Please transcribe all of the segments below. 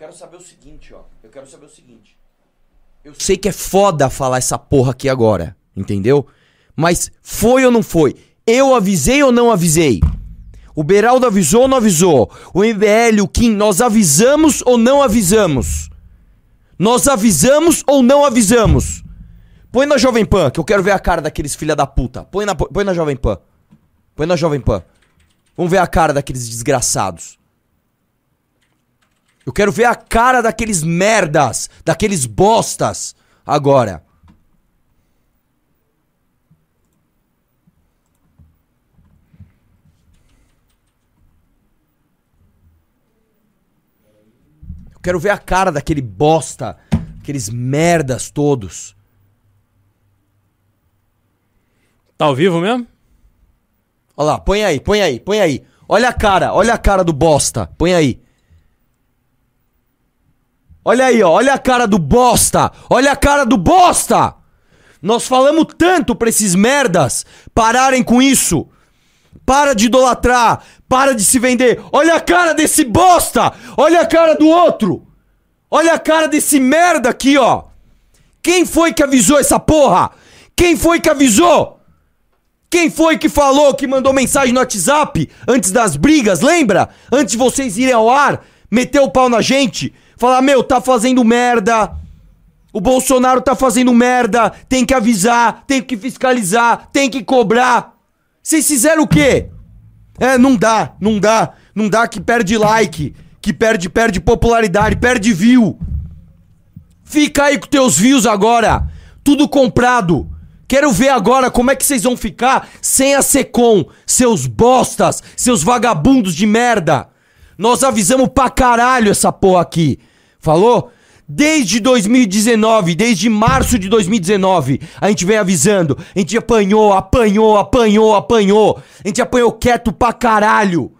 quero saber o seguinte, ó. Eu quero saber o seguinte. Eu sei que é foda falar essa porra aqui agora, entendeu? Mas foi ou não foi? Eu avisei ou não avisei? O Beraldo avisou ou não avisou? O MBL, o Kim, nós avisamos ou não avisamos? Nós avisamos ou não avisamos? Põe na Jovem Pan, que eu quero ver a cara daqueles filha da puta. Põe na, põe na Jovem Pan. Põe na Jovem Pan. Vamos ver a cara daqueles desgraçados. Eu quero ver a cara daqueles merdas, daqueles bostas agora. Eu quero ver a cara daquele bosta, aqueles merdas todos. Tá ao vivo mesmo? Olha lá, põe aí, põe aí, põe aí. Olha a cara, olha a cara do bosta. Põe aí. Olha aí, ó, olha a cara do bosta. Olha a cara do bosta. Nós falamos tanto pra esses merdas pararem com isso. Para de idolatrar, para de se vender. Olha a cara desse bosta. Olha a cara do outro. Olha a cara desse merda aqui, ó. Quem foi que avisou essa porra? Quem foi que avisou? Quem foi que falou, que mandou mensagem no WhatsApp antes das brigas, lembra? Antes de vocês irem ao ar, meter o pau na gente, falar, meu, tá fazendo merda. O Bolsonaro tá fazendo merda, tem que avisar, tem que fiscalizar, tem que cobrar. Vocês fizeram o quê? É, não dá, não dá, não dá que perde like, que perde, perde popularidade, perde view. Fica aí com teus views agora, tudo comprado. Quero ver agora como é que vocês vão ficar sem a Secom, seus bostas, seus vagabundos de merda. Nós avisamos pra caralho essa porra aqui. Falou? Desde 2019, desde março de 2019, a gente vem avisando. A gente apanhou, apanhou, apanhou, apanhou. A gente apanhou quieto pra caralho.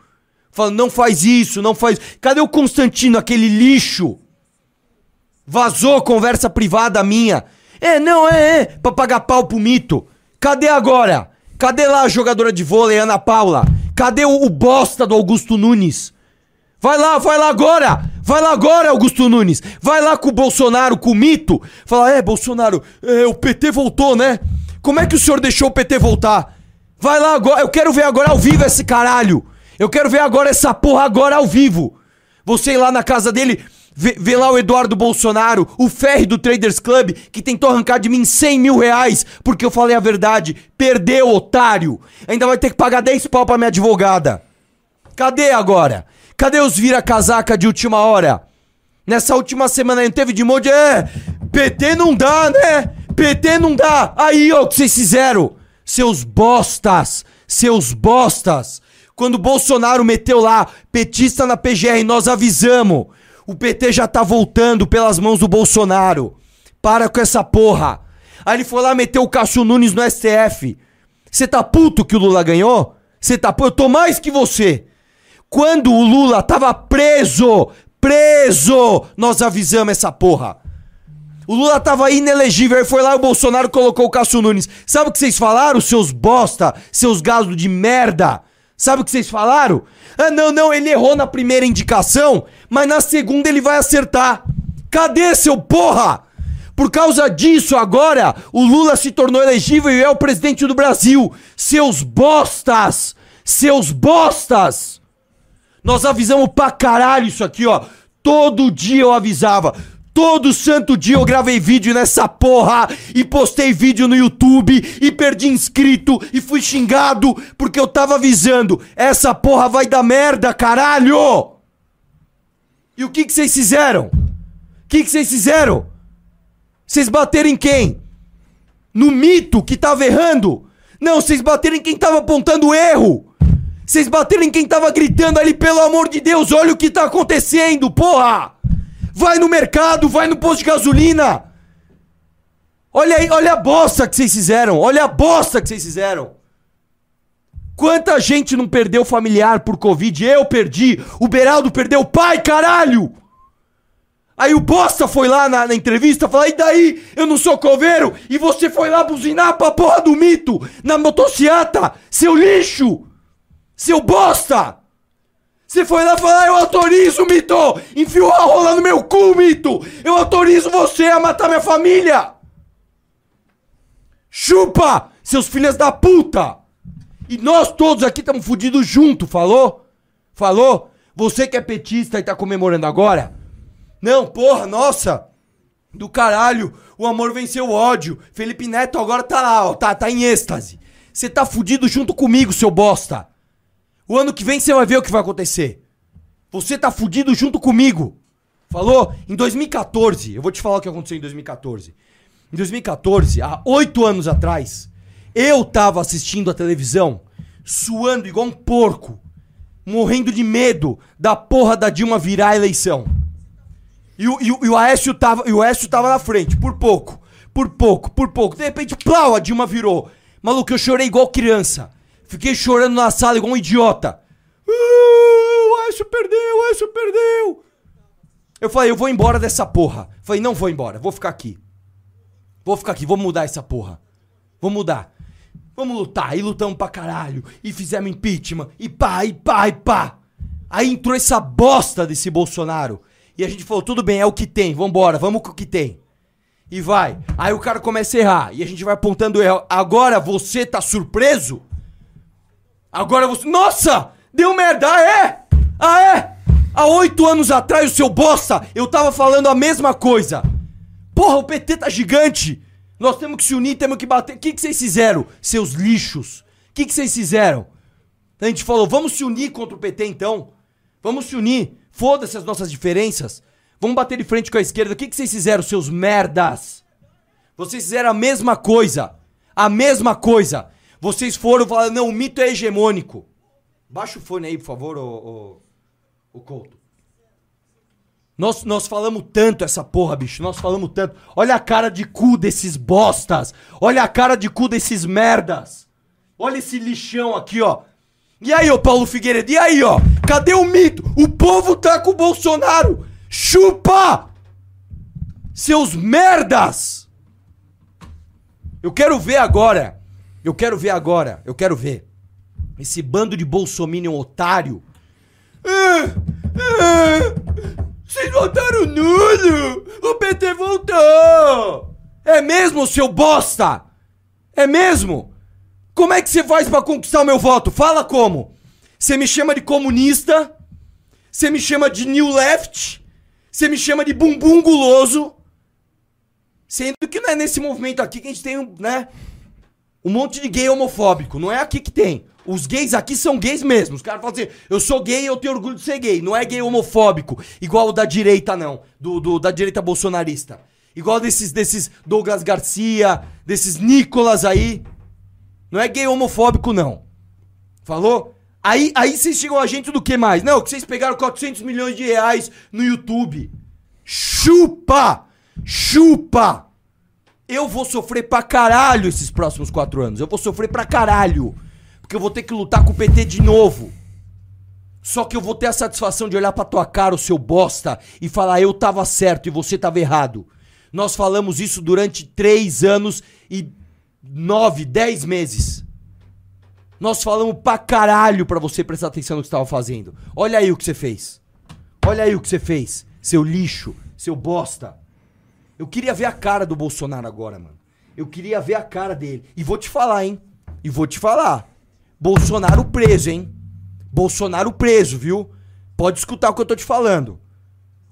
Falando, não faz isso, não faz. Cadê o Constantino, aquele lixo? Vazou conversa privada minha. É, não, é, é, pra pagar pau pro mito. Cadê agora? Cadê lá a jogadora de vôlei, Ana Paula? Cadê o, o bosta do Augusto Nunes? Vai lá, vai lá agora! Vai lá agora, Augusto Nunes! Vai lá com o Bolsonaro, com o mito! Fala, é, Bolsonaro, é, o PT voltou, né? Como é que o senhor deixou o PT voltar? Vai lá agora, eu quero ver agora ao vivo esse caralho! Eu quero ver agora essa porra agora ao vivo! Você ir lá na casa dele, Vê, lá o Eduardo Bolsonaro, o Ferri do Traders Club, que tentou arrancar de mim 100 mil reais porque eu falei a verdade. Perdeu, otário. Ainda vai ter que pagar 10 pau pra minha advogada. Cadê agora? Cadê os vira-casaca de última hora? Nessa última semana não teve de monte. É, PT não dá, né? PT não dá. Aí, ó, o que vocês fizeram? Seus bostas. Seus bostas. Quando o Bolsonaro meteu lá, petista na PGR, nós avisamos. O PT já tá voltando pelas mãos do Bolsonaro. Para com essa porra. Aí ele foi lá meter o Cássio Nunes no STF. Você tá puto que o Lula ganhou? Você tá puto? Eu tô mais que você. Quando o Lula tava preso, preso, nós avisamos essa porra. O Lula tava inelegível, aí foi lá e o Bolsonaro colocou o Cássio Nunes. Sabe o que vocês falaram, seus bosta, seus gados de merda? Sabe o que vocês falaram? Ah, não, não, ele errou na primeira indicação, mas na segunda ele vai acertar. Cadê seu porra? Por causa disso, agora, o Lula se tornou elegível e é o presidente do Brasil. Seus bostas! Seus bostas! Nós avisamos pra caralho isso aqui, ó. Todo dia eu avisava. Todo santo dia eu gravei vídeo nessa porra e postei vídeo no YouTube e perdi inscrito e fui xingado porque eu tava avisando. Essa porra vai dar merda, caralho! E o que que vocês fizeram? O que que vocês fizeram? Vocês bateram em quem? No mito que tava errando? Não, vocês bateram em quem tava apontando erro! Vocês bateram em quem tava gritando ali, pelo amor de Deus, olha o que tá acontecendo, porra! Vai no mercado, vai no posto de gasolina. Olha aí, olha a bosta que vocês fizeram. Olha a bosta que vocês fizeram. Quanta gente não perdeu familiar por Covid? Eu perdi. O Beraldo perdeu o pai, caralho. Aí o bosta foi lá na, na entrevista falar: e daí? Eu não sou coveiro? E você foi lá buzinar pra porra do mito na motociata? Seu lixo! Seu bosta! Você foi lá falar, eu autorizo, Mito! Enfiou a rola no meu cu, Mito! Eu autorizo você a matar minha família! Chupa, seus filhos da puta! E nós todos aqui estamos fudidos junto, falou? Falou? Você que é petista e tá comemorando agora? Não, porra, nossa! Do caralho, o amor venceu o ódio. Felipe Neto agora tá lá, ó, tá, tá em êxtase. Você tá fudido junto comigo, seu bosta. O ano que vem você vai ver o que vai acontecer. Você tá fudido junto comigo. Falou? Em 2014, eu vou te falar o que aconteceu em 2014. Em 2014, há oito anos atrás, eu tava assistindo a televisão, suando igual um porco, morrendo de medo da porra da Dilma virar a eleição. E o, e, e o Aécio tava, e o Aécio tava na frente, por pouco, por pouco, por pouco. De repente, plau, a Dilma virou. Maluco, eu chorei igual criança. Fiquei chorando na sala igual um idiota. Uh, o Aécio perdeu, o Aécio perdeu. Eu falei, eu vou embora dessa porra. Falei, não vou embora, vou ficar aqui. Vou ficar aqui, vou mudar essa porra. Vou mudar. Vamos lutar. E lutamos pra caralho. E fizemos impeachment. E pá, e pá, e pá. Aí entrou essa bosta desse Bolsonaro. E a gente falou, tudo bem, é o que tem, vambora, vamos com o que tem. E vai. Aí o cara começa a errar. E a gente vai apontando o erro. Agora você tá surpreso? Agora você. Nossa! Deu merda! Ah, é? Ah, é? Há oito anos atrás, o seu bosta, eu tava falando a mesma coisa. Porra, o PT tá gigante. Nós temos que se unir, temos que bater. O que, que vocês fizeram, seus lixos? O que, que vocês fizeram? A gente falou, vamos se unir contra o PT então. Vamos se unir. Foda-se as nossas diferenças. Vamos bater de frente com a esquerda. O que, que vocês fizeram, seus merdas? Vocês fizeram a mesma coisa. A mesma coisa. Vocês foram falar, não, o mito é hegemônico. Baixa o fone aí, por favor, o, o, o Couto. Nós, nós falamos tanto essa porra, bicho. Nós falamos tanto. Olha a cara de cu desses bostas. Olha a cara de cu desses merdas. Olha esse lixão aqui, ó. E aí, ô Paulo Figueiredo? E aí, ó? Cadê o mito? O povo tá com o Bolsonaro. Chupa! Seus merdas! Eu quero ver agora. Eu quero ver agora. Eu quero ver. Esse bando de bolsominion otário. Ah, ah, vocês votaram nulo! O PT voltou! É mesmo, seu bosta? É mesmo? Como é que você faz para conquistar o meu voto? Fala como? Você me chama de comunista? Você me chama de new left? Você me chama de bumbum guloso? Sendo que não é nesse movimento aqui que a gente tem, né? Um monte de gay homofóbico. Não é aqui que tem. Os gays aqui são gays mesmo. Os caras falam assim: eu sou gay e eu tenho orgulho de ser gay. Não é gay homofóbico, igual o da direita, não. Do, do, da direita bolsonarista. Igual desses, desses Douglas Garcia, desses Nicolas aí. Não é gay homofóbico, não. Falou? Aí, aí vocês chegam a gente do que mais? Não, que vocês pegaram 400 milhões de reais no YouTube. Chupa! Chupa! Eu vou sofrer pra caralho esses próximos quatro anos. Eu vou sofrer pra caralho. Porque eu vou ter que lutar com o PT de novo. Só que eu vou ter a satisfação de olhar pra tua cara, o seu bosta, e falar: eu tava certo e você tava errado. Nós falamos isso durante três anos e nove, dez meses. Nós falamos pra caralho pra você prestar atenção no que você tava fazendo. Olha aí o que você fez. Olha aí o que você fez. Seu lixo, seu bosta. Eu queria ver a cara do Bolsonaro agora, mano. Eu queria ver a cara dele. E vou te falar, hein? E vou te falar. Bolsonaro preso, hein? Bolsonaro preso, viu? Pode escutar o que eu tô te falando.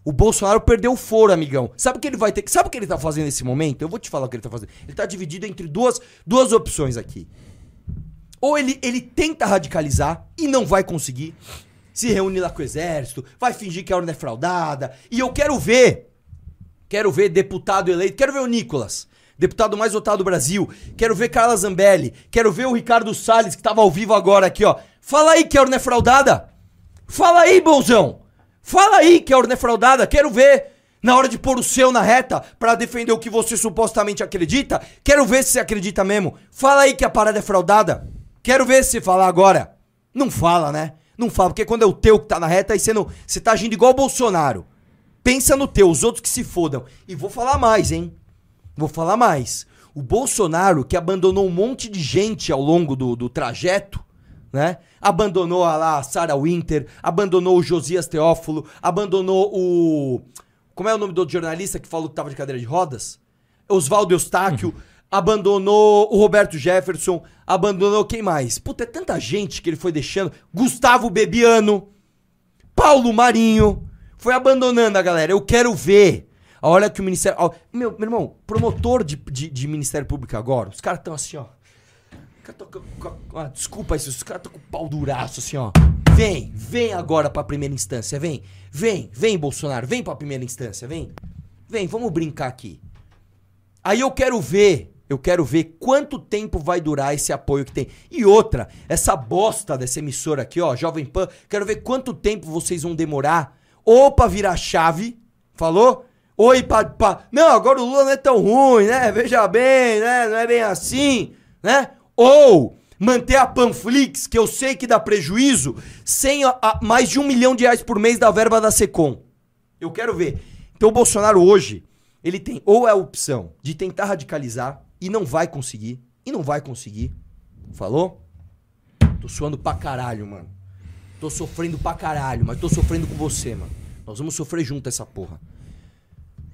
O Bolsonaro perdeu o foro, amigão. Sabe o que ele vai ter? Sabe o que ele tá fazendo nesse momento? Eu vou te falar o que ele tá fazendo. Ele tá dividido entre duas, duas opções aqui. Ou ele, ele tenta radicalizar e não vai conseguir. Se reúne lá com o exército, vai fingir que a urna é fraudada. E eu quero ver. Quero ver deputado eleito. Quero ver o Nicolas deputado mais votado do Brasil. Quero ver Carla Zambelli. Quero ver o Ricardo Salles, que tava ao vivo agora aqui, ó. Fala aí que a urna é fraudada. Fala aí, bonzão. Fala aí que a urna é fraudada. Quero ver. Na hora de pôr o seu na reta para defender o que você supostamente acredita, quero ver se você acredita mesmo. Fala aí que a parada é fraudada. Quero ver se falar agora. Não fala, né? Não fala, porque quando é o teu que tá na reta, aí você não. Você tá agindo igual o Bolsonaro. Pensa no teu, os outros que se fodam. E vou falar mais, hein? Vou falar mais. O Bolsonaro, que abandonou um monte de gente ao longo do, do trajeto, né? Abandonou a lá a Sarah Winter, abandonou o Josias Teófilo, abandonou o. Como é o nome do jornalista que falou que tava de cadeira de rodas? Oswaldo Eustáquio, abandonou o Roberto Jefferson, abandonou quem mais? Puta, é tanta gente que ele foi deixando. Gustavo Bebiano, Paulo Marinho, foi abandonando a galera. Eu quero ver. A hora que o Ministério. ó, meu, meu irmão, promotor de, de, de Ministério Público agora, os caras estão assim, ó. Ah, desculpa isso, os caras estão com o pau duraço, assim, ó. Vem, vem agora pra primeira instância, vem. Vem, vem, Bolsonaro, vem pra primeira instância, vem. Vem, vamos brincar aqui. Aí eu quero ver, eu quero ver quanto tempo vai durar esse apoio que tem. E outra, essa bosta dessa emissora aqui, ó, Jovem Pan, quero ver quanto tempo vocês vão demorar ou pra virar chave, falou? Ou ir pra, pra- Não, agora o Lula não é tão ruim, né? Veja bem, né? Não é bem assim, né? Ou manter a Panflix, que eu sei que dá prejuízo, sem a- a- mais de um milhão de reais por mês da verba da Secom. Eu quero ver. Então o Bolsonaro hoje, ele tem ou é a opção de tentar radicalizar e não vai conseguir, e não vai conseguir. Falou? Tô suando pra caralho, mano. Tô sofrendo pra caralho, mas tô sofrendo com você, mano. Nós vamos sofrer junto essa porra.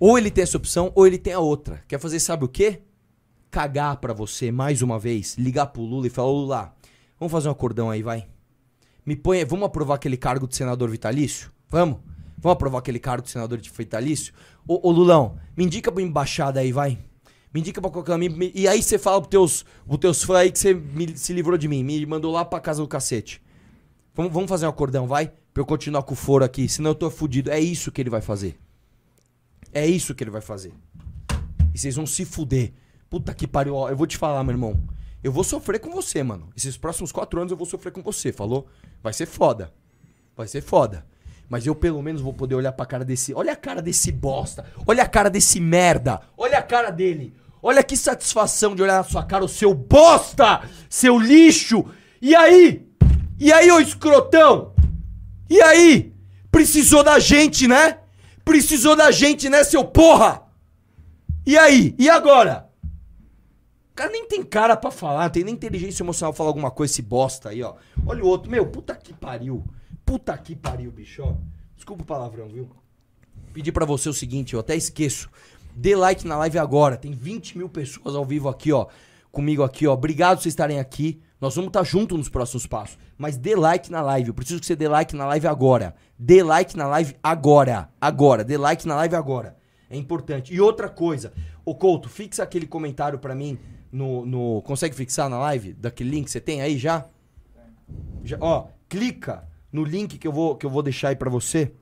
Ou ele tem essa opção, ou ele tem a outra. Quer fazer sabe o quê? Cagar pra você mais uma vez, ligar pro Lula e falar, "Ô, Lula, vamos fazer um acordão aí, vai. Me põe, vamos aprovar aquele cargo de senador vitalício? Vamos? Vamos aprovar aquele cargo de senador de vitalício? Ô, ô Lulão, me indica pra embaixada aí, vai. Me indica pra qualquer me- E aí você fala pros teus, pros teus fãs aí que você me- se livrou de mim, me mandou lá pra casa do cacete. Vamos, vamos fazer um acordão, vai? Pra eu continuar com o foro aqui, senão eu tô fudido. É isso que ele vai fazer. É isso que ele vai fazer. E vocês vão se fuder. Puta que pariu. Ó, eu vou te falar, meu irmão. Eu vou sofrer com você, mano. Esses próximos quatro anos eu vou sofrer com você, falou? Vai ser foda. Vai ser foda. Mas eu pelo menos vou poder olhar pra cara desse. Olha a cara desse bosta. Olha a cara desse merda. Olha a cara dele. Olha que satisfação de olhar na sua cara, o seu bosta! Seu lixo! E aí? E aí, ô escrotão? E aí? Precisou da gente, né? Precisou da gente, né, seu porra? E aí? E agora? O cara nem tem cara pra falar, tem nem inteligência emocional pra falar alguma coisa, esse bosta aí, ó. Olha o outro, meu, puta que pariu. Puta que pariu, bicho, ó. Desculpa o palavrão, viu? Pedir pra você o seguinte, eu até esqueço. Dê like na live agora. Tem 20 mil pessoas ao vivo aqui, ó. Comigo aqui, ó. Obrigado por vocês estarem aqui. Nós vamos estar juntos nos próximos passos. Mas dê like na live. Eu preciso que você dê like na live agora. Dê like na live agora. Agora. Dê like na live agora. É importante. E outra coisa. Ô Couto, fixa aquele comentário pra mim no, no... Consegue fixar na live? Daquele link que você tem aí já? já ó, clica no link que eu vou, que eu vou deixar aí pra você.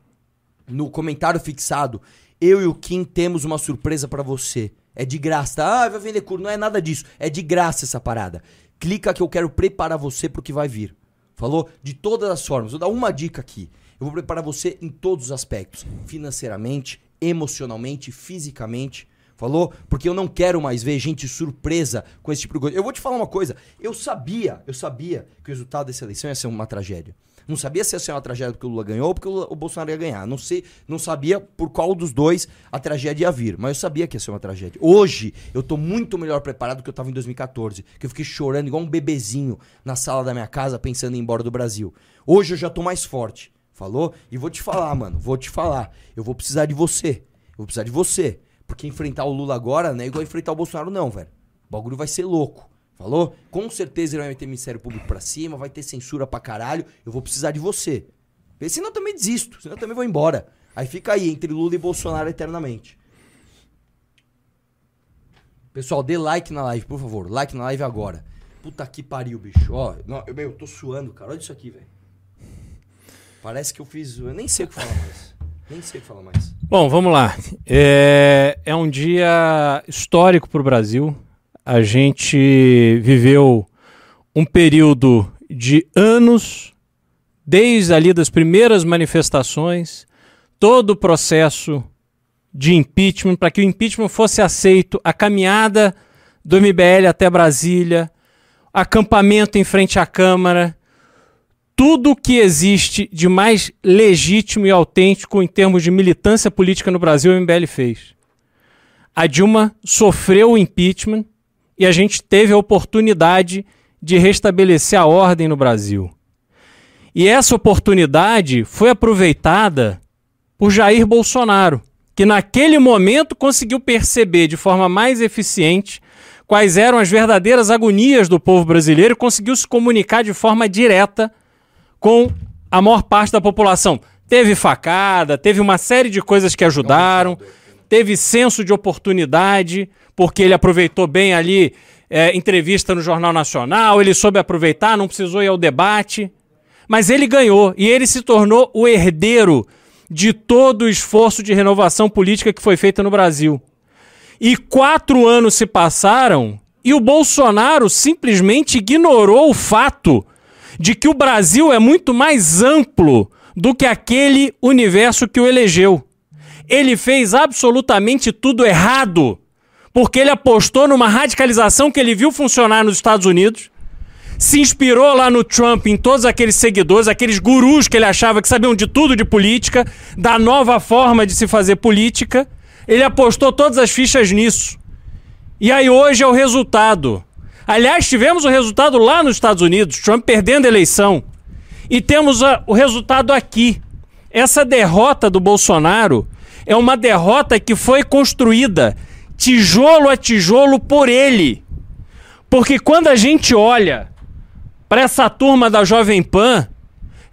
No comentário fixado. Eu e o Kim temos uma surpresa pra você. É de graça. Ah, vai vender curso. Não é nada disso. É de graça essa parada. Clica que eu quero preparar você pro que vai vir. Falou? De todas as formas. Vou dar uma dica aqui. Eu vou preparar você em todos os aspectos: financeiramente, emocionalmente, fisicamente. Falou? Porque eu não quero mais ver gente surpresa com esse tipo de coisa. Eu vou te falar uma coisa. Eu sabia, eu sabia que o resultado dessa eleição ia ser uma tragédia. Não sabia se ia ser uma tragédia porque o Lula ganhou ou porque o, Bolsonaro ia ganhar. Não sei, não sabia por qual dos dois a tragédia ia vir, mas eu sabia que ia ser uma tragédia. Hoje eu tô muito melhor preparado do que eu tava em 2014, que eu fiquei chorando igual um bebezinho na sala da minha casa pensando em ir embora do Brasil. Hoje eu já tô mais forte. Falou? E vou te falar, mano, vou te falar. Eu vou precisar de você. Eu vou precisar de você. Porque enfrentar o Lula agora não é igual enfrentar o Bolsonaro, não, velho. O bagulho vai ser louco. Falou? Com certeza ele vai meter Ministério Público pra cima, vai ter censura pra caralho. Eu vou precisar de você. Porque Senão eu também desisto, senão eu também vou embora. Aí fica aí, entre Lula e Bolsonaro eternamente. Pessoal, dê like na live, por favor. Like na live agora. Puta que pariu, bicho. Ó, não, eu, eu tô suando, cara. Olha isso aqui, velho. Parece que eu fiz. Eu nem sei o que falar mais. Nem sei o que falar mais. Bom, vamos lá. É, é um dia histórico para o Brasil. A gente viveu um período de anos, desde ali das primeiras manifestações, todo o processo de impeachment, para que o impeachment fosse aceito, a caminhada do MBL até Brasília, acampamento em frente à Câmara, tudo que existe de mais legítimo e autêntico em termos de militância política no Brasil, o MBL fez. A Dilma sofreu o impeachment e a gente teve a oportunidade de restabelecer a ordem no Brasil. E essa oportunidade foi aproveitada por Jair Bolsonaro, que naquele momento conseguiu perceber de forma mais eficiente quais eram as verdadeiras agonias do povo brasileiro conseguiu se comunicar de forma direta com a maior parte da população. Teve facada, teve uma série de coisas que ajudaram, teve senso de oportunidade, porque ele aproveitou bem ali é, entrevista no Jornal Nacional, ele soube aproveitar, não precisou ir ao debate. Mas ele ganhou e ele se tornou o herdeiro de todo o esforço de renovação política que foi feito no Brasil. E quatro anos se passaram e o Bolsonaro simplesmente ignorou o fato de que o Brasil é muito mais amplo do que aquele universo que o elegeu. Ele fez absolutamente tudo errado, porque ele apostou numa radicalização que ele viu funcionar nos Estados Unidos, se inspirou lá no Trump, em todos aqueles seguidores, aqueles gurus que ele achava que sabiam de tudo de política, da nova forma de se fazer política. Ele apostou todas as fichas nisso. E aí hoje é o resultado. Aliás, tivemos o resultado lá nos Estados Unidos, Trump perdendo a eleição. E temos a, o resultado aqui. Essa derrota do Bolsonaro é uma derrota que foi construída tijolo a tijolo por ele. Porque quando a gente olha para essa turma da Jovem Pan,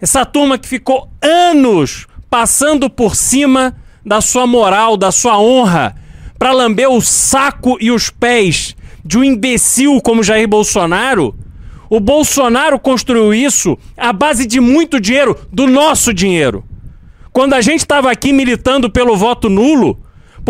essa turma que ficou anos passando por cima da sua moral, da sua honra, para lamber o saco e os pés de um imbecil como Jair Bolsonaro, o Bolsonaro construiu isso à base de muito dinheiro, do nosso dinheiro. Quando a gente estava aqui militando pelo voto nulo,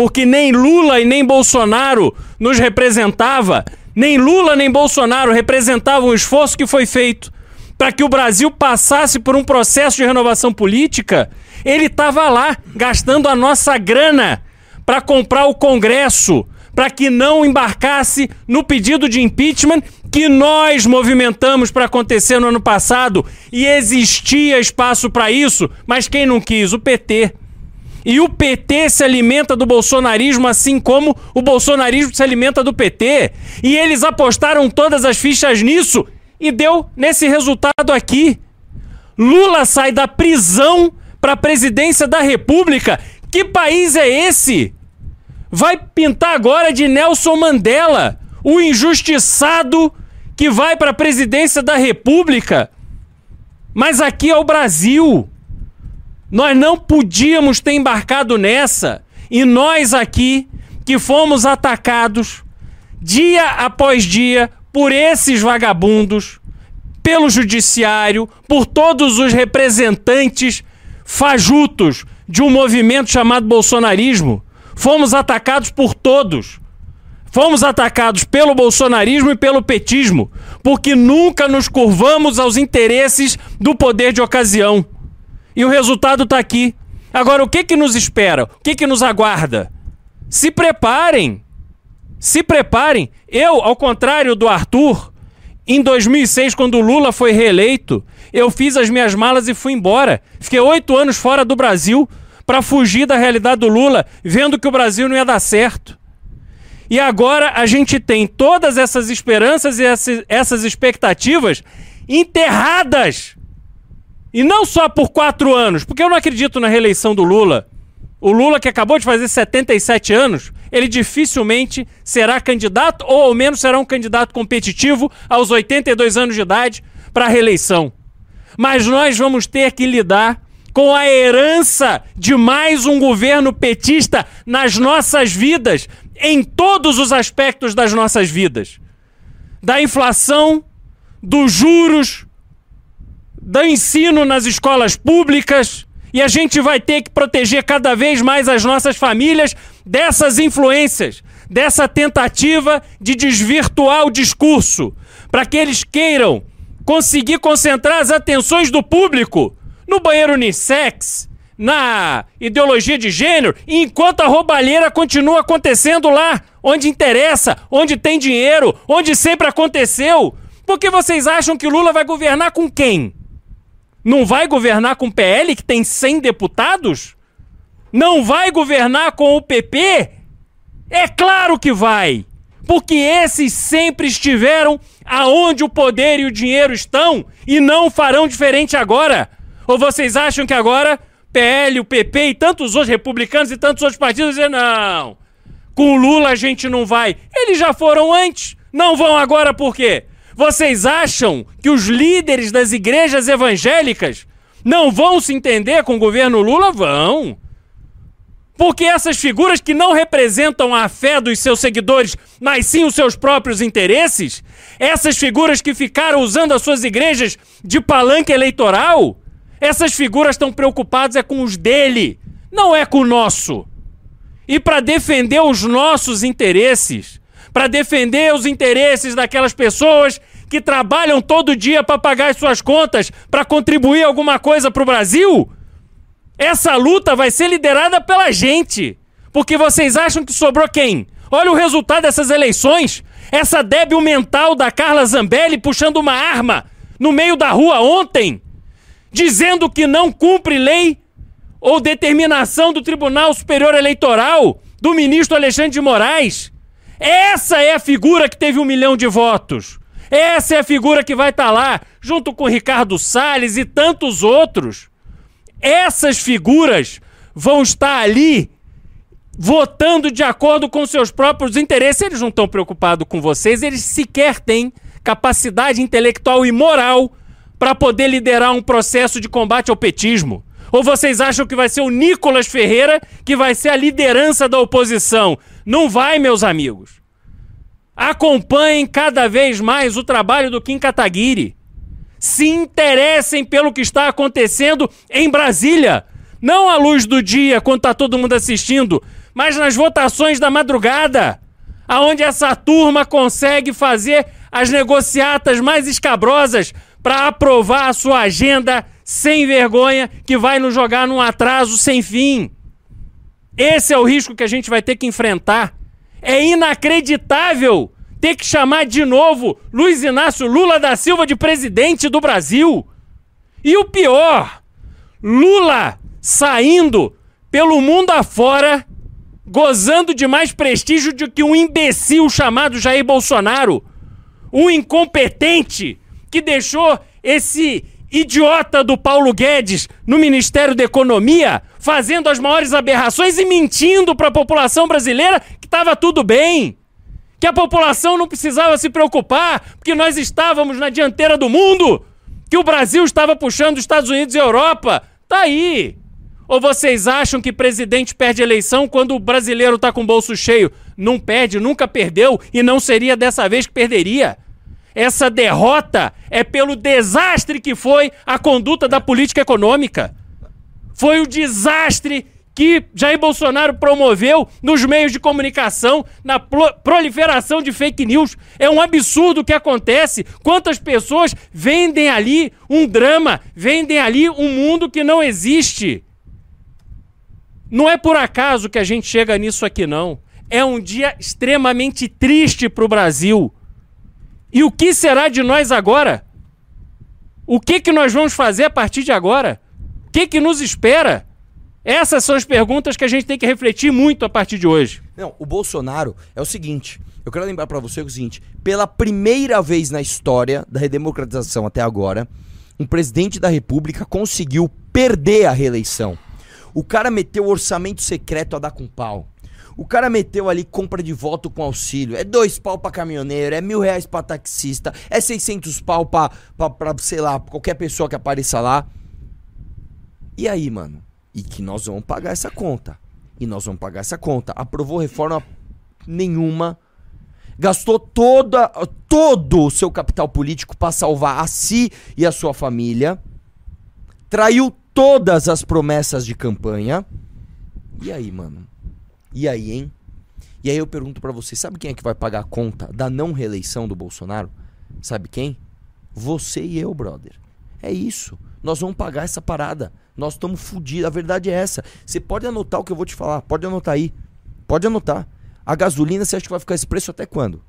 porque nem Lula e nem Bolsonaro nos representava, nem Lula nem Bolsonaro representavam o esforço que foi feito para que o Brasil passasse por um processo de renovação política. Ele estava lá gastando a nossa grana para comprar o Congresso, para que não embarcasse no pedido de impeachment que nós movimentamos para acontecer no ano passado e existia espaço para isso, mas quem não quis? O PT. E o PT se alimenta do bolsonarismo, assim como o bolsonarismo se alimenta do PT. E eles apostaram todas as fichas nisso e deu nesse resultado aqui. Lula sai da prisão para a presidência da República. Que país é esse? Vai pintar agora de Nelson Mandela, o injustiçado que vai para a presidência da República. Mas aqui é o Brasil. Nós não podíamos ter embarcado nessa. E nós aqui, que fomos atacados dia após dia por esses vagabundos, pelo judiciário, por todos os representantes fajutos de um movimento chamado bolsonarismo, fomos atacados por todos. Fomos atacados pelo bolsonarismo e pelo petismo, porque nunca nos curvamos aos interesses do poder de ocasião. E o resultado está aqui. Agora, o que, que nos espera? O que, que nos aguarda? Se preparem. Se preparem. Eu, ao contrário do Arthur, em 2006, quando o Lula foi reeleito, eu fiz as minhas malas e fui embora. Fiquei oito anos fora do Brasil para fugir da realidade do Lula, vendo que o Brasil não ia dar certo. E agora a gente tem todas essas esperanças e essas expectativas enterradas e não só por quatro anos, porque eu não acredito na reeleição do Lula. O Lula, que acabou de fazer 77 anos, ele dificilmente será candidato, ou ao menos será um candidato competitivo aos 82 anos de idade para a reeleição. Mas nós vamos ter que lidar com a herança de mais um governo petista nas nossas vidas, em todos os aspectos das nossas vidas. Da inflação, dos juros, do ensino nas escolas públicas e a gente vai ter que proteger cada vez mais as nossas famílias dessas influências, dessa tentativa de desvirtuar o discurso, para que eles queiram conseguir concentrar as atenções do público no banheiro unissex, na ideologia de gênero, enquanto a roubalheira continua acontecendo lá, onde interessa, onde tem dinheiro, onde sempre aconteceu. Porque vocês acham que Lula vai governar com quem? Não vai governar com o PL, que tem 100 deputados? Não vai governar com o PP? É claro que vai! Porque esses sempre estiveram aonde o poder e o dinheiro estão e não farão diferente agora? Ou vocês acham que agora PL, o PP e tantos outros republicanos e tantos outros partidos dizem não, com o Lula a gente não vai. Eles já foram antes, não vão agora por quê? Vocês acham que os líderes das igrejas evangélicas não vão se entender com o governo Lula? Vão. Porque essas figuras que não representam a fé dos seus seguidores, mas sim os seus próprios interesses, essas figuras que ficaram usando as suas igrejas de palanque eleitoral, essas figuras estão preocupadas é com os dele, não é com o nosso. E para defender os nossos interesses, para defender os interesses daquelas pessoas que trabalham todo dia para pagar as suas contas, para contribuir alguma coisa para o Brasil, essa luta vai ser liderada pela gente. Porque vocês acham que sobrou quem? Olha o resultado dessas eleições. Essa débil mental da Carla Zambelli puxando uma arma no meio da rua ontem, dizendo que não cumpre lei ou determinação do Tribunal Superior Eleitoral, do ministro Alexandre de Moraes. Essa é a figura que teve um milhão de votos. Essa é a figura que vai estar tá lá, junto com Ricardo Salles e tantos outros essas figuras vão estar ali votando de acordo com seus próprios interesses. Eles não estão preocupados com vocês, eles sequer têm capacidade intelectual e moral para poder liderar um processo de combate ao petismo. Ou vocês acham que vai ser o Nicolas Ferreira que vai ser a liderança da oposição? Não vai, meus amigos. Acompanhem cada vez mais o trabalho do Kim Kataguiri se interessem pelo que está acontecendo em Brasília. Não à luz do dia, quando está todo mundo assistindo, mas nas votações da madrugada, aonde essa turma consegue fazer as negociatas mais escabrosas para aprovar a sua agenda sem vergonha que vai nos jogar num atraso sem fim. Esse é o risco que a gente vai ter que enfrentar. É inacreditável ter que chamar de novo Luiz Inácio Lula da Silva de presidente do Brasil. E o pior, Lula saindo pelo mundo afora, gozando de mais prestígio do que um imbecil chamado Jair Bolsonaro. Um incompetente que deixou esse idiota do Paulo Guedes no Ministério da Economia fazendo as maiores aberrações e mentindo para a população brasileira que estava tudo bem que a população não precisava se preocupar, porque nós estávamos na dianteira do mundo, que o Brasil estava puxando os Estados Unidos e Europa. Tá aí. Ou vocês acham que presidente perde eleição quando o brasileiro está com o bolso cheio? Não perde, nunca perdeu e não seria dessa vez que perderia. Essa derrota é pelo desastre que foi a conduta da política econômica. Foi o desastre que Jair Bolsonaro promoveu nos meios de comunicação, na proliferação de fake news. É um absurdo o que acontece. Quantas pessoas vendem ali um drama, vendem ali um mundo que não existe. Não é por acaso que a gente chega nisso aqui, não. É um dia extremamente triste para o Brasil. E o que será de nós agora? O que, que nós vamos fazer a partir de agora? O que, que nos espera? Essas são as perguntas que a gente tem que refletir muito a partir de hoje. Não, o Bolsonaro é o seguinte. Eu quero lembrar para você o seguinte: pela primeira vez na história da redemocratização até agora, um presidente da República conseguiu perder a reeleição. O cara meteu orçamento secreto a dar com pau. O cara meteu ali compra de voto com auxílio. É dois pau pra caminhoneiro, é mil reais pra taxista, é 600 pau pra, pra, pra sei lá, qualquer pessoa que apareça lá. E aí, mano? E que nós vamos pagar essa conta. E nós vamos pagar essa conta. Aprovou reforma nenhuma. Gastou toda, todo o seu capital político para salvar a si e a sua família. Traiu todas as promessas de campanha. E aí, mano? E aí, hein? E aí eu pergunto para você, sabe quem é que vai pagar a conta da não reeleição do Bolsonaro? Sabe quem? Você e eu, brother. É isso. Nós vamos pagar essa parada. Nós estamos fodidos. A verdade é essa. Você pode anotar o que eu vou te falar. Pode anotar aí. Pode anotar. A gasolina, você acha que vai ficar esse preço até quando?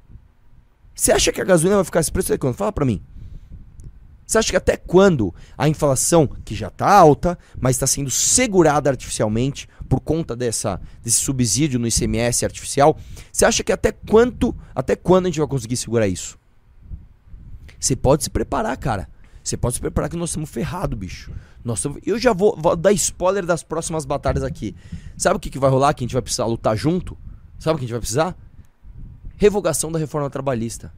Você acha que a gasolina vai ficar esse preço até quando? Fala pra mim. Você acha que até quando a inflação, que já está alta, mas está sendo segurada artificialmente por conta dessa, desse subsídio no ICMS artificial, você acha que até quanto, até quando a gente vai conseguir segurar isso? Você pode se preparar, cara. Você pode se preparar que nós estamos ferrados, bicho. Nós estamos... Eu já vou, vou, dar spoiler das próximas batalhas aqui. Sabe o que, que vai rolar? Que a gente vai precisar lutar junto? Sabe o que a gente vai precisar? Revogação da reforma trabalhista.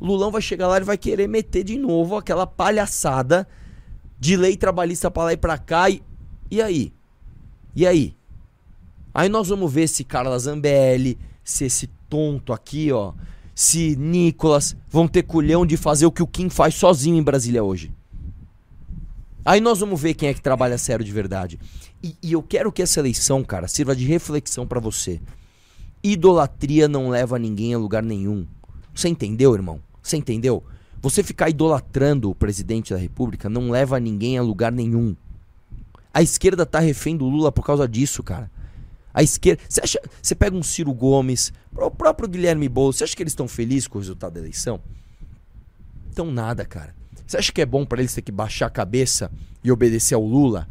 Lulão vai chegar lá e vai querer meter de novo aquela palhaçada de lei trabalhista pra lá e pra cá. E, e aí? E aí? Aí nós vamos ver se Carla Zambelli, se esse tonto aqui, ó, se Nicolas vão ter culhão de fazer o que o Kim faz sozinho em Brasília hoje. Aí nós vamos ver quem é que trabalha sério de verdade. E, e eu quero que essa eleição, cara, sirva de reflexão para você. Idolatria não leva ninguém a lugar nenhum. Você entendeu, irmão? Você entendeu? Você ficar idolatrando o presidente da república não leva ninguém a lugar nenhum. A esquerda tá refém do Lula por causa disso, cara. A esquerda. Você acha. Você pega um Ciro Gomes, o próprio Guilherme Boulos, você acha que eles estão felizes com o resultado da eleição? Então nada, cara. Você acha que é bom para eles ter que baixar a cabeça e obedecer ao Lula?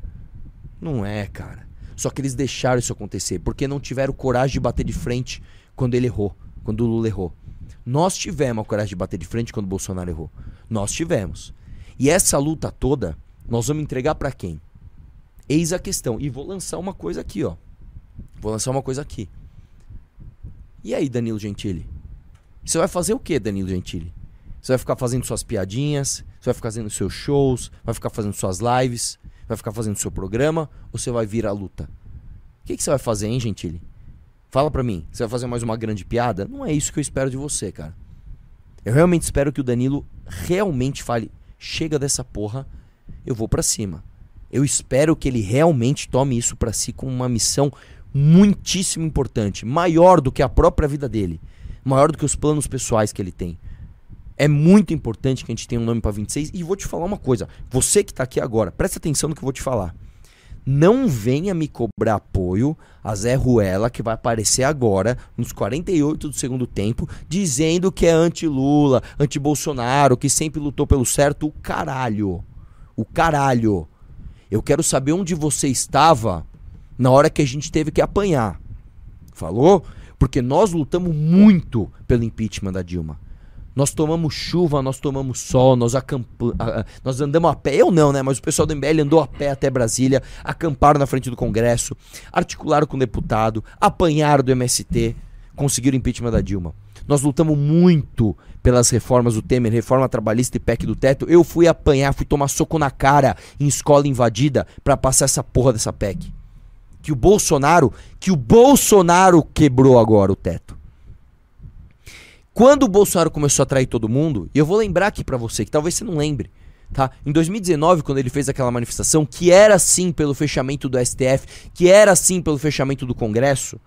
Não é, cara. Só que eles deixaram isso acontecer porque não tiveram coragem de bater de frente quando ele errou, quando o Lula errou. Nós tivemos a coragem de bater de frente quando o Bolsonaro errou. Nós tivemos. E essa luta toda, nós vamos entregar para quem? Eis a questão. E vou lançar uma coisa aqui, ó. Vou lançar uma coisa aqui. E aí, Danilo Gentili? Você vai fazer o que, Danilo Gentili? Você vai ficar fazendo suas piadinhas, você vai ficar fazendo seus shows, vai ficar fazendo suas lives, vai ficar fazendo seu programa, ou você vai vir à luta? O que, que você vai fazer, hein, Gentili? Fala pra mim, você vai fazer mais uma grande piada? Não é isso que eu espero de você, cara. Eu realmente espero que o Danilo realmente fale: chega dessa porra, eu vou para cima. Eu espero que ele realmente tome isso para si como uma missão muitíssimo importante, maior do que a própria vida dele, maior do que os planos pessoais que ele tem. É muito importante que a gente tenha um nome para 26 e vou te falar uma coisa, você que tá aqui agora, presta atenção no que eu vou te falar. Não venha me cobrar apoio a Zé Ruela, que vai aparecer agora, nos 48 do segundo tempo, dizendo que é anti-Lula, anti-Bolsonaro, que sempre lutou pelo certo. O caralho. O caralho. Eu quero saber onde você estava na hora que a gente teve que apanhar. Falou? Porque nós lutamos muito pelo impeachment da Dilma. Nós tomamos chuva, nós tomamos sol, nós acampamos, nós andamos a pé. Eu não, né? Mas o pessoal do MBL andou a pé até Brasília, acamparam na frente do Congresso, articularam com o deputado, apanharam do MST, conseguiram o impeachment da Dilma. Nós lutamos muito pelas reformas do Temer, reforma trabalhista e PEC do teto. Eu fui apanhar, fui tomar soco na cara em escola invadida para passar essa porra dessa PEC que o Bolsonaro, que o Bolsonaro quebrou agora o teto. Quando o Bolsonaro começou a trair todo mundo, e eu vou lembrar aqui para você, que talvez você não lembre, tá? Em 2019, quando ele fez aquela manifestação, que era sim pelo fechamento do STF, que era sim pelo fechamento do Congresso,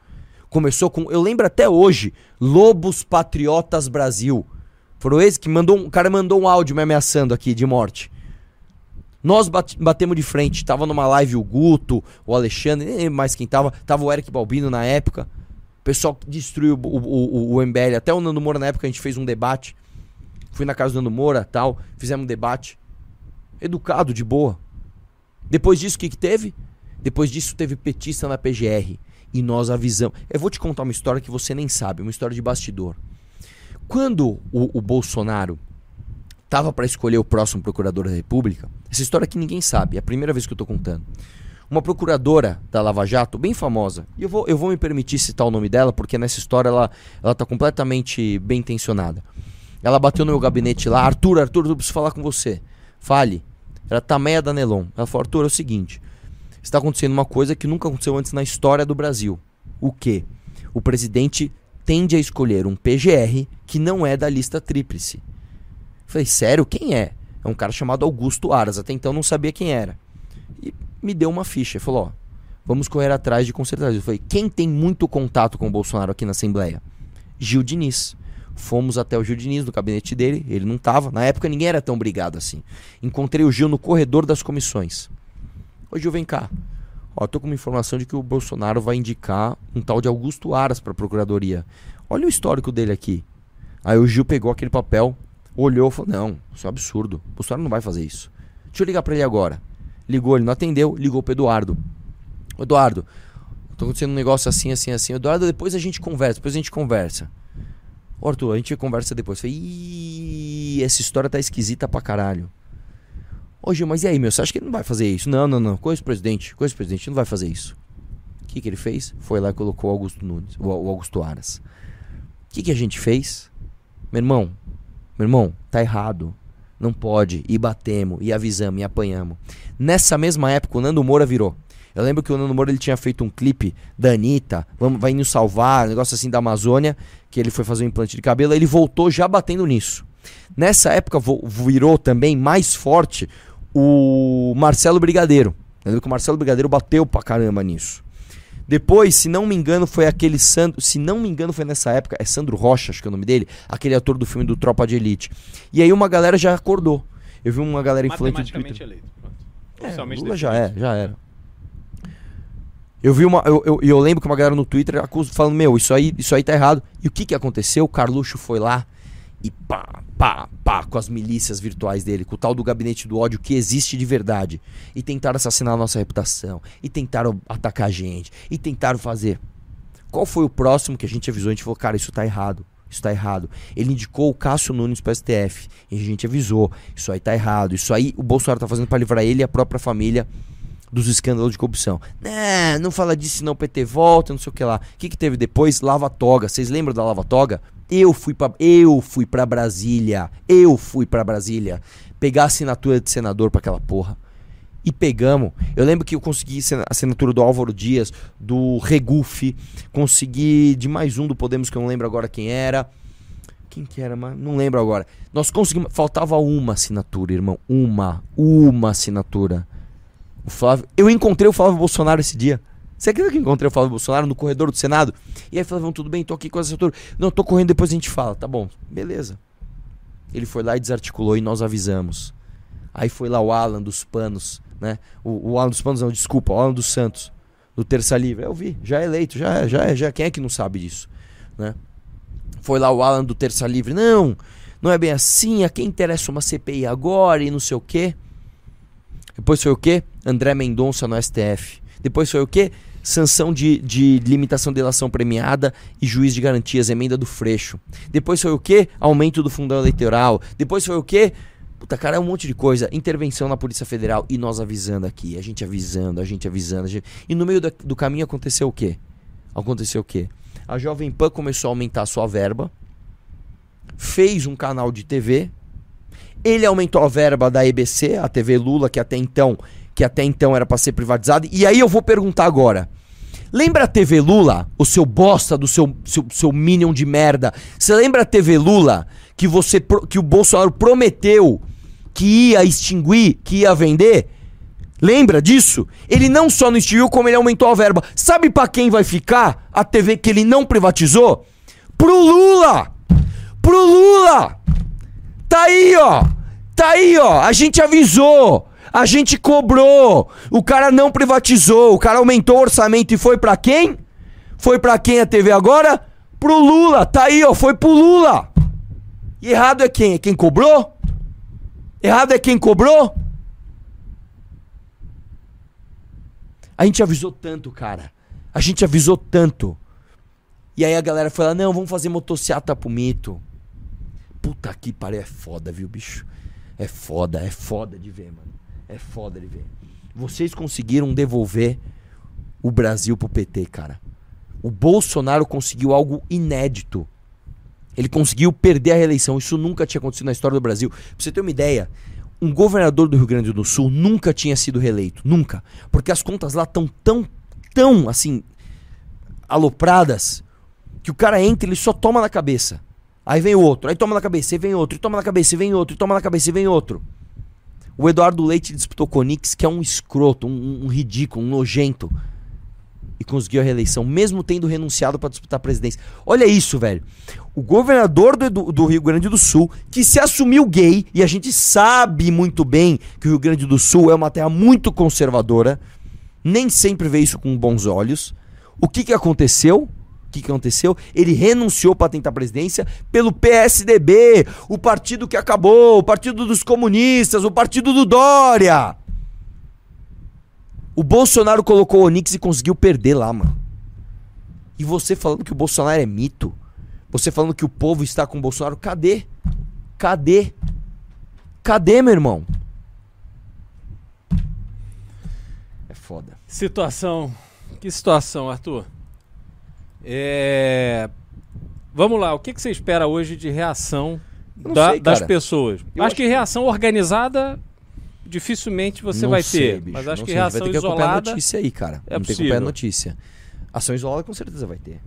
começou com, eu lembro até hoje, Lobos Patriotas Brasil. Foram esse que mandou, um cara mandou um áudio me ameaçando aqui de morte. Nós batemos de frente. Tava numa live o Guto, o Alexandre, nem mais quem tava. Tava o Eric Balbino na época. O pessoal destruiu o, o, o, o MBL. Até o Nando Moura na época a gente fez um debate. Fui na casa do Nando Moura tal. Fizemos um debate. Educado, de boa. Depois disso, o que, que teve? Depois disso, teve petista na PGR. E nós avisamos. Eu vou te contar uma história que você nem sabe, uma história de bastidor. Quando o, o Bolsonaro tava para escolher o próximo procurador da República. Essa história que ninguém sabe, é a primeira vez que eu tô contando. Uma procuradora da Lava Jato, bem famosa, e eu vou, eu vou me permitir citar o nome dela, porque nessa história ela, ela tá completamente bem intencionada. Ela bateu no meu gabinete lá, Arthur, Arthur, eu preciso falar com você. Fale. Era Tameia da Nelon. Ela falou, Arthur, é o seguinte, está acontecendo uma coisa que nunca aconteceu antes na história do Brasil. O quê? O presidente tende a escolher um PGR que não é da lista tríplice. Falei, sério? Quem é? É um cara chamado Augusto Aras. Até então não sabia quem era. E me deu uma ficha. Falou, ó, vamos correr atrás de consertar Eu falei, quem tem muito contato com o Bolsonaro aqui na Assembleia? Gil Diniz. Fomos até o Gil Diniz, no gabinete dele. Ele não tava. Na época ninguém era tão brigado assim. Encontrei o Gil no corredor das comissões. Ô Gil, vem cá. Ó, tô com uma informação de que o Bolsonaro vai indicar um tal de Augusto Aras pra procuradoria. Olha o histórico dele aqui. Aí o Gil pegou aquele papel, olhou e falou: Não, isso é um absurdo. O Bolsonaro não vai fazer isso. Deixa eu ligar para ele agora. Ligou, ele não atendeu, ligou pro Eduardo. Eduardo, tô acontecendo um negócio assim, assim, assim. Eduardo, depois a gente conversa, depois a gente conversa. Ô, Arthur, a gente conversa depois. Falei, Ih, essa história tá esquisita pra caralho. Ô, Gil, mas e aí, meu? Você acha que ele não vai fazer isso? Não, não, não. Coisa presidente. Coisa presidente. Não vai fazer isso. O que, que ele fez? Foi lá e colocou o Augusto Nunes, o, o Augusto Aras. O que, que a gente fez? Meu irmão, meu irmão, tá errado. Não pode. E batemos, e avisamos, e apanhamos. Nessa mesma época, o Nando Moura virou. Eu lembro que o Nando Moura ele tinha feito um clipe da Anitta, vamos, vai nos salvar, um negócio assim da Amazônia, que ele foi fazer um implante de cabelo, ele voltou já batendo nisso. Nessa época virou também mais forte o Marcelo Brigadeiro. Eu lembro que o Marcelo Brigadeiro bateu pra caramba nisso. Depois, se não me engano, foi aquele Sandro. Se não me engano, foi nessa época. É Sandro Rocha, acho que é o nome dele. Aquele ator do filme do Tropa de Elite. E aí uma galera já acordou. Eu vi uma galera influente no Twitter. Eleito. Pronto. É, Lula já é, já era. Eu vi uma. Eu, eu, eu lembro que uma galera no Twitter acusa, falando, meu, isso aí, isso aí tá errado. E o que que aconteceu? O Carluxo foi lá e pá, pá, pá, com as milícias virtuais dele, com o tal do gabinete do ódio que existe de verdade. E tentaram assassinar a nossa reputação. E tentaram atacar a gente. E tentaram fazer. Qual foi o próximo que a gente avisou? A gente falou, cara, isso tá errado. Isso tá errado. Ele indicou o Cássio Nunes pro STF. E a gente avisou. Isso aí tá errado. Isso aí o Bolsonaro tá fazendo pra livrar ele e a própria família dos escândalos de corrupção. Né, não fala disso não, PT volta, não sei o que lá. O que, que teve depois? Lava Toga. Vocês lembram da Lava Toga? Eu fui para eu fui para Brasília. Eu fui para Brasília pegar a assinatura de senador pra aquela porra. E pegamos. Eu lembro que eu consegui a assinatura do Álvaro Dias, do Regufe, consegui de mais um do Podemos que eu não lembro agora quem era. Quem que era, mas não lembro agora. Nós conseguimos, faltava uma assinatura, irmão, uma, uma assinatura. O Flávio, eu encontrei o Flávio Bolsonaro esse dia. Você acredita que encontrei o Flávio Bolsonaro no corredor do Senado? E aí Flávio, tudo bem, tô aqui com essa assinatura. Não, tô correndo, depois a gente fala. Tá bom, beleza. Ele foi lá e desarticulou e nós avisamos. Aí foi lá o Alan dos Panos, né? O, o Alan dos Panos, não, desculpa, o Alan dos Santos, do Terça Livre. Eu vi, já é eleito, já é, já é, já. Quem é que não sabe disso, né? Foi lá o Alan do Terça Livre. Não, não é bem assim. A quem interessa uma CPI agora e não sei o quê. Depois foi o quê? André Mendonça no STF. Depois foi o quê? Sanção de, de limitação de delação premiada e juiz de garantias, emenda do Freixo. Depois foi o quê? Aumento do fundão eleitoral. Depois foi o quê? Puta, cara, é um monte de coisa. Intervenção na Polícia Federal e nós avisando aqui. A gente avisando, a gente avisando. a gente- E no meio da- do caminho aconteceu o quê? Aconteceu o quê? A Jovem Pan começou a aumentar a sua verba, fez um canal de TV, ele aumentou a verba da EBC, a TV Lula, que até então, que até então era para ser privatizada. E aí eu vou perguntar agora. Lembra a TV Lula, o seu bosta do seu, seu, seu minion de merda? Você lembra a TV Lula que você que o Bolsonaro prometeu que ia extinguir, que ia vender? Lembra disso? Ele não só não extinguiu, como ele aumentou a verba. Sabe pra quem vai ficar a TV que ele não privatizou? Pro Lula! Pro Lula! Tá aí, ó. Tá aí, ó. A gente avisou. A gente cobrou. O cara não privatizou. O cara aumentou o orçamento e foi pra quem? Foi pra quem a TV agora? Pro Lula. Tá aí, ó. Foi pro Lula. E errado é quem? É quem cobrou? Errado é quem cobrou? A gente avisou tanto, cara. A gente avisou tanto. E aí a galera foi lá, não, vamos fazer motociata pro mito. Puta que pariu, é foda, viu, bicho? É foda, é foda de ver, mano. É foda de ver. Vocês conseguiram devolver o Brasil pro PT, cara. O Bolsonaro conseguiu algo inédito. Ele conseguiu perder a reeleição. Isso nunca tinha acontecido na história do Brasil. Pra você ter uma ideia, um governador do Rio Grande do Sul nunca tinha sido reeleito. Nunca. Porque as contas lá estão tão, tão, assim, alopradas, que o cara entra ele só toma na cabeça. Aí vem outro, aí toma na cabeça, e vem outro, e toma na cabeça, e vem outro, e toma na cabeça, e vem outro. O Eduardo Leite disputou com o Onix, que é um escroto, um, um ridículo, um nojento. E conseguiu a reeleição, mesmo tendo renunciado para disputar a presidência. Olha isso, velho. O governador do, do Rio Grande do Sul, que se assumiu gay, e a gente sabe muito bem que o Rio Grande do Sul é uma terra muito conservadora, nem sempre vê isso com bons olhos. O que, que aconteceu? Que aconteceu? Ele renunciou para tentar a presidência pelo PSDB, o partido que acabou, o partido dos comunistas, o partido do Dória. O Bolsonaro colocou o Onix e conseguiu perder lá, mano. E você falando que o Bolsonaro é mito? Você falando que o povo está com o Bolsonaro, cadê? Cadê? Cadê, meu irmão? É foda. Situação. Que situação, Arthur? É... Vamos lá, o que, que você espera hoje de reação não da- sei, das pessoas? Eu acho acho que reação organizada dificilmente você Não vai sei, ter. bicho, mas acho não que sei, reação vai ter que isolada. notícia aí, cara. é Vamos ter que acompanhar a possível. notícia. Ação isolada com certeza vai ter.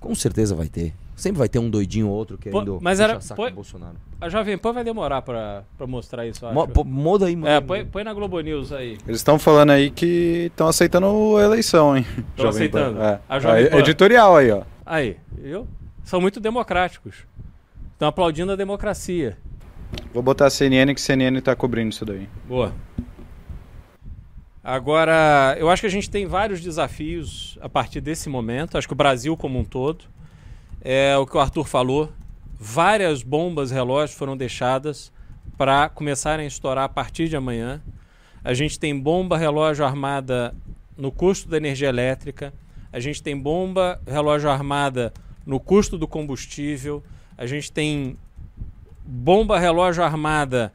Com certeza vai ter. Sempre vai ter um doidinho ou outro querendo mas era- saco põe- Bolsonaro. A Jovem Pan vai demorar pra, pra mostrar isso, acho. Mo- pô, Muda aí, mano. É, põe, põe na Globo News aí. Eles estão falando aí que estão aceitando a eleição, hein? Tão Jovem Pan. aceitando? É. A Jovem Pan. editorial aí, ó. Aí, viu? São muito democráticos. Estão aplaudindo a democracia. Vou botar a CNN que a CNN tá cobrindo isso daí. Boa. Agora, eu acho que a gente tem vários desafios a partir desse momento. Acho que o Brasil como um todo. É o que o Arthur falou. Várias bombas relógio foram deixadas para começarem a estourar a partir de amanhã. A gente tem bomba relógio armada no custo da energia elétrica. A gente tem bomba relógio armada no custo do combustível. A gente tem bomba relógio armada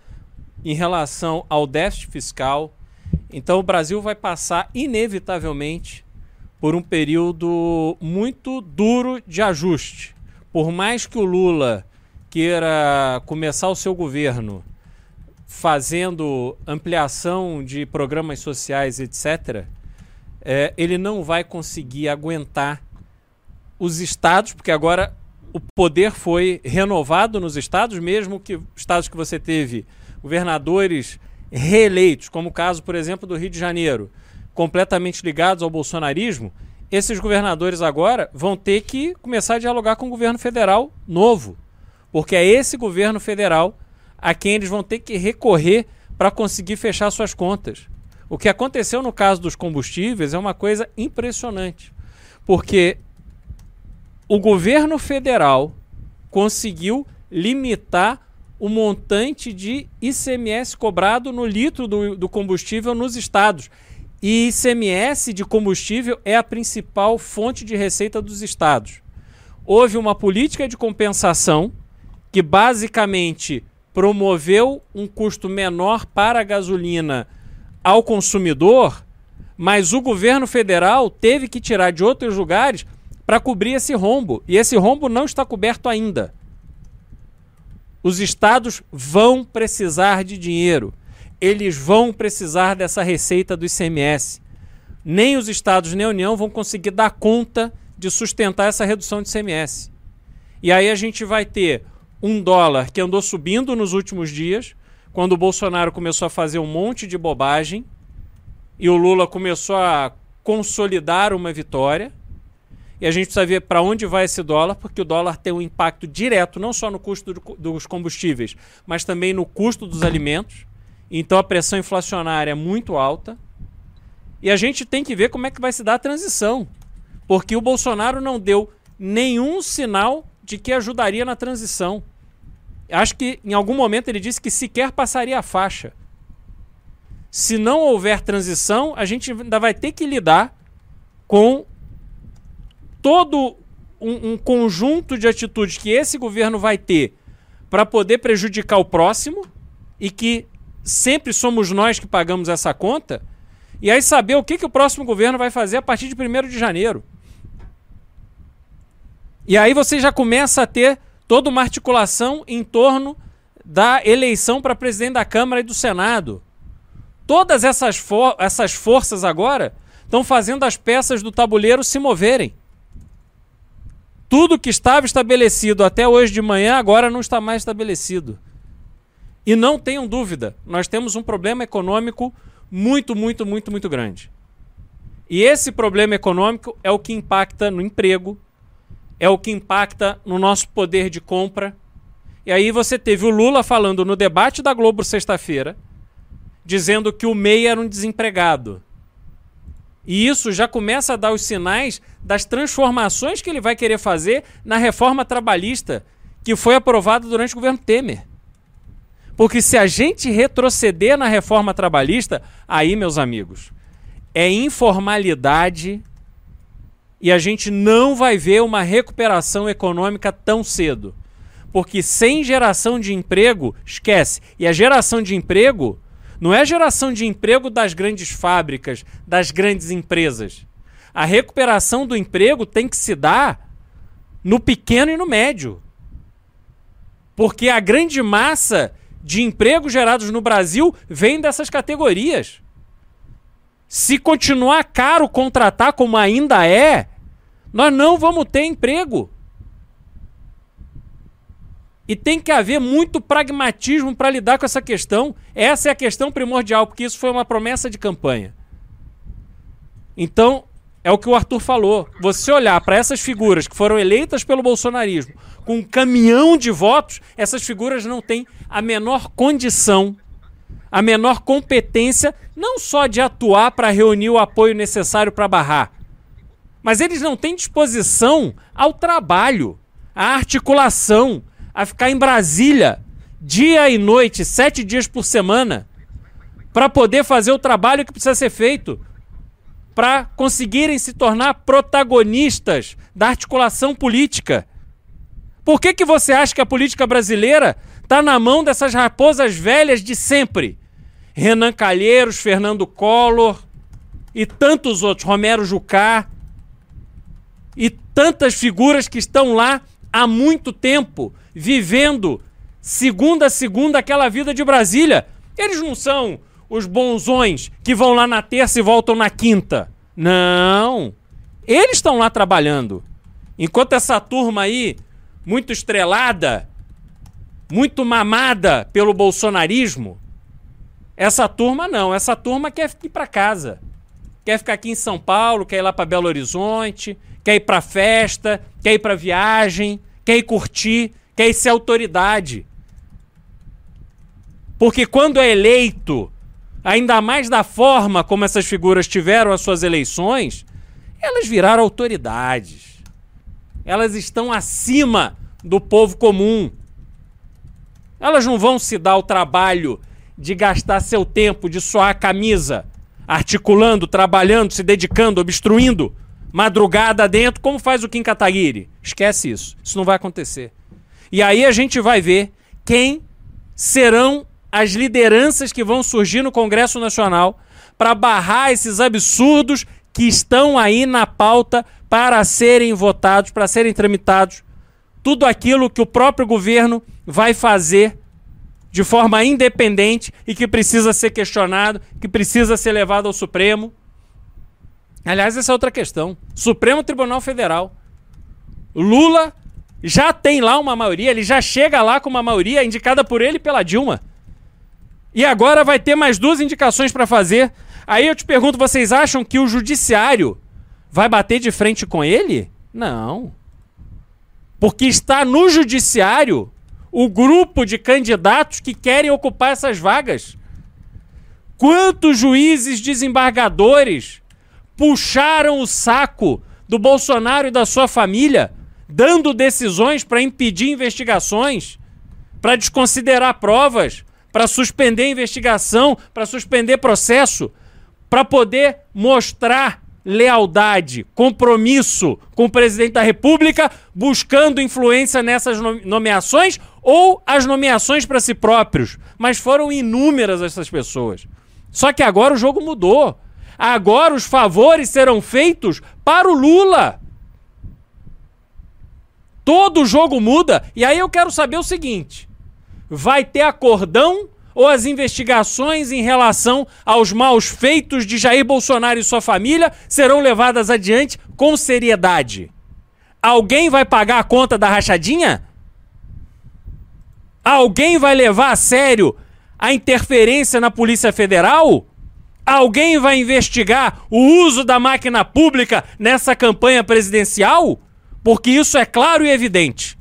em relação ao déficit fiscal. Então o Brasil vai passar inevitavelmente por um período muito duro de ajuste. Por mais que o Lula queira começar o seu governo fazendo ampliação de programas sociais, etc., é, ele não vai conseguir aguentar os estados, porque agora o poder foi renovado nos estados, mesmo que estados que você teve governadores reeleitos, como o caso, por exemplo, do Rio de Janeiro, completamente ligados ao bolsonarismo, esses governadores agora vão ter que começar a dialogar com o governo federal novo, porque é esse governo federal a quem eles vão ter que recorrer para conseguir fechar suas contas. O que aconteceu no caso dos combustíveis é uma coisa impressionante, porque o governo federal conseguiu limitar o montante de ICMS cobrado no litro do, do combustível nos estados. E ICMS de combustível é a principal fonte de receita dos estados. Houve uma política de compensação que basicamente promoveu um custo menor para a gasolina ao consumidor, mas o governo federal teve que tirar de outros lugares para cobrir esse rombo. E esse rombo não está coberto ainda. Os estados vão precisar de dinheiro. Eles vão precisar dessa receita do ICMS. Nem os estados nem a União vão conseguir dar conta de sustentar essa redução de ICMS. E aí a gente vai ter um dólar que andou subindo nos últimos dias, quando o Bolsonaro começou a fazer um monte de bobagem e o Lula começou a consolidar uma vitória. E a gente precisa ver para onde vai esse dólar, porque o dólar tem um impacto direto não só no custo do- dos combustíveis, mas também no custo dos alimentos. Então a pressão inflacionária é muito alta. E a gente tem que ver como é que vai se dar a transição. Porque o Bolsonaro não deu nenhum sinal de que ajudaria na transição. Acho que em algum momento ele disse que sequer passaria a faixa. Se não houver transição, a gente ainda vai ter que lidar com todo um, um conjunto de atitudes que esse governo vai ter para poder prejudicar o próximo e que sempre somos nós que pagamos essa conta. E aí saber o que, que o próximo governo vai fazer a partir de 1 de janeiro. E aí você já começa a ter toda uma articulação em torno da eleição para presidente da Câmara e do Senado. Todas essas, for essas forças agora estão fazendo as peças do tabuleiro se moverem. Tudo que estava estabelecido até hoje de manhã agora não está mais estabelecido. E não tenham dúvida, nós temos um problema econômico muito, muito, muito, muito grande. E esse problema econômico é o que impacta no emprego, é o que impacta no nosso poder de compra. E aí você teve o Lula falando no debate da Globo sexta-feira, dizendo que o MEI era um desempregado. E isso já começa a dar os sinais das transformações que ele vai querer fazer na reforma trabalhista que foi aprovada durante o governo Temer. Porque se a gente retroceder na reforma trabalhista, aí, meus amigos, é informalidade E a gente não vai ver uma recuperação econômica tão cedo. Porque sem geração de emprego, esquece. E a geração de emprego não é geração de emprego das grandes fábricas, das grandes empresas. A recuperação do emprego tem que se dar no pequeno e no médio. Porque a grande massa de empregos gerados no Brasil vem dessas categorias. Se continuar caro contratar como ainda é, nós não vamos ter emprego. E tem que haver muito pragmatismo para lidar com essa questão. Essa é a questão primordial, porque isso foi uma promessa de campanha. Então, é o que o Arthur falou. Você olhar para essas figuras que foram eleitas pelo bolsonarismo com um caminhão de votos, essas figuras não têm a menor condição, a menor competência, não só de atuar para reunir o apoio necessário para barrar, mas eles não têm disposição ao trabalho, à articulação, a ficar em Brasília dia e noite, sete dias por semana, para poder fazer o trabalho que precisa ser feito, para conseguirem se tornar protagonistas da articulação política. Por que, que você acha que a política brasileira está na mão dessas raposas velhas de sempre? Renan Calheiros, Fernando Collor e tantos outros, Romero Jucá e tantas figuras que estão lá há muito tempo vivendo segunda a segunda aquela vida de Brasília. Eles não são os bonzões que vão lá na terça e voltam na quinta. Não. Eles estão lá trabalhando. Enquanto essa turma aí, muito estrelada, muito mamada pelo bolsonarismo, essa turma não. Essa turma quer ir para casa. Quer ficar aqui em São Paulo, quer ir lá para Belo Horizonte, quer ir para festa, quer ir para viagem, quer ir curtir quer é ser autoridade. Porque quando é eleito, ainda mais da forma como essas figuras tiveram as suas eleições, elas viraram autoridades. Elas estão acima do povo comum. Elas não vão se dar o trabalho de gastar seu tempo, de suar a camisa, articulando, trabalhando, se dedicando, obstruindo, madrugada dentro, como faz o Kim Kataguiri. Esquece isso. Isso não vai acontecer. E aí a gente vai ver quem serão as lideranças que vão surgir no Congresso Nacional para barrar esses absurdos que estão aí na pauta para serem votados, para serem tramitados. Tudo aquilo que o próprio governo vai fazer de forma independente e que precisa ser questionado, que precisa ser levado ao Supremo. Aliás, essa é outra questão. Supremo Tribunal Federal. Lula já tem lá uma maioria, ele já chega lá com uma maioria indicada por ele e pela Dilma. E agora vai ter mais duas indicações para fazer. Aí eu te pergunto, vocês acham que o judiciário vai bater de frente com ele? Não. Porque está no judiciário o grupo de candidatos que querem ocupar essas vagas. Quantos juízes desembargadores puxaram o saco do Bolsonaro e da sua família dando decisões para impedir investigações, para desconsiderar provas, para suspender investigação, para suspender processo, para poder mostrar lealdade, compromisso com o presidente da República, buscando influência nessas nomeações ou as nomeações para si próprios. Mas foram inúmeras essas pessoas. Só que agora o jogo mudou. Agora os favores serão feitos para o Lula. Todo jogo muda. E aí eu quero saber o seguinte: vai ter acordão ou as investigações em relação aos maus feitos de Jair Bolsonaro e sua família serão levadas adiante com seriedade? Alguém vai pagar a conta da rachadinha? Alguém vai levar a sério a interferência na Polícia Federal? Alguém vai investigar o uso da máquina pública nessa campanha presidencial? Porque isso é claro e evidente.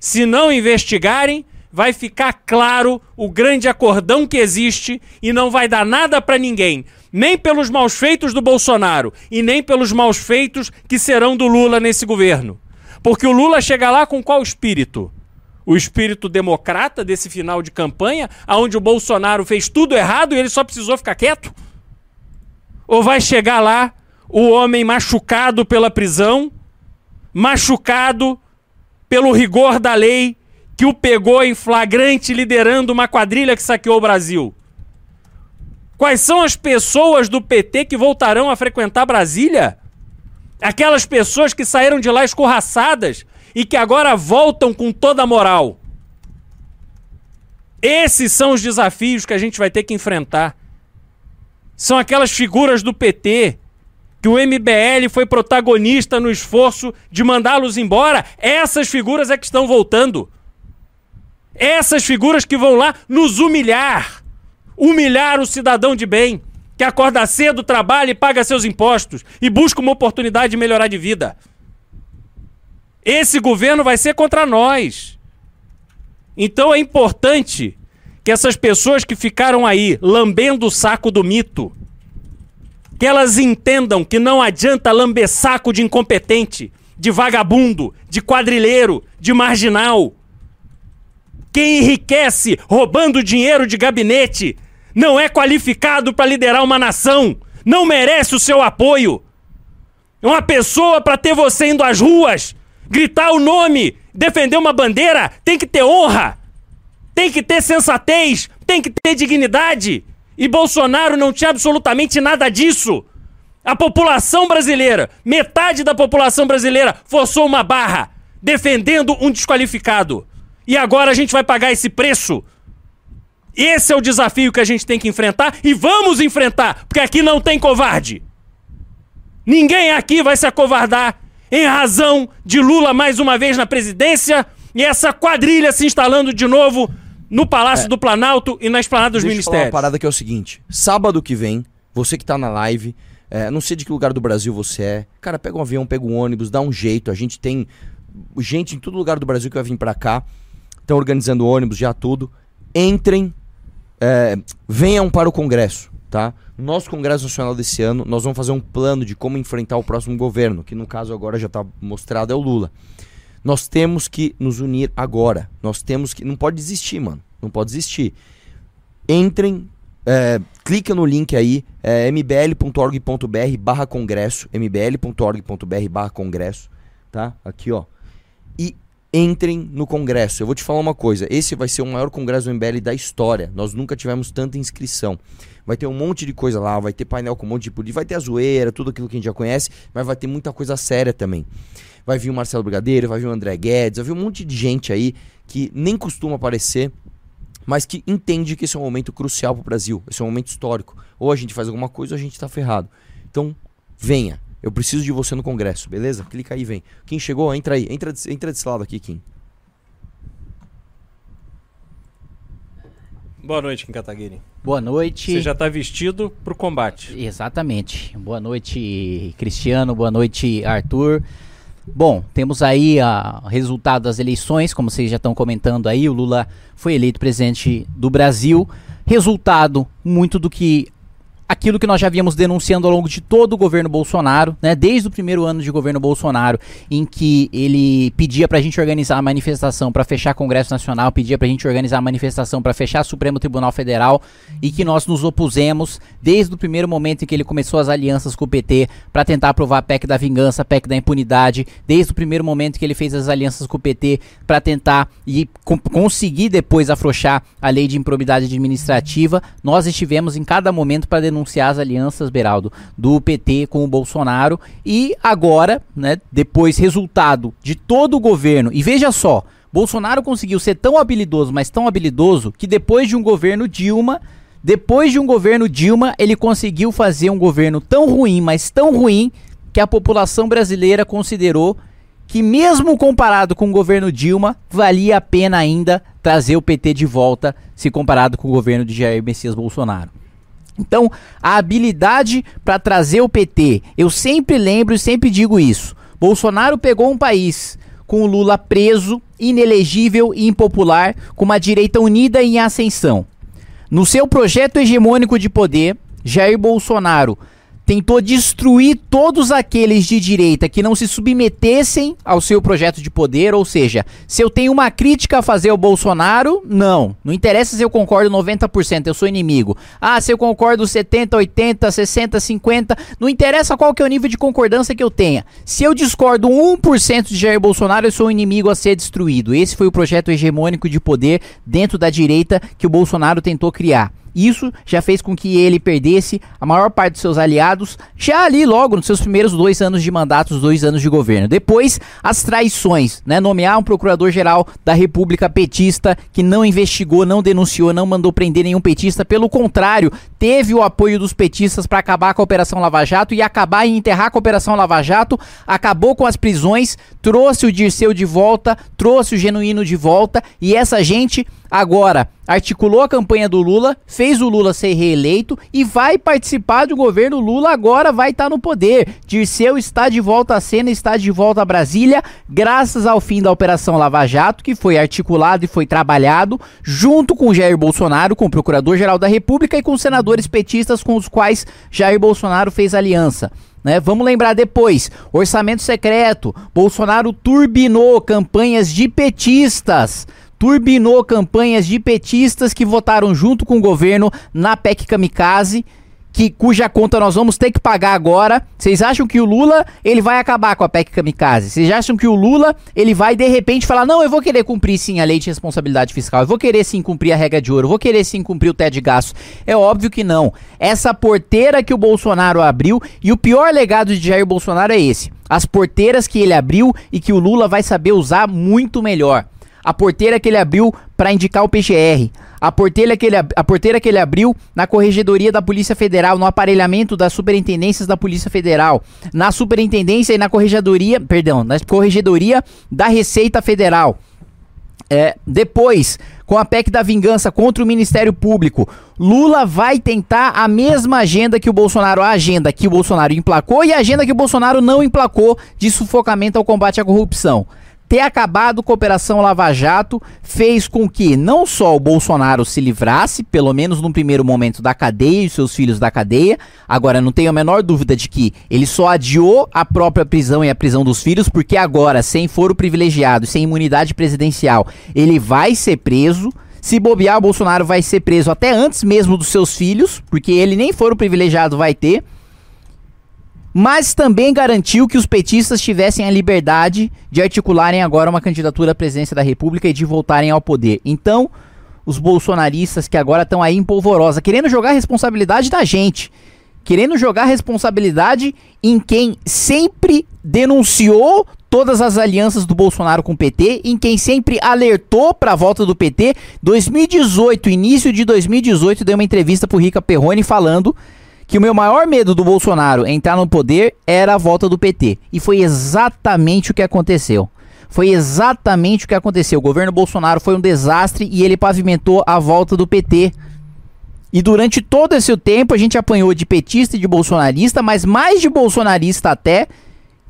Se não investigarem, vai ficar claro o grande acordão que existe e não vai dar nada para ninguém, nem pelos maus feitos do Bolsonaro e nem pelos maus feitos que serão do Lula nesse governo. Porque o Lula chega lá com qual espírito? O espírito democrata desse final de campanha, onde o Bolsonaro fez tudo errado e ele só precisou ficar quieto? Ou vai chegar lá o homem machucado pela prisão, machucado pelo rigor da lei que o pegou em flagrante liderando uma quadrilha que saqueou o Brasil? Quais são as pessoas do PT que voltarão a frequentar Brasília? Aquelas pessoas que saíram de lá escorraçadas e que agora voltam com toda a moral. Esses são os desafios que a gente vai ter que enfrentar. São aquelas figuras do PT que o MBL foi protagonista no esforço de mandá-los embora. Essas figuras é que estão voltando. Essas figuras que vão lá nos humilhar. Humilhar o cidadão de bem, que acorda cedo, trabalha e paga seus impostos e busca uma oportunidade de melhorar de vida. Esse governo vai ser contra nós. Então é importante que essas pessoas que ficaram aí lambendo o saco do mito, que elas entendam que não adianta lamber saco de incompetente, de vagabundo, de quadrilheiro, de marginal. Quem enriquece roubando dinheiro de gabinete não é qualificado para liderar uma nação, não merece o seu apoio. É uma pessoa para ter você indo às ruas, gritar o nome, defender uma bandeira, tem que ter honra, tem que ter sensatez, tem que ter dignidade. E Bolsonaro não tinha absolutamente nada disso. A população brasileira, metade da população brasileira, forçou uma barra, defendendo um desqualificado. E agora a gente vai pagar esse preço. Esse é o desafio que a gente tem que enfrentar e vamos enfrentar, porque aqui não tem covarde. Ninguém aqui vai se acovardar em razão de Lula mais uma vez na presidência e essa quadrilha se instalando de novo no Palácio é. do Planalto e na esplanada dos Deixa ministérios. Eu falar uma parada que é o seguinte: sábado que vem, você que tá na live, é, não sei de que lugar do Brasil você é, cara, pega um avião, pega um ônibus, dá um jeito. A gente tem gente em todo lugar do Brasil que vai vir para cá, estão organizando ônibus, já tudo. Entrem, é, venham para o Congresso, tá? Nosso Congresso Nacional desse ano, nós vamos fazer um plano de como enfrentar o próximo governo, que no caso agora já está mostrado é o Lula. Nós temos que nos unir agora. Nós temos que. Não pode desistir, mano. Não pode desistir. Entrem, é, clica no link aí, é, mbl.org.br barra congresso, mbl.org.br barra congresso, tá? Aqui, ó. Entrem no congresso. Eu vou te falar uma coisa, esse vai ser o maior congresso do MBL da história. Nós nunca tivemos tanta inscrição. Vai ter um monte de coisa lá, vai ter painel com um monte de vai ter a zoeira, tudo aquilo que a gente já conhece, mas vai ter muita coisa séria também vai vir o Marcelo Brigadeiro, vai vir o André Guedes, vai vir um monte de gente aí que nem costuma aparecer, mas que entende que esse é um momento crucial para o Brasil, esse é um momento histórico. Ou a gente faz alguma coisa ou a gente está ferrado. Então, venha. Eu preciso de você no Congresso, beleza? Clica aí, vem. Quem chegou, entra aí. Entra, entra desse lado aqui, Kim. Boa noite, Kim Kataguiri. Boa noite. Você já está vestido para o combate. Exatamente. Boa noite, Cristiano. Boa noite, Arthur. Bom, temos aí o resultado das eleições, como vocês já estão comentando aí, o Lula foi eleito presidente do Brasil. Resultado muito do que aquilo que nós já víamos denunciando ao longo de todo o governo Bolsonaro, né? Desde o primeiro ano de governo Bolsonaro, em que ele pedia para a gente organizar a manifestação para fechar Congresso Nacional, pedia para a gente organizar a manifestação para fechar Supremo Tribunal Federal e que nós nos opusemos desde o primeiro momento em que ele começou as alianças com o PT para tentar aprovar a PEC da vingança, a PEC da impunidade, desde o primeiro momento que ele fez as alianças com o PT para tentar e conseguir depois afrouxar a lei de improbidade administrativa, nós estivemos em cada momento para denunciar anunciar as alianças, Beraldo, do PT com o Bolsonaro. E agora, né, depois, resultado de todo o governo. E veja só, Bolsonaro conseguiu ser tão habilidoso, mas tão habilidoso, que depois de um governo Dilma. Depois de um governo Dilma, ele conseguiu fazer um governo tão ruim, mas tão ruim, que a população brasileira considerou que, mesmo comparado com o governo Dilma, valia a pena ainda trazer o PT de volta, se comparado com o governo de Jair Messias Bolsonaro. Então, a habilidade para trazer o PT, eu sempre lembro e sempre digo isso. Bolsonaro pegou um país com o Lula preso, inelegível e impopular, com uma direita unida em ascensão. No seu projeto hegemônico de poder, Jair Bolsonaro tentou destruir todos aqueles de direita que não se submetessem ao seu projeto de poder, ou seja, se eu tenho uma crítica a fazer ao Bolsonaro, não. Não interessa se eu concordo 90%, eu sou inimigo. Ah, se eu concordo 70, 80, 60, 50, não interessa qual que é o nível de concordância que eu tenha. Se eu discordo 1% de Jair Bolsonaro, eu sou um inimigo a ser destruído. Esse foi o projeto hegemônico de poder dentro da direita que o Bolsonaro tentou criar. Isso já fez com que ele perdesse a maior parte dos seus aliados já ali logo nos seus primeiros dois anos de mandato, os dois anos de governo. Depois, as traições, né? Nomear um procurador-geral da República petista que não investigou, não denunciou, não mandou prender nenhum petista. Pelo contrário, teve o apoio dos petistas para acabar com a Operação Lava Jato e acabar e enterrar com a Operação Lava Jato. Acabou com as prisões, trouxe o Dirceu de volta, trouxe o Genuíno de volta e essa gente agora articulou a campanha do Lula, fez o Lula ser reeleito e vai participar do governo Lula agora vai estar tá no poder. Dirceu está de volta à cena, está de volta a Brasília, graças ao fim da Operação Lava Jato, que foi articulado e foi trabalhado junto com Jair Bolsonaro, com o Procurador-Geral da República e com senadores petistas com os quais Jair Bolsonaro fez aliança. Né? Vamos lembrar depois: orçamento secreto. Bolsonaro turbinou campanhas de petistas turbinou campanhas de petistas que votaram junto com o governo na PEC Kamikaze, que, cuja conta nós vamos ter que pagar agora. Vocês acham que o Lula ele vai acabar com a PEC Kamikaze? Vocês acham que o Lula ele vai de repente falar: não, eu vou querer cumprir sim a lei de responsabilidade fiscal, eu vou querer sim cumprir a regra de ouro, eu vou querer sim cumprir o teto de gastos? É óbvio que não. Essa porteira que o Bolsonaro abriu, e o pior legado de Jair Bolsonaro é esse: as porteiras que ele abriu e que o Lula vai saber usar muito melhor a porteira que ele abriu para indicar o PGR, a porteira, que ele, a porteira que ele abriu na corregedoria da Polícia Federal, no aparelhamento das superintendências da Polícia Federal, na superintendência e na corregedoria, perdão, na corregedoria da Receita Federal. É, depois, com a PEC da vingança contra o Ministério Público, Lula vai tentar a mesma agenda que o Bolsonaro, a agenda que o Bolsonaro emplacou e a agenda que o Bolsonaro não emplacou de sufocamento ao combate à corrupção ter acabado com a Operação Lava Jato fez com que não só o Bolsonaro se livrasse, pelo menos no primeiro momento, da cadeia e seus filhos da cadeia. Agora, não tenho a menor dúvida de que ele só adiou a própria prisão e a prisão dos filhos, porque agora, sem foro privilegiado, sem imunidade presidencial, ele vai ser preso. Se bobear, o Bolsonaro vai ser preso até antes mesmo dos seus filhos, porque ele nem foro privilegiado vai ter mas também garantiu que os petistas tivessem a liberdade de articularem agora uma candidatura à presidência da República e de voltarem ao poder. Então, os bolsonaristas que agora estão aí em polvorosa, querendo jogar a responsabilidade da gente, querendo jogar a responsabilidade em quem sempre denunciou todas as alianças do Bolsonaro com o PT, em quem sempre alertou para a volta do PT. 2018, início de 2018, deu uma entrevista pro Rica Perrone falando que o meu maior medo do Bolsonaro entrar no poder era a volta do PT. E foi exatamente o que aconteceu. Foi exatamente o que aconteceu. O governo Bolsonaro foi um desastre e ele pavimentou a volta do PT. E durante todo esse tempo a gente apanhou de petista e de bolsonarista, mas mais de bolsonarista até,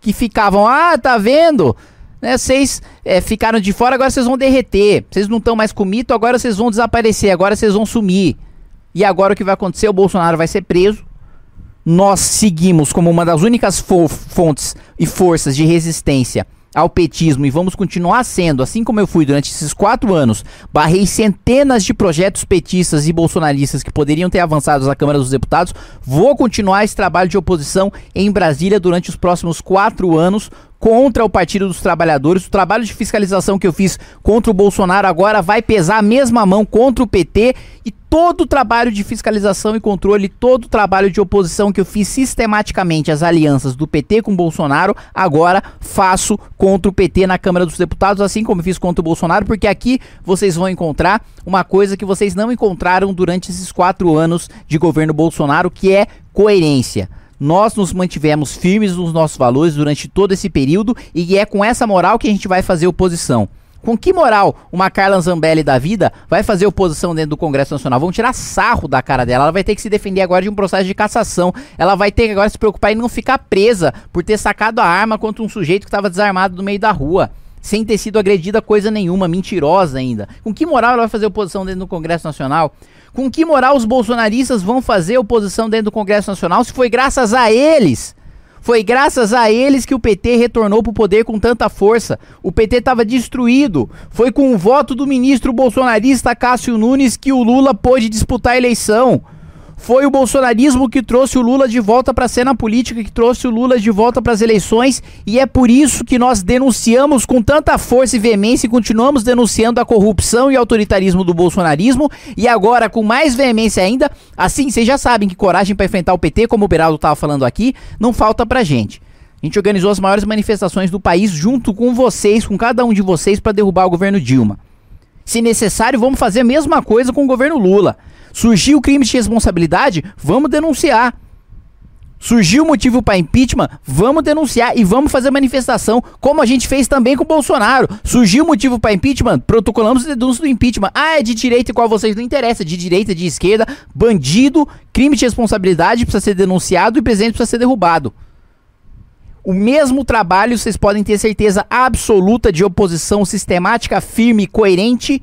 que ficavam, ah, tá vendo? Né, vocês é, ficaram de fora, agora vocês vão derreter. Vocês não estão mais com mito, agora vocês vão desaparecer, agora vocês vão sumir. E agora o que vai acontecer? O Bolsonaro vai ser preso nós seguimos como uma das únicas fontes e forças de resistência ao petismo e vamos continuar sendo, assim como eu fui durante esses quatro anos, barrei centenas de projetos petistas e bolsonaristas que poderiam ter avançado na Câmara dos Deputados, vou continuar esse trabalho de oposição em Brasília durante os próximos quatro anos contra o Partido dos Trabalhadores. O trabalho de fiscalização que eu fiz contra o Bolsonaro agora vai pesar a mesma mão contra o PT e todo o trabalho de fiscalização e controle, todo o trabalho de oposição que eu fiz sistematicamente às alianças do PT com Bolsonaro, agora faço contra o PT na Câmara dos Deputados, assim como fiz contra o Bolsonaro, porque aqui vocês vão encontrar uma coisa que vocês não encontraram durante esses quatro anos de governo Bolsonaro, que é coerência. Nós nos mantivemos firmes nos nossos valores durante todo esse período e é com essa moral que a gente vai fazer oposição. Com que moral uma Carla Zambelli da vida vai fazer oposição dentro do Congresso Nacional? Vão tirar sarro da cara dela. Ela vai ter que se defender agora de um processo de cassação. Ela vai ter que agora se preocupar em não ficar presa por ter sacado a arma contra um sujeito que estava desarmado no meio da rua. Sem ter sido agredida coisa nenhuma, mentirosa ainda. Com que moral ela vai fazer oposição dentro do Congresso Nacional? Com que moral os bolsonaristas vão fazer oposição dentro do Congresso Nacional se foi graças a eles? Foi graças a eles que o PT retornou para o poder com tanta força. O PT estava destruído. Foi com o voto do ministro bolsonarista Cássio Nunes que o Lula pôde disputar a eleição. Foi o bolsonarismo que trouxe o Lula de volta para a cena política, que trouxe o Lula de volta para as eleições, e é por isso que nós denunciamos com tanta força e veemência e continuamos denunciando a corrupção e autoritarismo do bolsonarismo, e agora com mais veemência ainda, assim, vocês já sabem que coragem para enfrentar o PT, como o Beraldo estava falando aqui, não falta pra gente. A gente organizou as maiores manifestações do país junto com vocês, com cada um de vocês, para derrubar o governo Dilma. Se necessário, vamos fazer a mesma coisa com o governo Lula. Surgiu crime de responsabilidade? Vamos denunciar. Surgiu motivo para impeachment? Vamos denunciar e vamos fazer manifestação, como a gente fez também com o Bolsonaro. Surgiu motivo para impeachment? Protocolamos denúncia do impeachment. Ah, é de direita igual vocês não interessa, de direita, de esquerda, bandido, crime de responsabilidade precisa ser denunciado e presidente precisa ser derrubado. O mesmo trabalho, vocês podem ter certeza absoluta de oposição sistemática, firme, coerente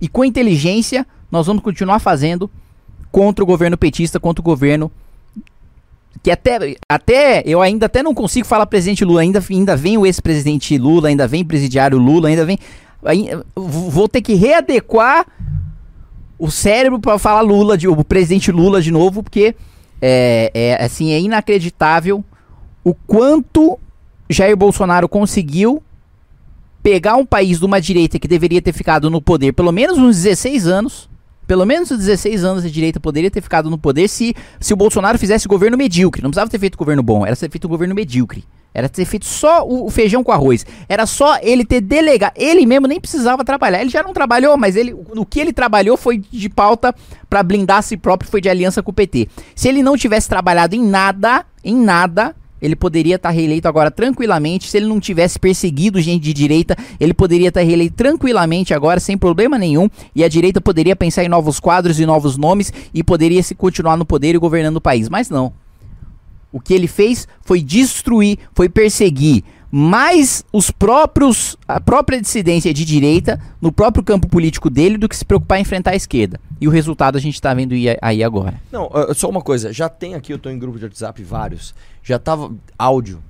e com inteligência nós vamos continuar fazendo contra o governo petista, contra o governo que até, até eu ainda até não consigo falar presidente Lula, ainda, ainda vem o ex-presidente Lula, ainda vem presidiário Lula, ainda vem. vou ter que readequar o cérebro para falar Lula, de, o presidente Lula de novo, porque é, é, assim, é inacreditável o quanto Jair Bolsonaro conseguiu pegar um país de uma direita que deveria ter ficado no poder pelo menos uns 16 anos pelo menos 16 anos de direita poderia ter ficado no poder se, se o Bolsonaro fizesse governo medíocre. Não precisava ter feito governo bom, era ter feito governo medíocre. Era ter feito só o, feijão com arroz. Era só ele ter delegado. Ele mesmo nem precisava trabalhar. Ele já não trabalhou, mas ele, o que ele trabalhou foi de pauta para blindar a si próprio, foi de aliança com o PT. Se ele não tivesse trabalhado em nada, em nada, ele poderia estar tá reeleito agora tranquilamente. Se ele não tivesse perseguido gente de direita, ele poderia estar tá reeleito tranquilamente agora, sem problema nenhum. E a direita poderia pensar em novos quadros e novos nomes e poderia se continuar no poder e governando o país. Mas não. O que ele fez foi destruir, foi perseguir mais os próprios a própria dissidência de direita no próprio campo político dele do que se preocupar em enfrentar a esquerda. E o resultado a gente está vendo aí agora. Não, uh, só uma coisa, já tem aqui, eu estou em grupo de WhatsApp vários, já tava áudio.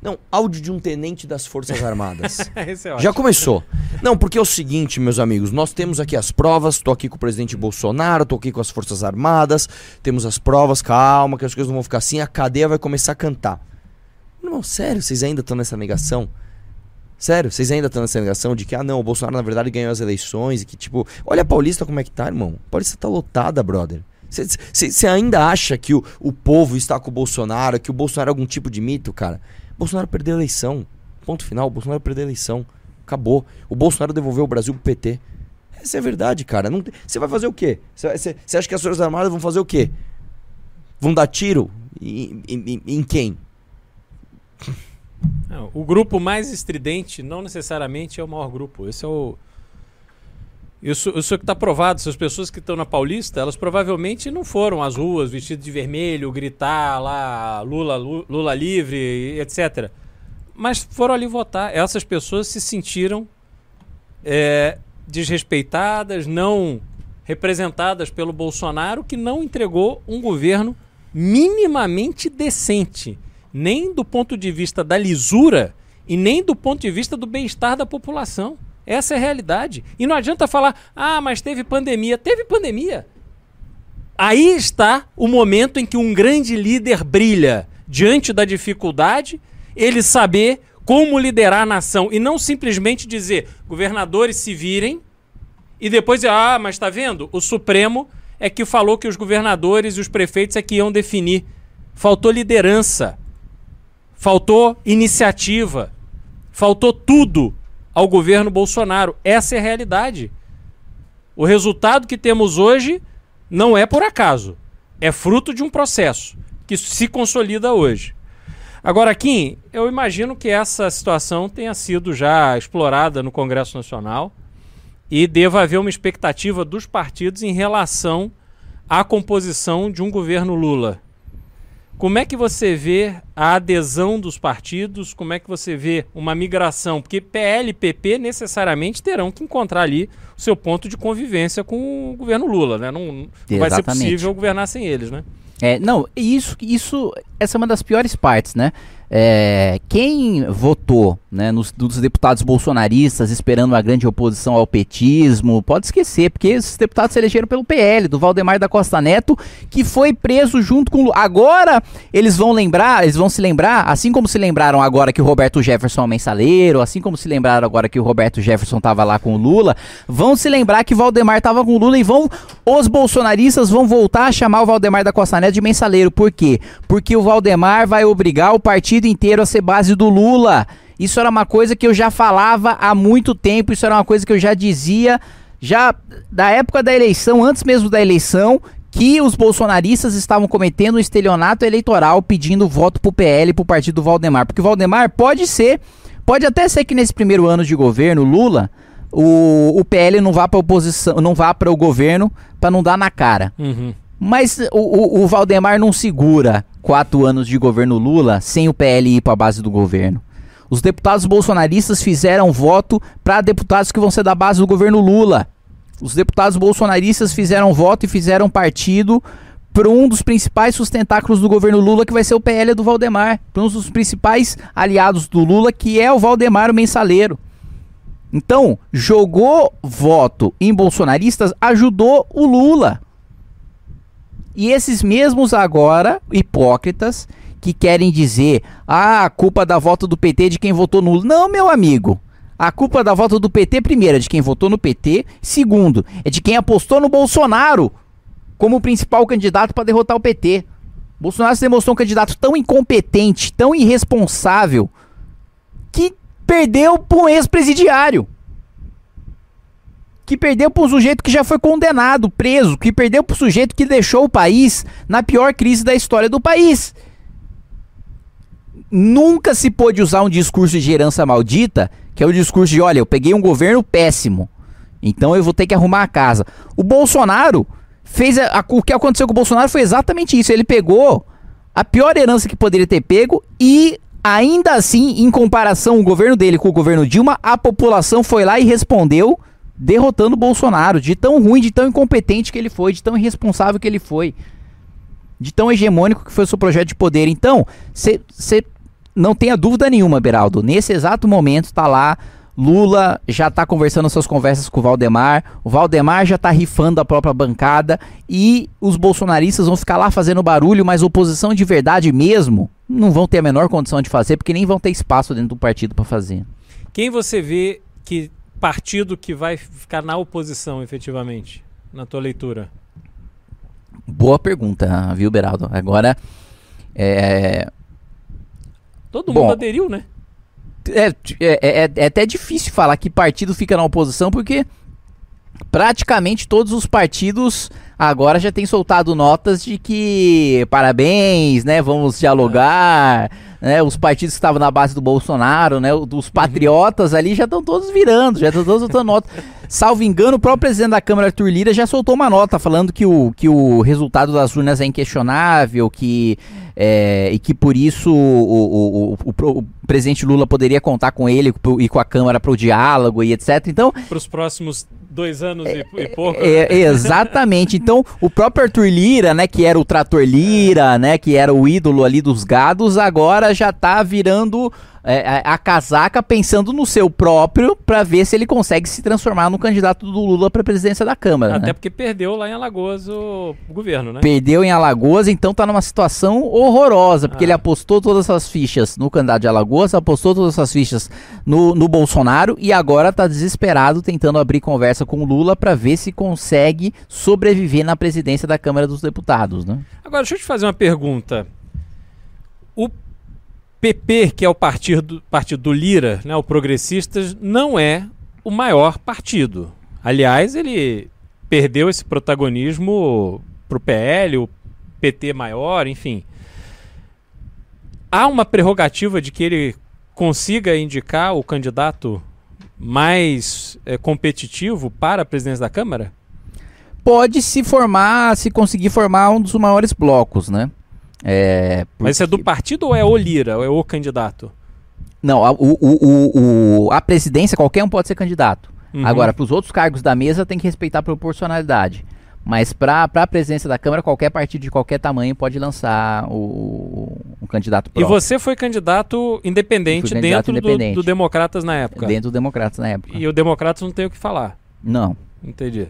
Não, áudio de um tenente das Forças Armadas. é já começou. Não, porque é o seguinte, meus amigos, nós temos aqui as provas, tô aqui com o presidente Bolsonaro, tô aqui com as Forças Armadas, temos as provas, calma, que as coisas não vão ficar assim, a cadeia vai começar a cantar. Não, sério, vocês ainda estão nessa negação? Sério, vocês ainda estão nessa negação de que, ah, não, o Bolsonaro na verdade ganhou as eleições e que, tipo, olha a Paulista como é que tá, irmão. A Paulista tá lotada, brother. Você ainda acha que o, o povo está com o Bolsonaro, que o Bolsonaro é algum tipo de mito, cara? Bolsonaro perdeu a eleição. Ponto final, o Bolsonaro perdeu a eleição. Acabou. O Bolsonaro devolveu o Brasil pro PT. Essa é a verdade, cara. Você vai fazer o quê? Você acha que as Forças Armadas vão fazer o quê? Vão dar tiro? Em quem? Não, o grupo mais estridente não necessariamente é o maior grupo. Esse é o. Isso, isso que está provado. Essas pessoas que estão na Paulista, elas provavelmente não foram às ruas vestidas de vermelho, gritar lá Lula, Lula, livre, etc. Mas foram ali votar. Essas pessoas se sentiram é, desrespeitadas, não representadas pelo Bolsonaro, que não entregou um governo minimamente decente nem do ponto de vista da lisura e nem do ponto de vista do bem-estar da população. Essa é a realidade. E não adianta falar, ah, mas teve pandemia. Teve pandemia. Aí está o momento em que um grande líder brilha diante da dificuldade, ele saber como liderar a nação e não simplesmente dizer governadores se virem e depois, ah, mas está vendo? O Supremo é que falou que os governadores e os prefeitos é que iam definir. Faltou liderança. Faltou iniciativa. Faltou tudo ao governo Bolsonaro. Essa é a realidade. O resultado que temos hoje não é por acaso. É fruto de um processo que se consolida hoje. Agora, Kim, eu imagino que essa situação tenha sido já explorada no Congresso Nacional e deva haver uma expectativa dos partidos em relação à composição de um governo Lula. Como é que você vê a adesão dos partidos? Como é que você vê uma migração? Porque PL e PP necessariamente terão que encontrar ali o seu ponto de convivência com o governo Lula, né? Não, não vai ser possível governar sem eles, né? É, não, isso, isso, essa é uma das piores partes, né? É, quem votou né, nos, dos deputados bolsonaristas esperando uma grande oposição ao petismo, pode esquecer, porque esses deputados se elegeram pelo PL, do Valdemar da Costa Neto, que foi preso junto com. Agora eles vão lembrar, eles vão se lembrar, assim como se lembraram agora que o Roberto Jefferson é um mensaleiro, assim como se lembraram agora que o Roberto Jefferson tava lá com o Lula, vão se lembrar que Valdemar tava com o Lula e vão. Os bolsonaristas vão voltar a chamar o Valdemar da Costa Neto de mensaleiro. Por quê? Porque o Valdemar vai obrigar o partido inteiro a ser base do Lula. Isso era uma coisa que eu já falava há muito tempo, isso era uma coisa que eu já dizia já da época da eleição, antes mesmo da eleição, que os bolsonaristas estavam cometendo um estelionato eleitoral pedindo voto pro PL, pro partido do Valdemar. Porque o Valdemar pode ser, pode até ser que nesse primeiro ano de governo, Lula, o, o PL não vá pra oposição, não vá para o governo para não dar na cara. Uhum. Mas o, o, o Valdemar não segura quatro anos de governo Lula sem o PL ir para a base do governo. Os deputados bolsonaristas fizeram voto para deputados que vão ser da base do governo Lula. Os deputados bolsonaristas fizeram voto e fizeram partido para um dos principais sustentáculos do governo Lula, que vai ser o PL do Valdemar. Para um dos principais aliados do Lula, que é o Valdemar, o mensaleiro. Então, jogou voto em bolsonaristas, ajudou o Lula. E esses mesmos agora, hipócritas, que querem dizer: ah, a culpa da volta do PT de quem votou no Lula. Não, meu amigo. A culpa da volta do PT, primeiro, é de quem votou no PT. Segundo, é de quem apostou no Bolsonaro como principal candidato para derrotar o PT. Bolsonaro se demonstrou um candidato tão incompetente, tão irresponsável, que perdeu para um ex-presidiário que perdeu para um sujeito que já foi condenado, preso, que perdeu para o sujeito que deixou o país na pior crise da história do país. Nunca se pôde usar um discurso de herança maldita, que é o discurso de, olha, eu peguei um governo péssimo, então eu vou ter que arrumar a casa. O Bolsonaro fez a- a- o que aconteceu com o Bolsonaro foi exatamente isso. Ele pegou a pior herança que poderia ter pego e ainda assim, em comparação o governo dele com o governo Dilma, a população foi lá e respondeu derrotando o Bolsonaro, de tão ruim, de tão incompetente que ele foi, de tão irresponsável que ele foi, de tão hegemônico que foi o seu projeto de poder. Então, você não tenha dúvida nenhuma, Beraldo, nesse exato momento tá lá Lula já tá conversando suas conversas com o Valdemar, o Valdemar já tá rifando a própria bancada e os bolsonaristas vão ficar lá fazendo barulho, mas oposição de verdade mesmo não vão ter a menor condição de fazer, porque nem vão ter espaço dentro do partido para fazer. Quem você vê que partido que vai ficar na oposição, efetivamente, na tua leitura? Boa pergunta, viu, Beraldo? Agora, é, Todo Bom. mundo aderiu, né? é, é, é- é até difícil falar que partido fica na oposição, porque praticamente todos os partidos agora já têm soltado notas de que parabéns, né? Vamos dialogar. Né, os partidos que estavam na base do Bolsonaro, né, os patriotas ali já estão todos virando, já estão todos soltando nota. Salvo engano, o próprio presidente da Câmara, Arthur Lira, já soltou uma nota falando que o, que o resultado das urnas é inquestionável, que, é, e que por isso o, o, o, o presidente Lula poderia contar com ele e com a Câmara para o diálogo e etc. Então, Para os próximos dois anos e, e pouco. é, exatamente. Então, o próprio Arthur Lira, né, que era o trator Lira, né, que era o ídolo ali dos gados, agora já tá virando é, a, a casaca pensando no seu próprio pra ver se ele consegue se transformar no candidato do Lula pra presidência da Câmara. Até né? porque perdeu lá em Alagoas o governo, né? Perdeu em Alagoas, então tá numa situação horrorosa, porque Ah. ele apostou todas as fichas no candidato de Alagoas, apostou todas as fichas no, no Bolsonaro e agora tá desesperado tentando abrir conversa com o Lula pra ver se consegue sobreviver na presidência da Câmara dos Deputados, né? Agora, deixa eu te fazer uma pergunta. O PP, que é o partido, partido do Lira, né, o Progressistas, não é o maior partido. Aliás, ele perdeu esse protagonismo para o PL, o PT maior, enfim. Há uma prerrogativa de que ele consiga indicar o candidato mais eh, competitivo para a presidência da Câmara? Pode se formar, se conseguir formar um dos maiores blocos, né? É, Mas isso é do porque- partido ou é o Lira, ou é o candidato? Não, a, o, o, o, o- a presidência, qualquer um pode ser candidato. Uhum. Agora, para os outros cargos da mesa, tem que respeitar a proporcionalidade. Mas para a presidência da Câmara, qualquer partido de qualquer tamanho pode lançar o, um candidato E próprio. você foi candidato independente candidato dentro do- independente. Do, Democratas na época. Dentro do Democratas na época. E o Democratas não tem o que falar. Não. Entendi.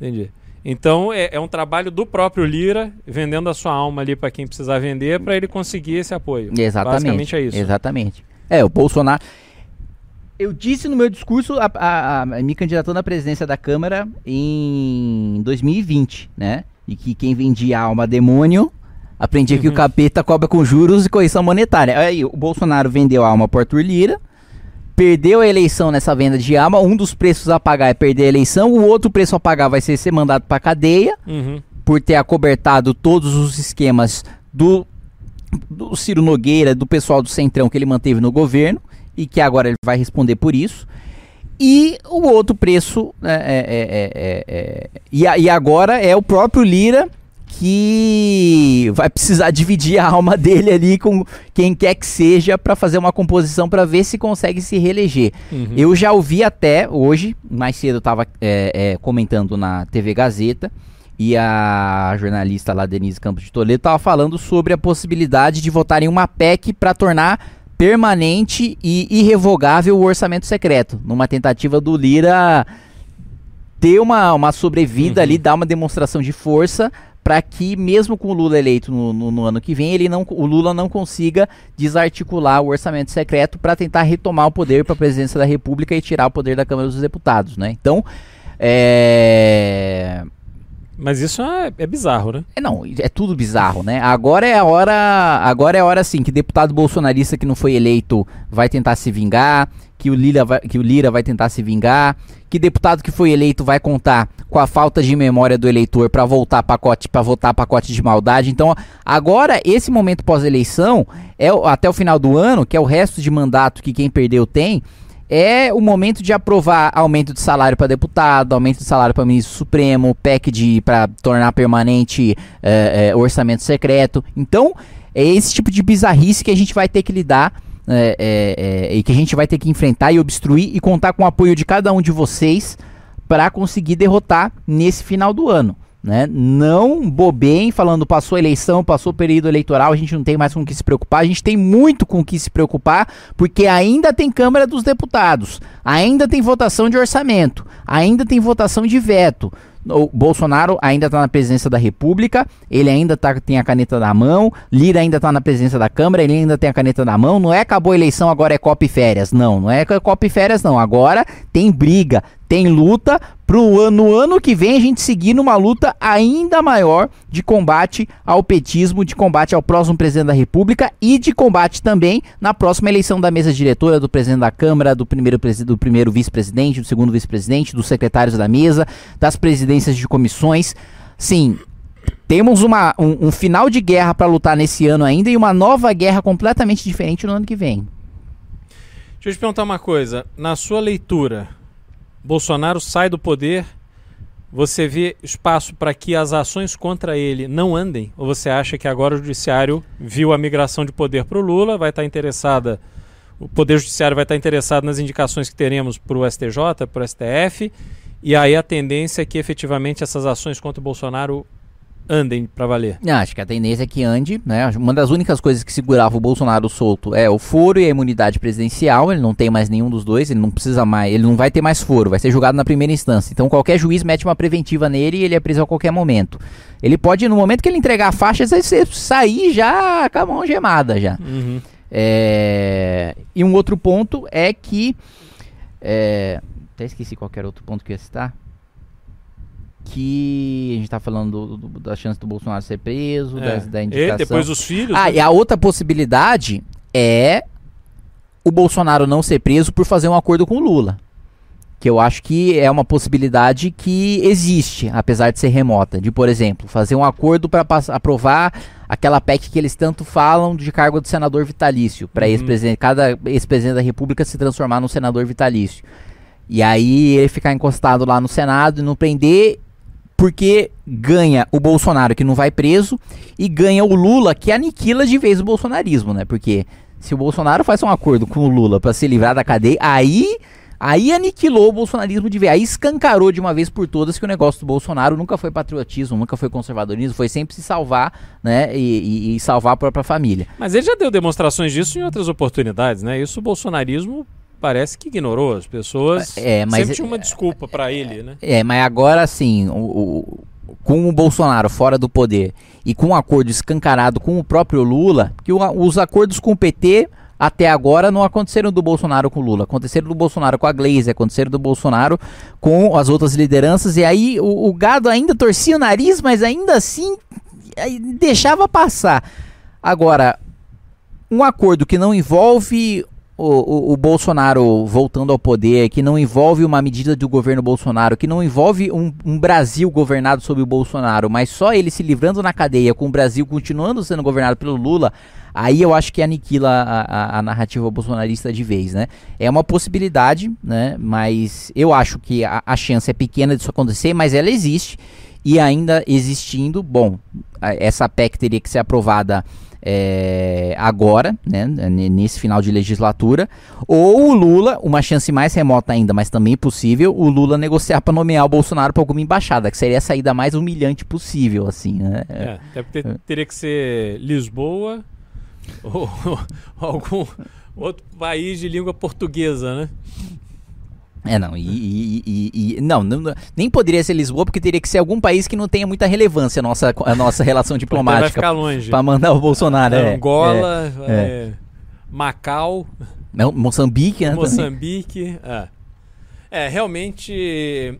Entendi. Então é, é um trabalho do próprio Lira vendendo a sua alma ali para quem precisar vender para ele conseguir esse apoio. Exatamente. Basicamente é isso. Exatamente. É, o Bolsonaro. Eu disse no meu discurso a, a, a me candidatou na presidência da Câmara em 2020, né? E que quem vendia alma demônio aprendia que o Uhum. capeta cobra com juros e correção monetária. Aí o Bolsonaro vendeu a alma para Arthur Lira, perdeu a eleição nessa venda de alma. Um dos preços a pagar é perder a eleição, o outro preço a pagar vai ser ser mandado para cadeia Uhum. por ter acobertado todos os esquemas do, do Ciro Nogueira, do pessoal do Centrão que ele manteve no governo e que agora ele vai responder por isso. E o outro preço, é, é, é, é, é, e, a- e agora é o próprio Lira que vai precisar dividir a alma dele ali com quem quer que seja para fazer uma composição para ver se consegue se reeleger. Uhum. Eu já ouvi até hoje, mais cedo eu estava comentando na TV Gazeta, e a jornalista lá, Denise Campos de Toledo, estava falando sobre a possibilidade de votar em uma PEC para tornar permanente e irrevogável o orçamento secreto, numa tentativa do Lira ter uma, uma sobrevida Uhum. ali, dar uma demonstração de força para que mesmo com o Lula eleito no, no- no ano que vem, ele não, o Lula não consiga desarticular o orçamento secreto para tentar retomar o poder para a presidência da República e tirar o poder da Câmara dos Deputados, né? Então, é... Mas isso é, é bizarro, né? É, não, é tudo bizarro, né? Agora é a hora, agora é a hora assim que deputado bolsonarista que não foi eleito vai tentar se vingar, que o Lira vai, que o Lira vai tentar se vingar, que deputado que foi eleito vai contar com a falta de memória do eleitor para voltar pacote para votar pacote de maldade. Então, agora esse momento pós-eleição é até o final do ano, que é o resto de mandato que quem perdeu tem, é o momento de aprovar aumento de salário para deputado, aumento de salário para ministro supremo, PEC de para tornar permanente é, é, orçamento secreto. Então, é esse tipo de bizarrice que a gente vai ter que lidar é, é, é, e que a gente vai ter que enfrentar e obstruir e contar com o apoio de cada um de vocês para conseguir derrotar nesse final do ano. Né? Não bobeiem falando passou a eleição, passou o período eleitoral, a gente não tem mais com o que se preocupar, a gente tem muito com o que se preocupar, porque ainda tem Câmara dos Deputados, ainda tem votação de orçamento, ainda tem votação de veto. O Bolsonaro ainda está na presidência da República, ele ainda tá, tem a caneta na mão, Lira ainda está na presidência da Câmara, ele ainda tem a caneta na mão. Não é acabou a eleição, agora é Copa e Férias. Não, não é Copa e Férias, não. Agora tem briga, tem luta pro ano, no ano que vem a gente seguir numa luta ainda maior de combate ao petismo, de combate ao próximo presidente da República e de combate também na próxima eleição da mesa diretora, do presidente da Câmara, do primeiro, do primeiro vice-presidente, do segundo vice-presidente, dos secretários da mesa, das presidências de comissões. Sim, temos uma, um, um final de guerra para lutar nesse ano ainda e uma nova guerra completamente diferente no ano que vem. Deixa eu te perguntar uma coisa. Na sua leitura, Bolsonaro sai do poder, você vê espaço para que as ações contra ele não andem? Ou você acha que agora o judiciário viu a migração de poder para o Lula, vai estar interessada, o poder judiciário vai estar interessado nas indicações que teremos para o STJ, para o STF, e aí a tendência é que efetivamente essas ações contra o Bolsonaro andem para valer? Não, acho que a tendência é que ande, né? Uma das únicas coisas que segurava o Bolsonaro solto é o foro e a imunidade presidencial. Ele não tem mais nenhum dos dois, ele não precisa mais, ele não vai ter mais foro, vai ser julgado na primeira instância. Então qualquer juiz mete uma preventiva nele e ele é preso a qualquer momento. Ele pode, no momento que ele entregar a faixa, você sair já com a mão gemada já. Uhum. É, E um outro ponto é que. é, Até esqueci qual que era outro ponto que eu ia citar. Que a gente tá falando do- do- da chance do Bolsonaro ser preso, É. da Ele, indicação. depois os filhos. Ah, né? e a outra possibilidade é o Bolsonaro não ser preso por fazer um acordo com o Lula. Que eu acho que é uma possibilidade que existe, apesar de ser remota. De, por exemplo, fazer um acordo para aprovar aquela PEC que eles tanto falam de cargo de senador vitalício. Para Uhum. ex-presidente, cada ex-presidente da República se transformar num senador vitalício. E aí ele ficar encostado lá no Senado e não prender porque ganha o Bolsonaro que não vai preso e ganha o Lula que aniquila de vez o bolsonarismo, né? Porque se o Bolsonaro faz um acordo com o Lula para se livrar da cadeia, aí Aí aniquilou o bolsonarismo de vez. Aí escancarou de uma vez por todas que o negócio do Bolsonaro nunca foi patriotismo, nunca foi conservadorismo, foi sempre se salvar, né? E, e, e salvar a própria família. Mas ele já deu demonstrações disso em outras oportunidades, né? Isso o bolsonarismo parece que ignorou. As pessoas É, mas- sempre tinham uma desculpa pra ele, né? É, mas agora sim, o, o- com o Bolsonaro fora do poder e com um acordo escancarado com o próprio Lula, que os acordos com o PT até agora não aconteceram do Bolsonaro com o Lula, aconteceram do Bolsonaro com a Glaze, aconteceram do Bolsonaro com as outras lideranças, e aí o, o gado ainda torcia o nariz, mas ainda assim deixava passar. Agora, um acordo que não envolve o, o- o Bolsonaro voltando ao poder, que não envolve uma medida do governo Bolsonaro, que não envolve um, um Brasil governado sob o Bolsonaro, mas só ele se livrando na cadeia, com o Brasil continuando sendo governado pelo Lula, aí eu acho que aniquila a, a- a narrativa bolsonarista de vez, né? É uma possibilidade, né? Mas eu acho que a, a chance é pequena disso acontecer, mas ela existe. E ainda existindo, bom, essa PEC teria que ser aprovada é, agora, né, nesse final de legislatura, ou o Lula, uma chance mais remota ainda, mas também possível, o Lula negociar para nomear o Bolsonaro para alguma embaixada, que seria a saída mais humilhante possível, assim, né? É, porque teria que ser Lisboa ou algum outro país de língua portuguesa, né? É, não, e, e- e- e- não, não- nem poderia ser Lisboa, porque teria que ser algum país que não tenha muita relevância a nossa, a nossa relação vai diplomática ficar longe. para mandar o Bolsonaro. é, Angola, é. é, Macau, é. Mo- Moçambique, né? Moçambique. É. É, realmente,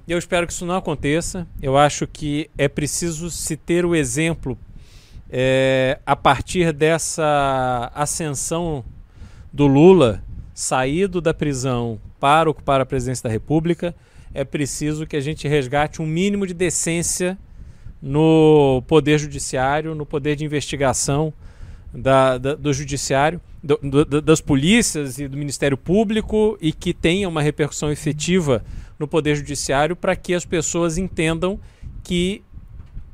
eu espero que isso não aconteça. Eu acho que é preciso se ter o exemplo é, a partir dessa ascensão do Lula saído da prisão para ocupar a presidência da República. É preciso que a gente resgate um mínimo de decência no poder judiciário, no poder de investigação da- da- do judiciário, do- do- das polícias e do Ministério Público e que tenha uma repercussão efetiva no poder judiciário para que as pessoas entendam que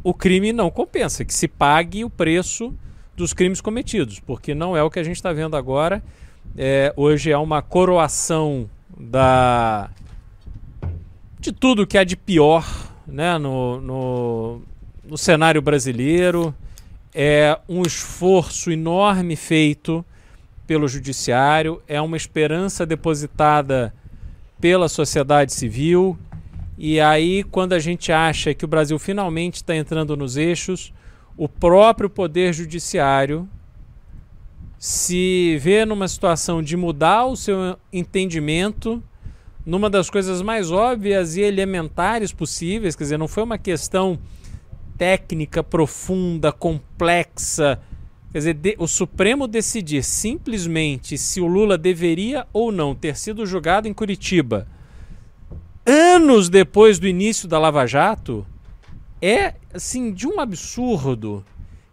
o crime não compensa, que se pague o preço dos crimes cometidos, porque não é o que a gente está vendo agora. É, hoje é uma coroação da de tudo que há de pior né, no, no, no cenário brasileiro. É um esforço enorme feito pelo judiciário, é uma esperança depositada pela sociedade civil. E aí, quando a gente acha que o Brasil finalmente está entrando nos eixos, o próprio poder judiciário se vê numa situação de mudar o seu entendimento numa das coisas mais óbvias e elementares possíveis, quer dizer, não foi uma questão técnica, profunda, complexa. Quer dizer, de- o Supremo decidir simplesmente se o Lula deveria ou não ter sido julgado em Curitiba anos depois do início da Lava Jato é assim de um absurdo,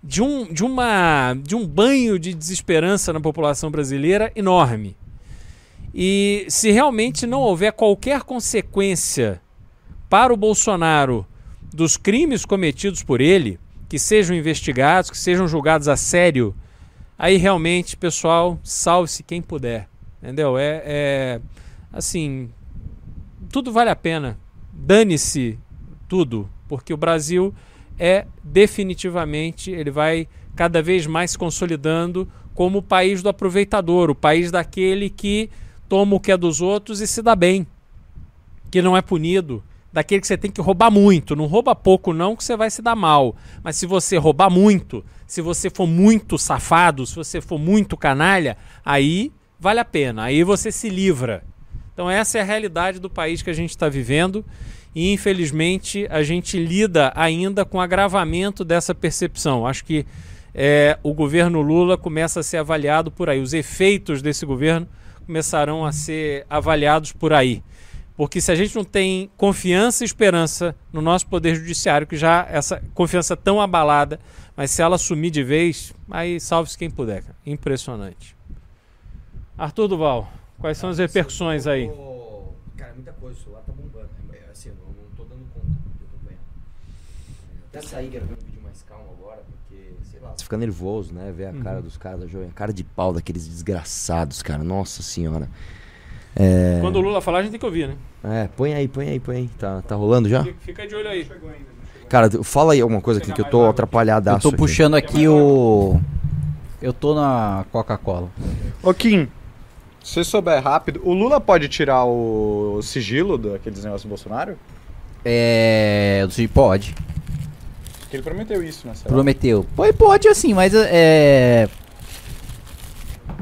de um, de uma de um banho de desesperança na população brasileira enorme. E se realmente não houver qualquer consequência para o Bolsonaro dos crimes cometidos por ele, que sejam investigados, que sejam julgados a sério, aí realmente, pessoal, salve-se quem puder. Entendeu? É, é assim, tudo vale a pena. Dane-se tudo, porque o Brasil é definitivamente, ele vai cada vez mais se consolidando como o país do aproveitador, o país daquele que toma o que é dos outros e se dá bem, que não é punido, daquele que você tem que roubar muito, não rouba pouco não que você vai se dar mal, mas se você roubar muito, se você for muito safado, se você for muito canalha, aí vale a pena, aí você se livra. Então essa é a realidade do país que a gente está vivendo e infelizmente a gente lida ainda com o agravamento dessa percepção. Acho que é, o governo Lula começa a ser avaliado por aí. Os efeitos desse governo começarão a ser avaliados por aí. Porque se a gente não tem confiança e esperança no nosso poder judiciário, que já essa confiança tão abalada, mas se ela sumir de vez, aí salve-se quem puder. Cara. Impressionante. Arthur Duval, quais são as repercussões aí? Cara, muita coisa, o celular tá bombando. Assim, eu não, não tô dando conta de acompanhar. Aí, quero ver um vídeo mais calmo agora, porque, sei lá. Você fica nervoso, né? Ver a cara dos caras da Jovem. A cara de pau daqueles desgraçados, cara. Nossa senhora. É. Quando o Lula falar, a gente tem que ouvir, né? É, põe aí, põe aí, põe aí. Tá, tá rolando já? Fica- de olho aí. Cara, fala aí alguma coisa aqui que eu tô atrapalhadaço. Eu tô puxando aqui o. Eu tô na Coca-Cola. Ô Kim, se você souber rápido, o Lula pode tirar o sigilo daqueles negócios do Bolsonaro? É. Pode. Ele prometeu isso, né? Prometeu. Pode, pode assim, mas é.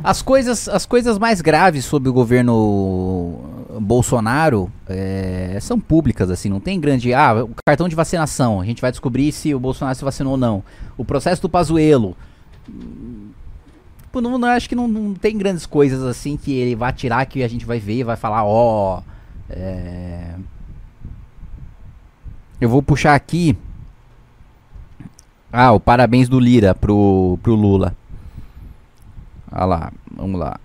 As coisas, as coisas mais graves sobre o governo Bolsonaro é, são públicas, assim, não tem grande. Ah, o cartão de vacinação, a gente vai descobrir se o Bolsonaro se vacinou ou não. O processo do Pazuelo. Pô, não, não, acho que não, não tem grandes coisas assim que ele vai tirar que a gente vai ver e vai falar, ó. é, Eu vou puxar aqui. Ah, o parabéns do Lira pro, pro Lula. Olha lá, vamos lá.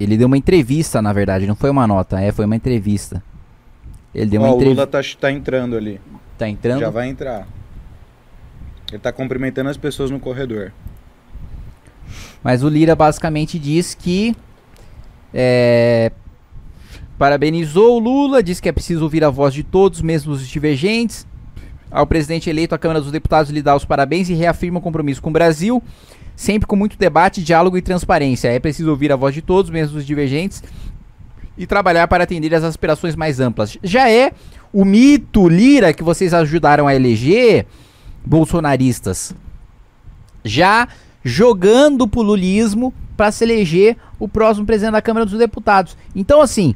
Ele deu uma entrevista, na verdade, não foi uma nota, é, foi uma entrevista. Ele deu uma Ó, o entrevista. Lula tá, tá entrando ali. Tá entrando? Já vai entrar. Ele tá cumprimentando as pessoas no corredor. Mas o Lira basicamente diz que é, parabenizou o Lula, diz que é preciso ouvir a voz de todos, mesmo os divergentes. Ao presidente eleito, a Câmara dos Deputados lhe dá os parabéns e reafirma o compromisso com o Brasil, sempre com muito debate, diálogo e transparência. É preciso ouvir a voz de todos, mesmo os divergentes, e trabalhar para atender as aspirações mais amplas. Já é o mito Lira que vocês ajudaram a eleger, bolsonaristas, já jogando pro lulismo para se eleger o próximo presidente da Câmara dos Deputados. Então, assim,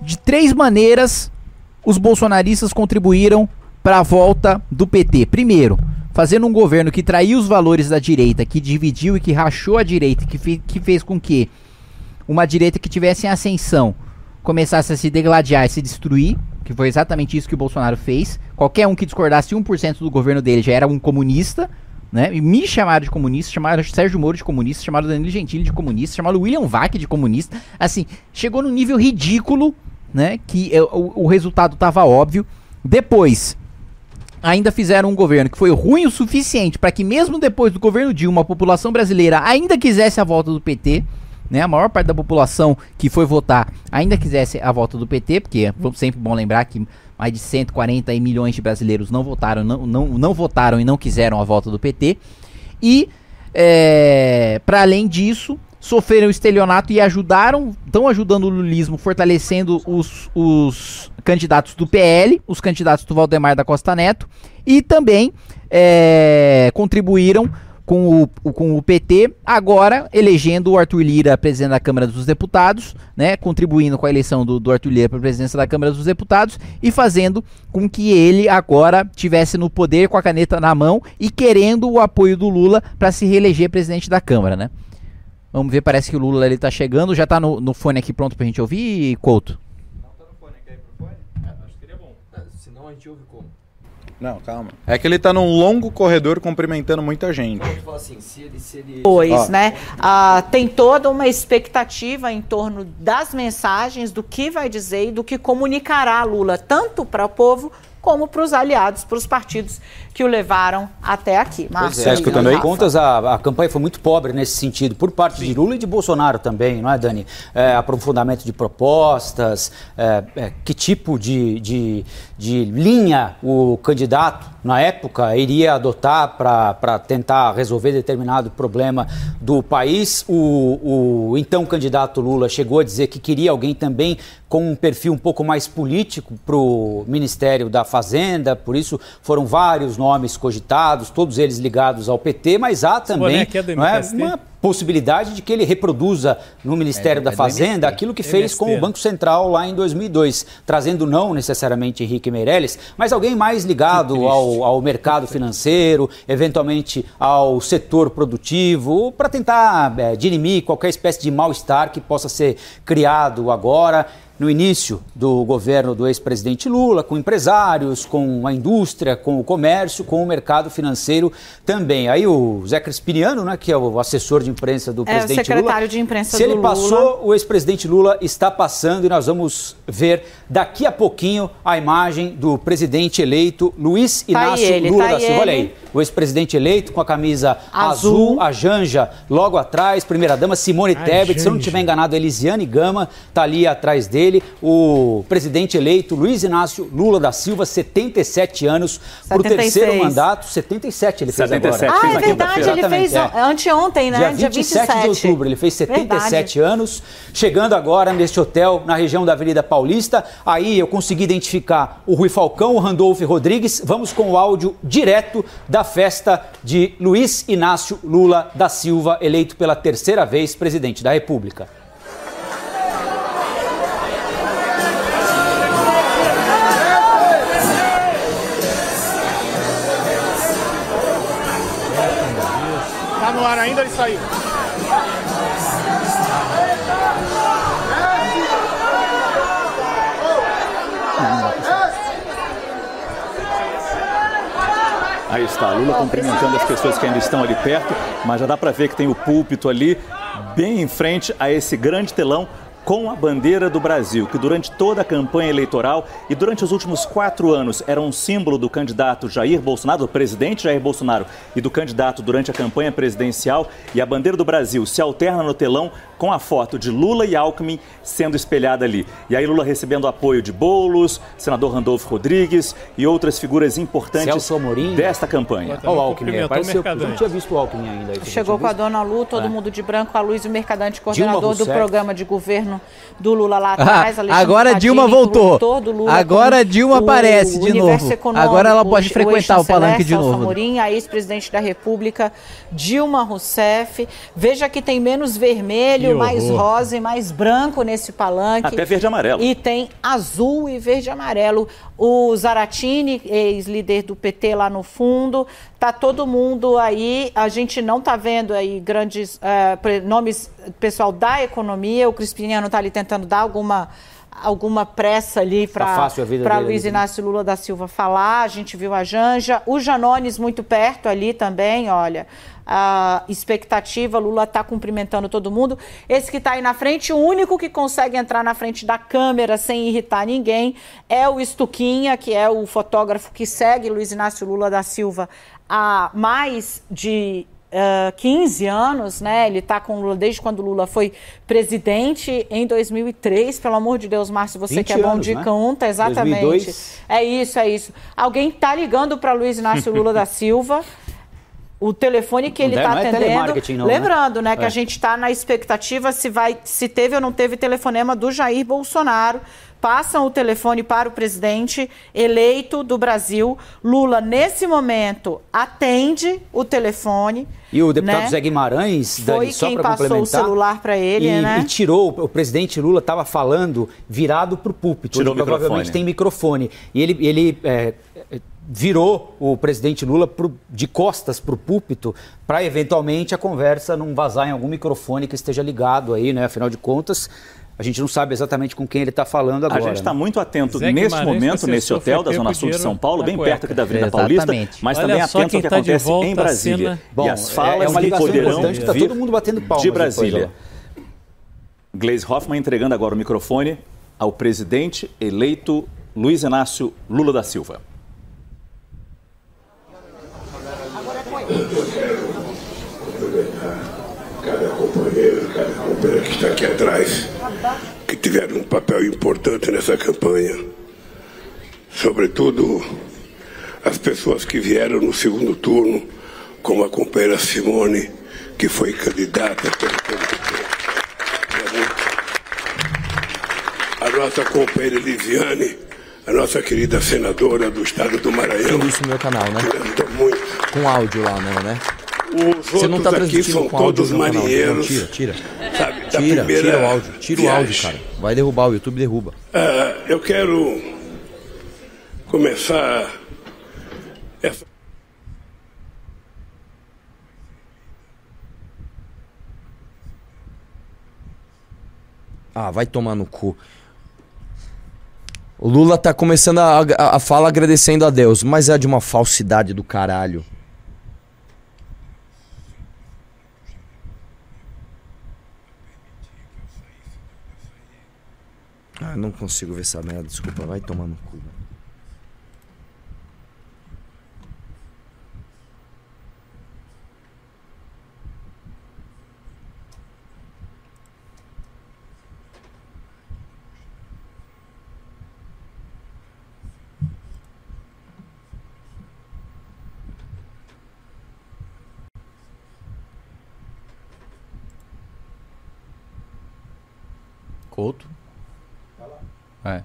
de três maneiras os bolsonaristas contribuíram para a volta do PT. Primeiro, fazendo um governo que traiu os valores da direita, que dividiu e que rachou a direita, que, fe que fez com que uma direita que tivesse em ascensão começasse a se degladiar e se destruir, que foi exatamente isso que o Bolsonaro fez. Qualquer um que discordasse 1% do governo dele já era um comunista, né? E me chamaram de comunista, chamaram Sérgio Moro de comunista, chamaram Danilo Gentili de comunista, chamaram William Vac de comunista. Assim, chegou num nível ridículo, né? Que o, o resultado estava óbvio. Depois, ainda fizeram um governo que foi ruim o suficiente para que mesmo depois do governo Dilma, a população brasileira ainda quisesse a volta do PT, né? A maior parte da população que foi votar ainda quisesse a volta do PT, porque é sempre bom lembrar que mais de 140 milhões de brasileiros não votaram, não, não, não votaram e não quiseram a volta do PT. E é, para além disso, sofreram estelionato e ajudaram, estão ajudando o lulismo, fortalecendo os, os candidatos do PL, os candidatos do Valdemar da Costa Neto, e também é, contribuíram com o, com o PT, agora elegendo o Arthur Lira presidente da Câmara dos Deputados, né, contribuindo com a eleição do, do Arthur Lira para a presidência da Câmara dos Deputados e fazendo com que ele agora tivesse no poder com a caneta na mão e querendo o apoio do Lula para se reeleger presidente da Câmara, né? Vamos ver, parece que o Lula ele tá chegando, já tá no, no fone aqui pronto pra gente ouvir, Couto? Senão a gente ouve como? Não, calma. É que ele tá num longo corredor cumprimentando muita gente. Fala assim, se ele, se ele... Pois, né? Ah, tem toda uma expectativa em torno das mensagens, do que vai dizer e do que comunicará Lula, tanto para o povo como para os aliados, para os partidos que o levaram até aqui. Márcio, Tá escutando aí? Rafa. contas, a, a campanha foi muito pobre nesse sentido, por parte de Lula e de Bolsonaro também, não é, Dani? É, aprofundamento de propostas, é, é, que tipo de, de, de linha o candidato, na época, iria adotar para tentar resolver determinado problema do país. O, o então candidato Lula chegou a dizer que queria alguém também com um perfil um pouco mais político para o Ministério da Fazenda, por isso foram vários nomes cogitados, todos eles ligados ao PT, mas há também é não é, uma possibilidade de que ele reproduza no Ministério É, da é Fazenda MST. aquilo que fez com MST. o Banco Central lá em 2002, trazendo não necessariamente Henrique Meirelles, mas alguém mais ligado ao, ao mercado financeiro, eventualmente ao setor produtivo, para tentar é, dirimir qualquer espécie de mal-estar que possa ser criado agora. No início do governo do ex-presidente Lula, com empresários, com a indústria, com o comércio, com o mercado financeiro também. Aí o Zé Crispiniano, né, que é o assessor de imprensa do É, o presidente secretário Lula, de imprensa se do ele Lula. passou, o ex-presidente Lula está passando e nós vamos ver daqui a pouquinho a imagem do presidente eleito Luiz Tá Inácio ele, Lula tá da Silva. Olha ele. aí, o ex-presidente eleito com a camisa Azul. azul, a Janja logo atrás, primeira-dama Simone Tebet, se eu não estiver enganado, Elisiane Gama está ali atrás dele, o presidente eleito Luiz Inácio Lula da Silva, 77 anos, para o 76. terceiro mandato, 77 ele fez 77. agora. Ah, é verdade, ele fez é. anteontem, né? Dia 27, de outubro, ele fez 77 Verdade. anos, chegando agora neste hotel na região da Avenida Paulista. Aí eu consegui identificar o Rui Falcão, o Randolfo Rodrigues. Vamos com o áudio direto da festa de Luiz Inácio Lula da Silva, eleito pela terceira vez presidente da República. Aí está, Lula cumprimentando as pessoas que ainda estão ali perto, mas já dá para ver que tem o púlpito ali, bem em frente a esse grande telão com a bandeira do Brasil, que durante toda a campanha eleitoral e durante os últimos quatro anos era um símbolo do candidato Jair Bolsonaro, do presidente Jair Bolsonaro e do candidato durante a campanha presidencial. E a bandeira do Brasil se alterna no telão com a foto de Lula e Alckmin sendo espelhada ali. E aí Lula recebendo apoio de Boulos, senador Randolfo Rodrigues e outras figuras importantes desta campanha. Olha o Alckmin, que eu não tinha visto o Alckmin ainda. Chegou com a dona Lu, todo É. mundo de branco, a Luiz, o mercadante, coordenador do programa de governo do Lula lá Ah, atrás. Alexandre agora Padilha, Dilma voltou. Lula Agora Dilma aparece de novo. Agora ela pode o frequentar o palanque de novo. Amorim, a ex-presidente da República, Dilma Rousseff. Veja que tem menos vermelho, mais rosa e mais branco nesse palanque. Até verde e amarelo. E tem azul e verde e amarelo. O Zaratini, ex-líder do PT lá no fundo, tá todo mundo aí. A gente não tá vendo aí grandes pre- nomes pessoal da economia. O Crispiniano tá ali tentando dar alguma alguma pressa ali Tá para Luiz? Inácio Lula da Silva falar. A gente viu a Janja, o Janones muito perto ali também, olha. A expectativa, Lula está cumprimentando todo mundo. Esse que está aí na frente, o único que consegue entrar na frente da câmera sem irritar ninguém é o Estuquinha, que é o fotógrafo que segue Luiz Inácio Lula da Silva há mais de ah, 15 anos, né? Ele está com o Lula desde quando o Lula foi presidente em 2003. Pelo amor de Deus, Márcio, você 20 que é bom anos, de né? conta, exatamente. 2002. É isso, é isso. Alguém tá ligando para Luiz Inácio Lula da Silva. O telefone que ele está é atendendo. não, né? lembrando, né, que É. a gente está na expectativa se vai, se teve ou não teve telefonema do Jair Bolsonaro. Passam o telefone para o presidente eleito do Brasil. Lula, nesse momento, atende o telefone. E o deputado né? Zé Guimarães, Foi Dani, só quem para passou o complementar, celular para ele, e, né? e tirou, o presidente Lula estava falando virado para o púlpito, Tirou onde o provavelmente microfone. tem microfone. E ele, ele é, virou o presidente Lula pro- de costas para o púlpito para eventualmente a conversa não vazar em algum microfone que esteja ligado aí, né? Afinal de contas, a gente não sabe exatamente com quem ele está falando agora. A gente está né? muito atento Zé nesse Guimarães, momento, nesse hotel da Zona Sul de São Paulo, bem cueca. perto aqui da Avenida Exatamente. Paulista, mas Olha também atento ao que tá acontece em Brasília. Bom, e as é- falas é uma que ligação poderão importante, tá vir todo mundo batendo palmas de Brasília. ó. Gleisi Hoffmann entregando agora o microfone ao presidente eleito Luiz Inácio Lula da Silva. cada companheiro, cada companheira que está aqui atrás, que tiveram um papel importante nessa campanha. Sobretudo as pessoas que vieram no segundo turno, como a companheira Simone, que foi candidata pelo PMDB. A nossa companheira Elisiane, a nossa querida senadora do estado do Maranhão, Tem isso no meu canal, né? que muito. Com áudio lá, não, né? Os Você não tá transmitindo com áudio. Não, marinheiros. tira, tira. sabe, Tira, primeira tira o áudio. Tira o áudio, cara. Vai derrubar, o YouTube derruba. Ah, eu quero começar essa. Ah, vai tomar no cu. O Lula tá começando a, a, a fala agradecendo a Deus, mas é de uma falsidade do caralho. Ah, não consigo ver essa merda, desculpa, vai tomar no cu. Couto. É.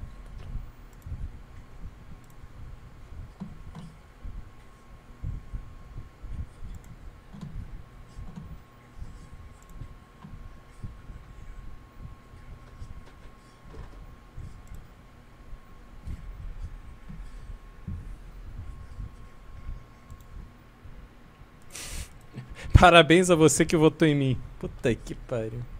Parabéns a você que votou em mim. Puta que pariu.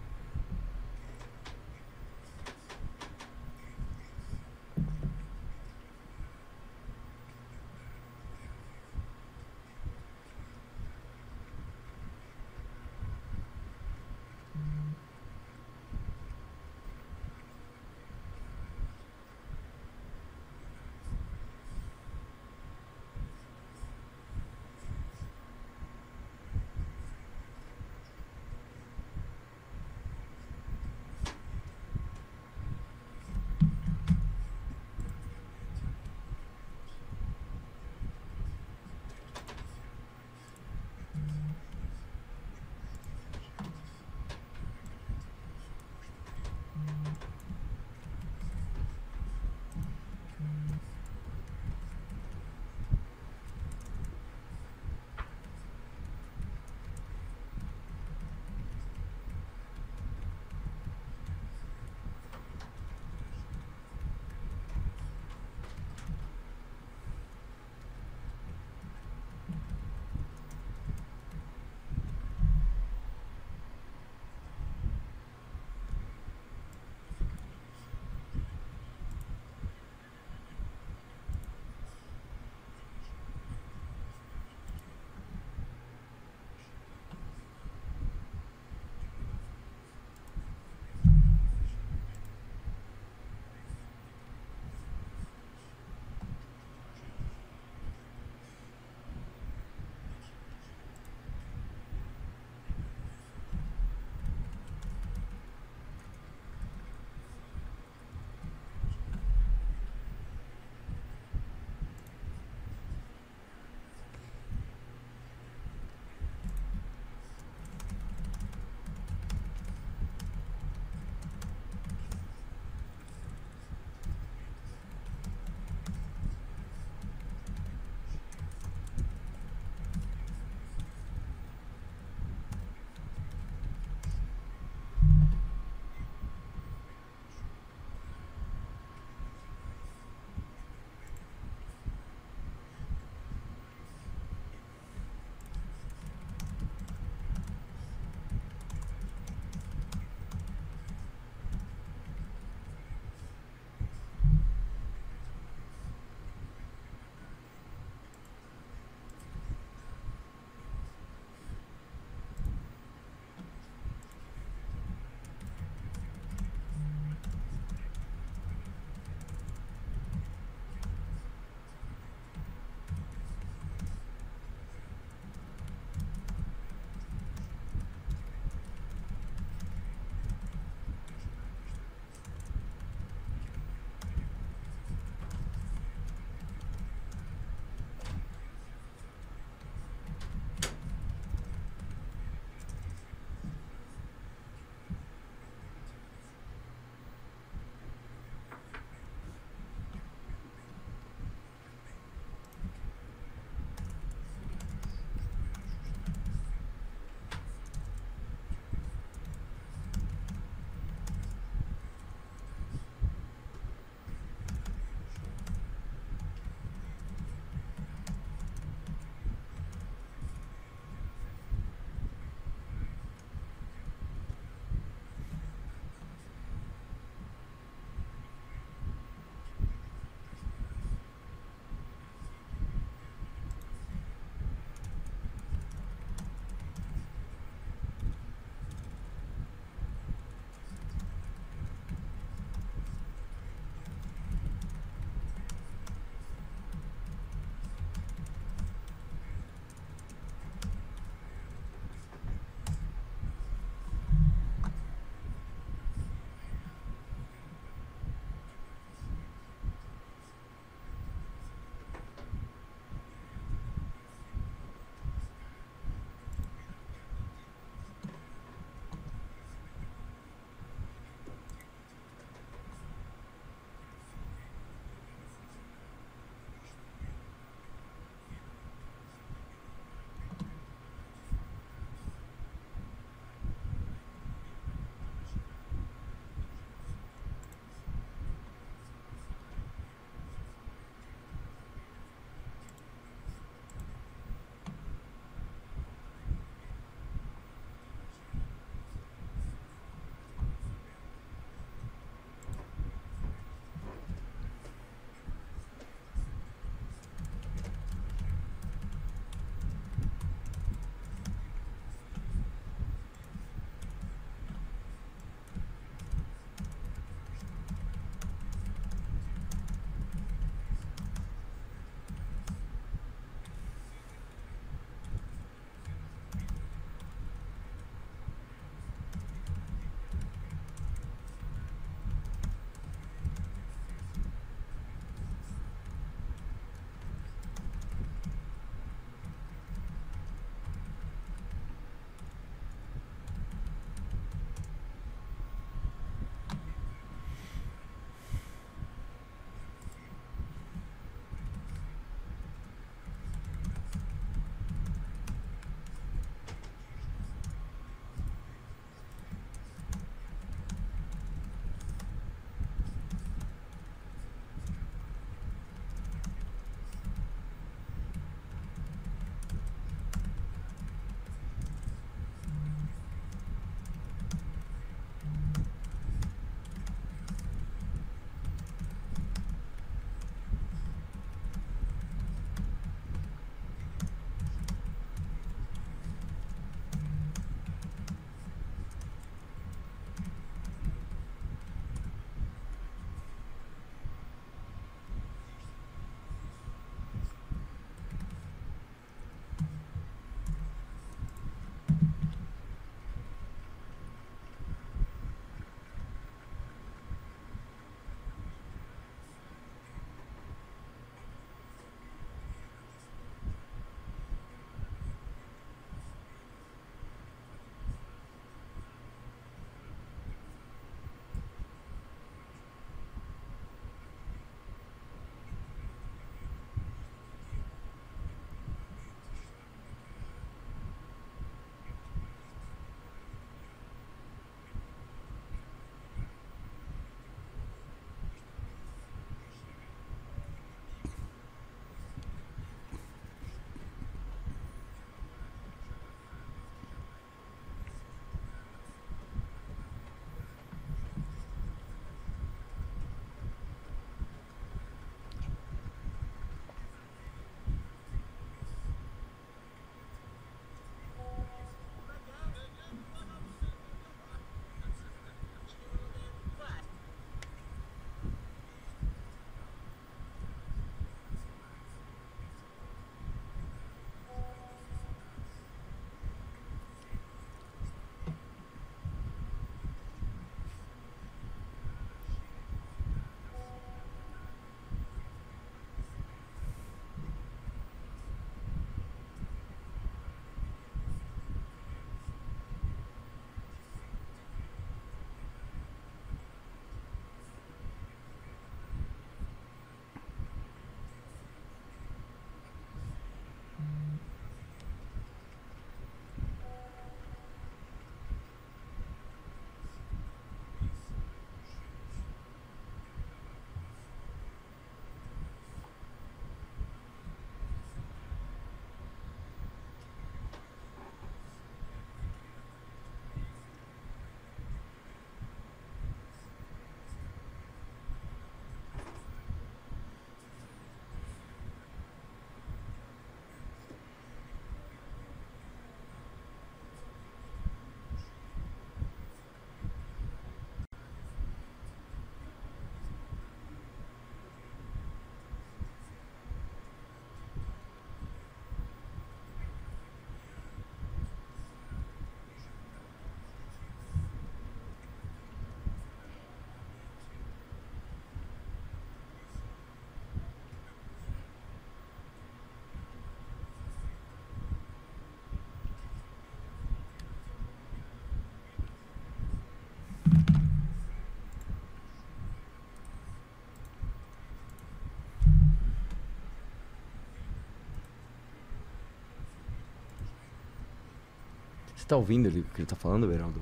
Você tá ouvindo ele, o que ele tá falando, Beraldo?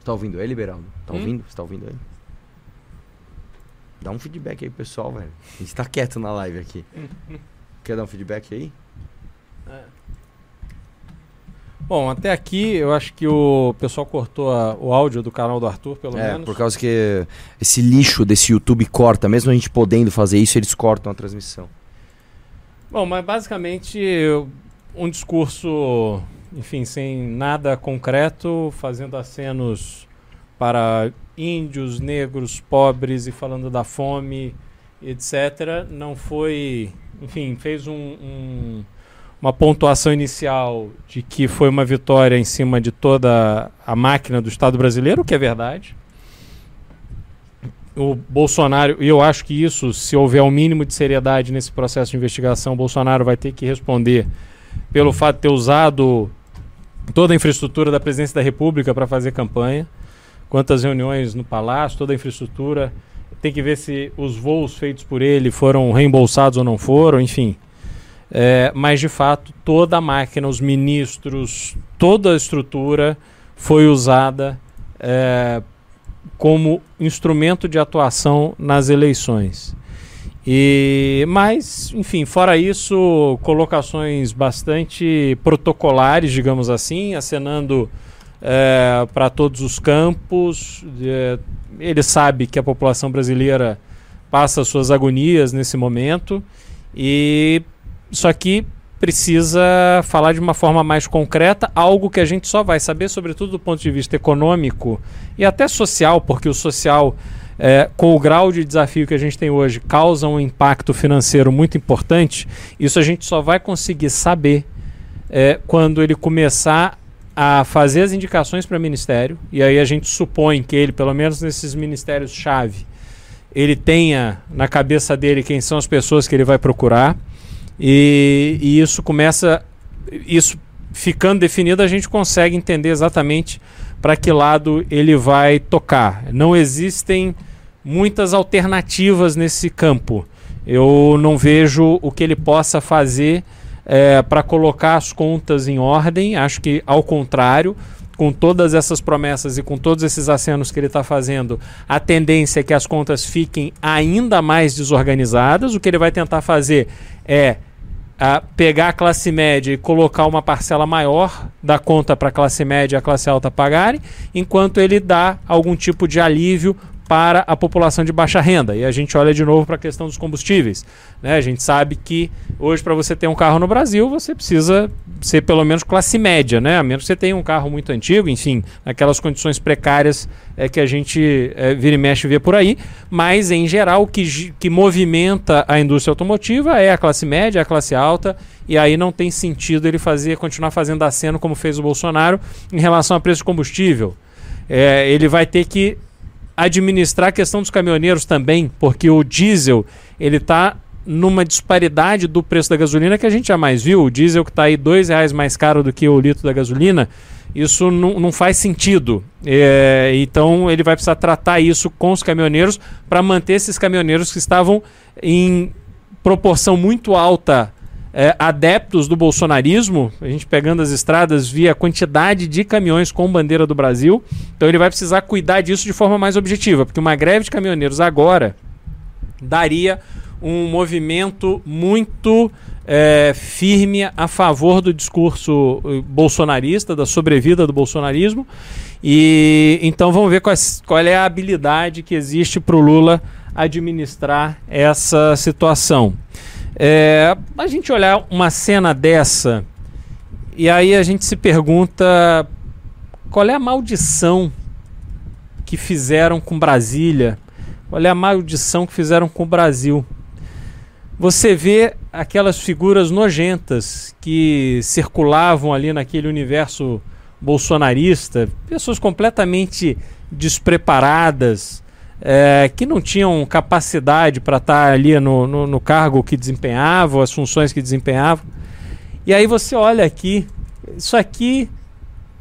Você tá ouvindo ele, Beraldo? Tá Hum? ouvindo? Você tá ouvindo ele? Dá um feedback aí, pessoal, velho. A gente tá quieto na live aqui. Quer dar um feedback aí? Bom, até aqui eu acho que o pessoal cortou a- o áudio do canal do Arthur, pelo é, menos. por causa que esse lixo desse YouTube corta. Mesmo a gente podendo fazer isso, eles cortam a transmissão. Bom, mas basicamente um discurso, enfim, sem nada concreto, fazendo acenos para índios, negros, pobres e falando da fome, etc. Não foi, enfim, fez um- um- uma pontuação inicial de que foi uma vitória em cima de toda a máquina do Estado brasileiro, o que é verdade. O Bolsonaro, e eu acho que isso, se houver o mínimo de seriedade nesse processo de investigação, o Bolsonaro vai ter que responder pelo fato de ter usado toda a infraestrutura da presidência da República para fazer campanha. Quantas reuniões no palácio, toda a infraestrutura. Tem que ver se os voos feitos por ele foram reembolsados ou não foram, enfim. É, mas de fato, toda a máquina, os ministros, toda a estrutura foi usada é, como instrumento de atuação nas eleições. E, mas, enfim, fora isso, colocações bastante protocolares, digamos assim, acenando para todos os campos. É, ele sabe que a população brasileira passa suas agonias nesse momento e só que precisa falar de uma forma mais concreta, algo que a gente só vai saber, sobretudo do ponto de vista econômico e até social, porque o social, é, com o grau de desafio que a gente tem hoje, causa um impacto financeiro muito importante. Isso a gente só vai conseguir saber é, quando ele começar a fazer as indicações para ministério, e aí a gente supõe que ele, pelo menos nesses ministérios-chave, ele tenha na cabeça dele quem são as pessoas que ele vai procurar. E, e isso começa. Isso ficando definido, a gente consegue entender exatamente para que lado ele vai tocar. Não existem muitas alternativas nesse campo. Eu não vejo o que ele possa fazer é, para colocar as contas em ordem. Acho que, ao contrário, com todas essas promessas e com todos esses acenos que ele está fazendo, a tendência é que as contas fiquem ainda mais desorganizadas. O que ele vai tentar fazer é a pegar a classe média e colocar uma parcela maior da conta para a classe média e a classe alta pagarem, enquanto ele dá algum tipo de alívio para a população de baixa renda. E a gente olha de novo para a questão dos combustíveis. Né? A gente sabe que hoje, para você ter um carro no Brasil, você precisa ser pelo menos classe média, né? a menos que você tenha um carro muito antigo, enfim, aquelas condições precárias é, que a gente é, vira e mexe vê por aí. Mas, em geral, o que, que movimenta a indústria automotiva é a classe média, a classe alta, e aí não tem sentido ele fazer, continuar fazendo aceno como fez o Bolsonaro em relação a preço de combustível. É, ele vai ter que administrar a questão dos caminhoneiros também, porque o diesel ele está numa disparidade do preço da gasolina que a gente jamais viu. O diesel que está aí dois reais mais caro do que o litro da gasolina, isso não, não faz sentido. É, então ele vai precisar tratar isso com os caminhoneiros para manter esses caminhoneiros que estavam em proporção muito alta é, adeptos do bolsonarismo, a gente pegando as estradas via quantidade de caminhões com bandeira do Brasil. Então ele vai precisar cuidar disso de forma mais objetiva, porque uma greve de caminhoneiros agora daria um movimento muito é, firme a favor do discurso eh, bolsonarista, da sobrevida do bolsonarismo. E então vamos ver quais, qual é a habilidade que existe para o Lula administrar essa situação. É, a gente olhar uma cena dessa e aí a gente se pergunta qual é a maldição que fizeram com Brasília, qual é a maldição que fizeram com o Brasil. Você vê aquelas figuras nojentas que circulavam ali naquele universo bolsonarista, pessoas completamente despreparadas, é, que não tinham capacidade para estar ali no, no, no cargo que desempenhavam, as funções que desempenhavam. E aí você olha aqui, isso aqui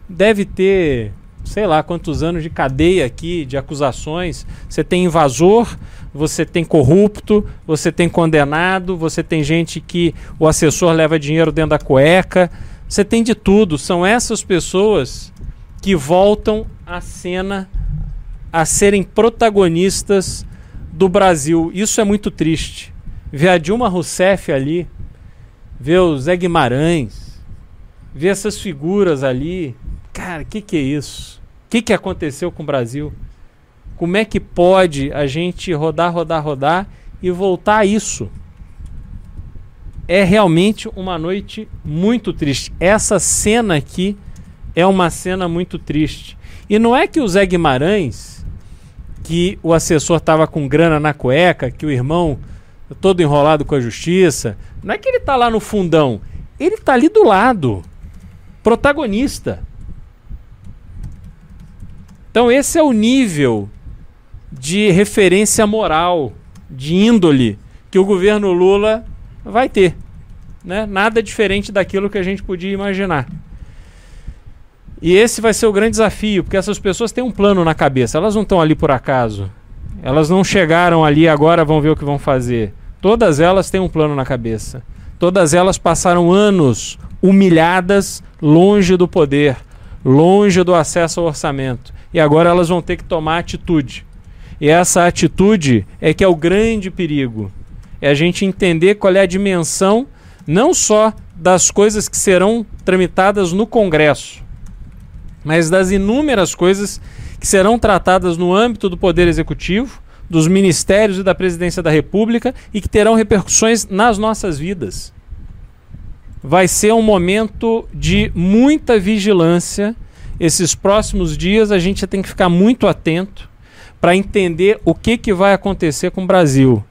deve ter, sei lá, quantos anos de cadeia aqui, de acusações. Você tem invasor, você tem corrupto, você tem condenado, você tem gente que o assessor leva dinheiro dentro da cueca, Você tem de tudo. São essas pessoas que voltam à cena a serem protagonistas do Brasil. Isso é muito triste. Ver a Dilma Rousseff ali, ver o Zé Guimarães, ver essas figuras ali. Cara, o que, que é isso? O que, que aconteceu com o Brasil? Como é que pode a gente rodar, rodar, rodar e voltar a isso? É realmente uma noite muito triste. Essa cena aqui é uma cena muito triste. E não é que o Zé Guimarães, que o assessor estava com grana na cueca, que o irmão todo enrolado com a justiça, não é que ele está lá no fundão, ele está ali do lado, protagonista. Então esse é o nível de referência moral, de índole que o governo Lula vai ter. Né? Nada diferente daquilo que a gente podia imaginar. E esse vai ser o grande desafio, porque essas pessoas têm um plano na cabeça, elas não estão ali por acaso. Elas não chegaram ali agora, vão ver o que vão fazer. Todas elas têm um plano na cabeça. Todas elas passaram anos humilhadas, longe do poder, longe do acesso ao orçamento. E agora elas vão ter que tomar atitude. E essa atitude é que é o grande perigo. É a gente entender qual é a dimensão não só das coisas que serão tramitadas no Congresso, mas das inúmeras coisas que serão tratadas no âmbito do Poder Executivo, dos ministérios e da Presidência da República e que terão repercussões nas nossas vidas. Vai ser um momento de muita vigilância. Esses próximos dias a gente tem que ficar muito atento para entender o que, que vai acontecer com o Brasil.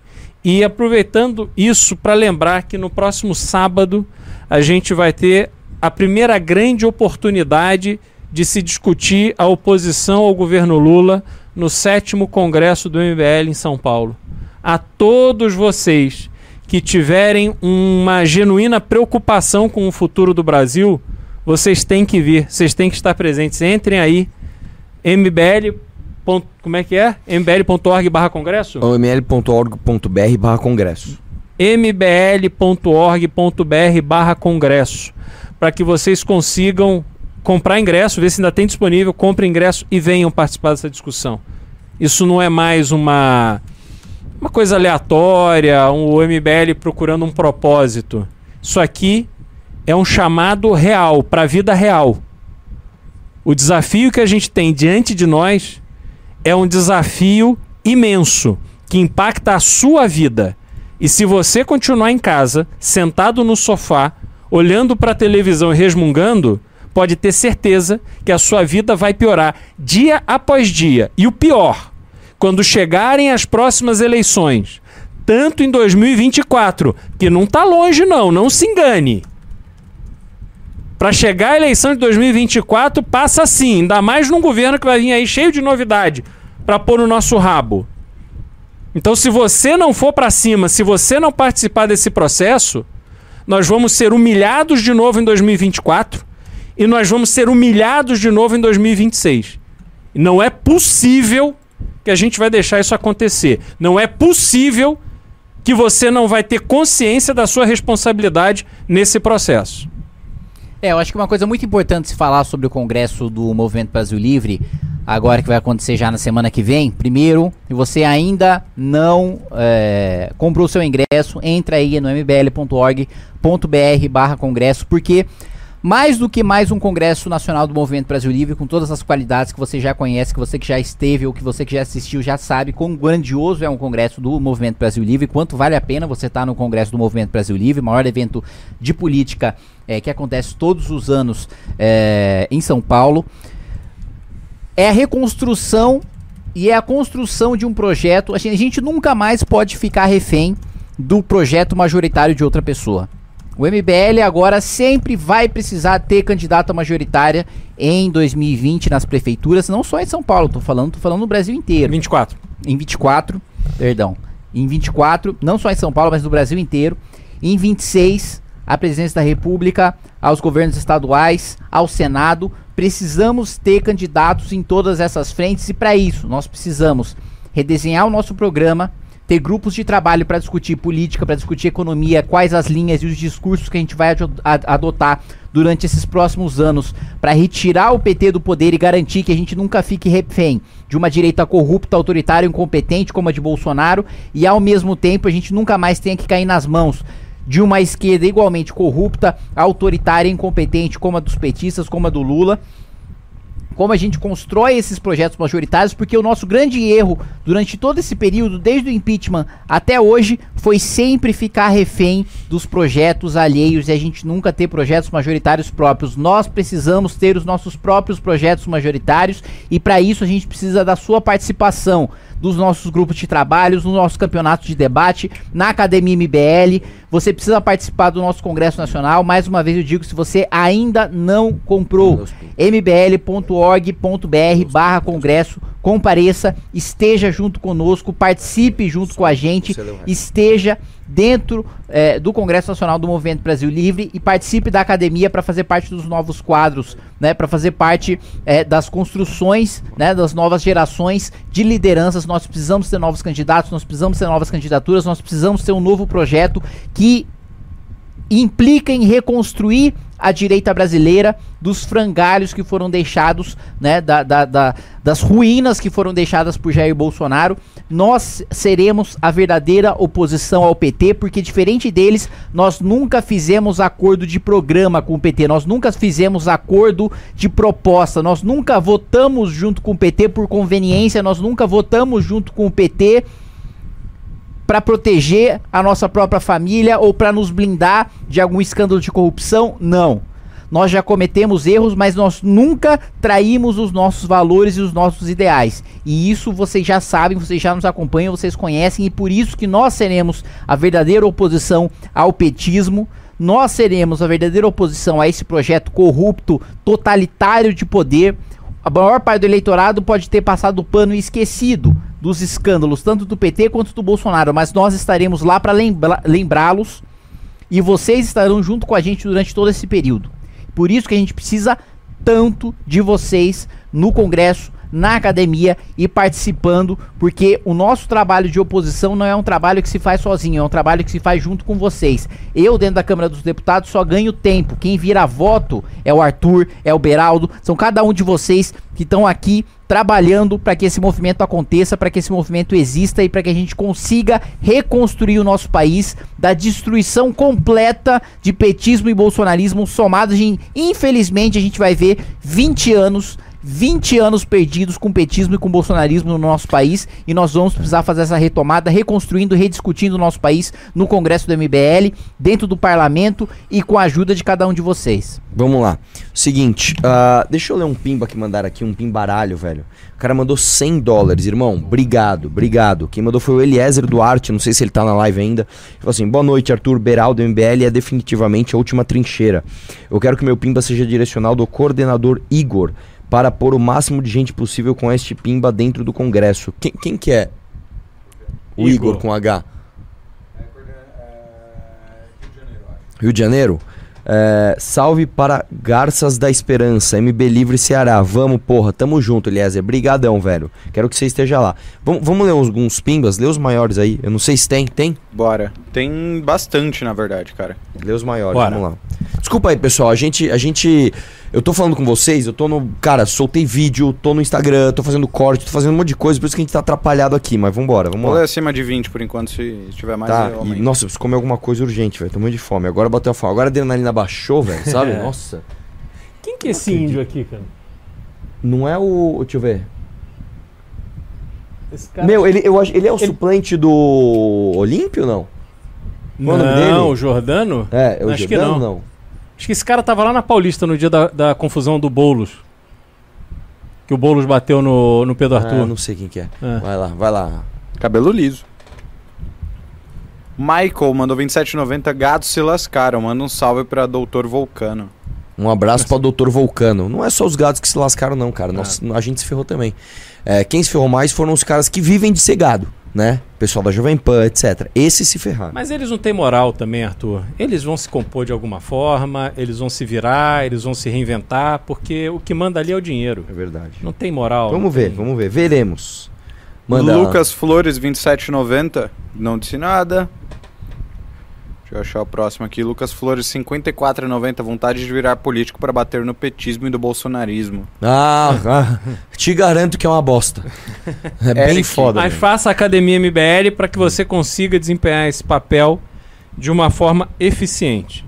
E aproveitando isso para lembrar que no próximo sábado a gente vai ter a primeira grande oportunidade de se discutir a oposição ao governo Lula no sétimo congresso do MBL em São Paulo. A todos vocês que tiverem uma genuína preocupação com o futuro do Brasil, vocês têm que vir, vocês têm que estar presentes. Entrem aí, mbl. Como é que é? mbl.org barra congresso? ml.org.br barra congresso. mbl.org.br barra congresso. Para que vocês consigam comprar ingresso, ver se ainda tem disponível, compre ingresso e venham participar dessa discussão. Isso não é mais uma uma coisa aleatória, um MBL procurando um propósito. Isso aqui é um chamado real, para a vida real. O desafio que a gente tem diante de nós é um desafio imenso que impacta a sua vida. E se você continuar em casa, sentado no sofá, olhando para a televisão e resmungando, pode ter certeza que a sua vida vai piorar dia após dia. E o pior, quando chegarem as próximas eleições, tanto em 2024, que não está longe não, não se engane. Para chegar a eleição de 2024, passa assim, ainda mais num governo que vai vir aí cheio de novidade para pôr no nosso rabo. Então, se você não for para cima, se você não participar desse processo, nós vamos ser humilhados de novo em 2024 e nós vamos ser humilhados de novo em 2026. Não é possível que a gente vai deixar isso acontecer. Não é possível que você não vai ter consciência da sua responsabilidade nesse processo. É, eu acho que uma coisa muito importante se falar sobre o Congresso do Movimento Brasil Livre, agora que vai acontecer já na semana que vem. Primeiro, se você ainda não é, comprou seu ingresso, entra aí no mbl.org.br barra congresso, porque mais do que mais um Congresso Nacional do Movimento Brasil Livre, com todas as qualidades que você já conhece, que você que já esteve ou que você que já assistiu já sabe quão grandioso é um Congresso do Movimento Brasil Livre, quanto vale a pena você estar tá no Congresso do Movimento Brasil Livre, maior evento de política é, que acontece todos os anos é, em São Paulo. É a reconstrução e é a construção de um projeto. A gente, a gente nunca mais pode ficar refém do projeto majoritário de outra pessoa. O MBL agora sempre vai precisar ter candidata majoritária em 2020 nas prefeituras, não só em São Paulo, tô falando, tô falando no Brasil inteiro. 24. Em 24, perdão. Em 24, não só em São Paulo, mas no Brasil inteiro. Em 26, à presidência da República, aos governos estaduais, ao Senado. Precisamos ter candidatos em todas essas frentes e para isso nós precisamos redesenhar o nosso programa, ter grupos de trabalho para discutir política, para discutir economia, quais as linhas e os discursos que a gente vai adotar durante esses próximos anos para retirar o PT do poder e garantir que a gente nunca fique refém de uma direita corrupta, autoritária, incompetente como a de Bolsonaro e ao mesmo tempo a gente nunca mais tenha que cair nas mãos de uma esquerda igualmente corrupta, autoritária, incompetente como a dos petistas, como a do Lula como a gente constrói esses projetos majoritários, porque o nosso grande erro durante todo esse período, desde o impeachment até hoje, foi sempre ficar refém dos projetos alheios e a gente nunca ter projetos majoritários próprios. Nós precisamos ter os nossos próprios projetos majoritários e para isso a gente precisa da sua participação dos nossos grupos de trabalhos, nos nossos campeonatos de debate, na Academia MBL. Você precisa participar do nosso Congresso Nacional. Mais uma vez eu digo, se você ainda não comprou, mbl.org.br barra congresso, compareça, esteja junto conosco, participe junto com a gente, esteja dentro eh, do Congresso Nacional do Movimento Brasil Livre e participe da academia para fazer parte dos novos quadros, né, para fazer parte eh, das construções, né, das novas gerações de lideranças. Nós precisamos ter novos candidatos, nós precisamos ter novas candidaturas, nós precisamos ter um novo projeto que implica em reconstruir a direita brasileira dos frangalhos que foram deixados, né, da, da- da- das ruínas que foram deixadas por Jair Bolsonaro. Nós seremos a verdadeira oposição ao PT, porque diferente deles, nós nunca fizemos acordo de programa com o PT, nós nunca fizemos acordo de proposta, nós nunca votamos junto com o PT por conveniência, nós nunca votamos junto com o PT para proteger a nossa própria família ou para nos blindar de algum escândalo de corrupção? Não. Nós já cometemos erros, mas nós nunca traímos os nossos valores e os nossos ideais. E isso vocês já sabem, vocês já nos acompanham, vocês conhecem e por isso que nós seremos a verdadeira oposição ao petismo. Nós seremos a verdadeira oposição a esse projeto corrupto, totalitário de poder. A maior parte do eleitorado pode ter passado o pano e esquecido dos escândalos, tanto do PT quanto do Bolsonaro, mas nós estaremos lá para lembrá-los e vocês estarão junto com a gente durante todo esse período. Por isso que a gente precisa tanto de vocês no Congresso, na academia e participando, porque o nosso trabalho de oposição não é um trabalho que se faz sozinho, é um trabalho que se faz junto com vocês. Eu, dentro da Câmara dos Deputados, só ganho tempo. Quem vira voto é o Arthur, é o Beraldo, são cada um de vocês que estão aqui trabalhando para que esse movimento aconteça, para que esse movimento exista e para que a gente consiga reconstruir o nosso país da destruição completa de petismo e bolsonarismo somados em, infelizmente, a gente vai ver 20 anos 20 anos perdidos com petismo e com bolsonarismo no nosso país e nós vamos precisar fazer essa retomada, reconstruindo, rediscutindo o nosso país no Congresso do MBL, dentro do parlamento e com a ajuda de cada um de vocês. Vamos lá. Seguinte, ah, deixa eu ler um pimba que mandaram aqui, um pimbaralho, velho. O cara mandou 100 dólares, irmão. Obrigado, obrigado. Quem mandou foi o Eliezer Duarte, não sei se ele tá na live ainda. Ele falou assim: boa noite, Arthur Beraldo, MBL é definitivamente a última trincheira. Eu quero que meu pimba seja direcional do coordenador Igor para pôr o máximo de gente possível com este pimba dentro do Congresso. Quem, quem que é? O Igor, Igor. com H. Rio de Janeiro? É, salve para Garças da Esperança, MB Livre Ceará. Vamos, porra, tamo junto, Eliezer. Brigadão, velho. Quero que você esteja lá. Vamos, vamos ler alguns pimbas, lê os maiores aí. Eu não sei se tem, tem? Bora. Tem bastante, na verdade, cara. Lê os maiores, Bora. vamos lá. Desculpa aí, pessoal. A gente, a gente. Eu tô falando com vocês, eu tô no. Cara, soltei vídeo, tô no Instagram, tô fazendo corte, tô fazendo um monte de coisa, por isso que a gente tá atrapalhado aqui, mas vambora, vamos Vou lá. acima de 20 por enquanto, se tiver mais Tá, eu e, nossa, eu preciso comer alguma coisa urgente, velho. Tô muito de fome. Agora bateu a fome. Agora a adrenalina baixou, velho, sabe? É. Nossa. Quem que é esse índio aqui, cara? Não é o. Deixa eu ver. Esse cara... Meu, ele, eu acho, ele é o suplente do Olímpio, não? Qual é o nome dele? Não, o Jordano? É, é o Acho que Jordano, não. Acho que esse cara tava lá na Paulista no dia da, da confusão do Boulos. Que o Boulos bateu no, no Pedro Ah, Arthur. não sei quem que é. É. Vai lá, vai lá. Cabelo liso. Michael mandou 27,90. Gatos se lascaram. Manda um salve pra Doutor Vulcano. Um abraço para o Dr. Vulcano. Não é só os gatos que se lascaram, não, cara. Nós, a gente se ferrou também. É, quem se ferrou mais foram os caras que vivem de ser gado, né? Pessoal da Jovem Pan, etc. Esses se ferraram. Mas eles não têm moral também, Arthur. Eles vão se compor de alguma forma, eles vão se virar, eles vão se reinventar, porque o que manda ali é o dinheiro. É verdade. Não tem moral. Vamos ver, tem- vamos ver. Veremos. Manda. Lucas Flores, 27,90. Não disse nada. Deixa eu achar o próximo aqui. Lucas Flores, 54,90. Vontade de virar político para bater no petismo e do bolsonarismo. Ah, ah, te garanto que é uma bosta. É bem Eric, foda. Mas mesmo. faça a Academia MBL para que você consiga desempenhar esse papel de uma forma eficiente.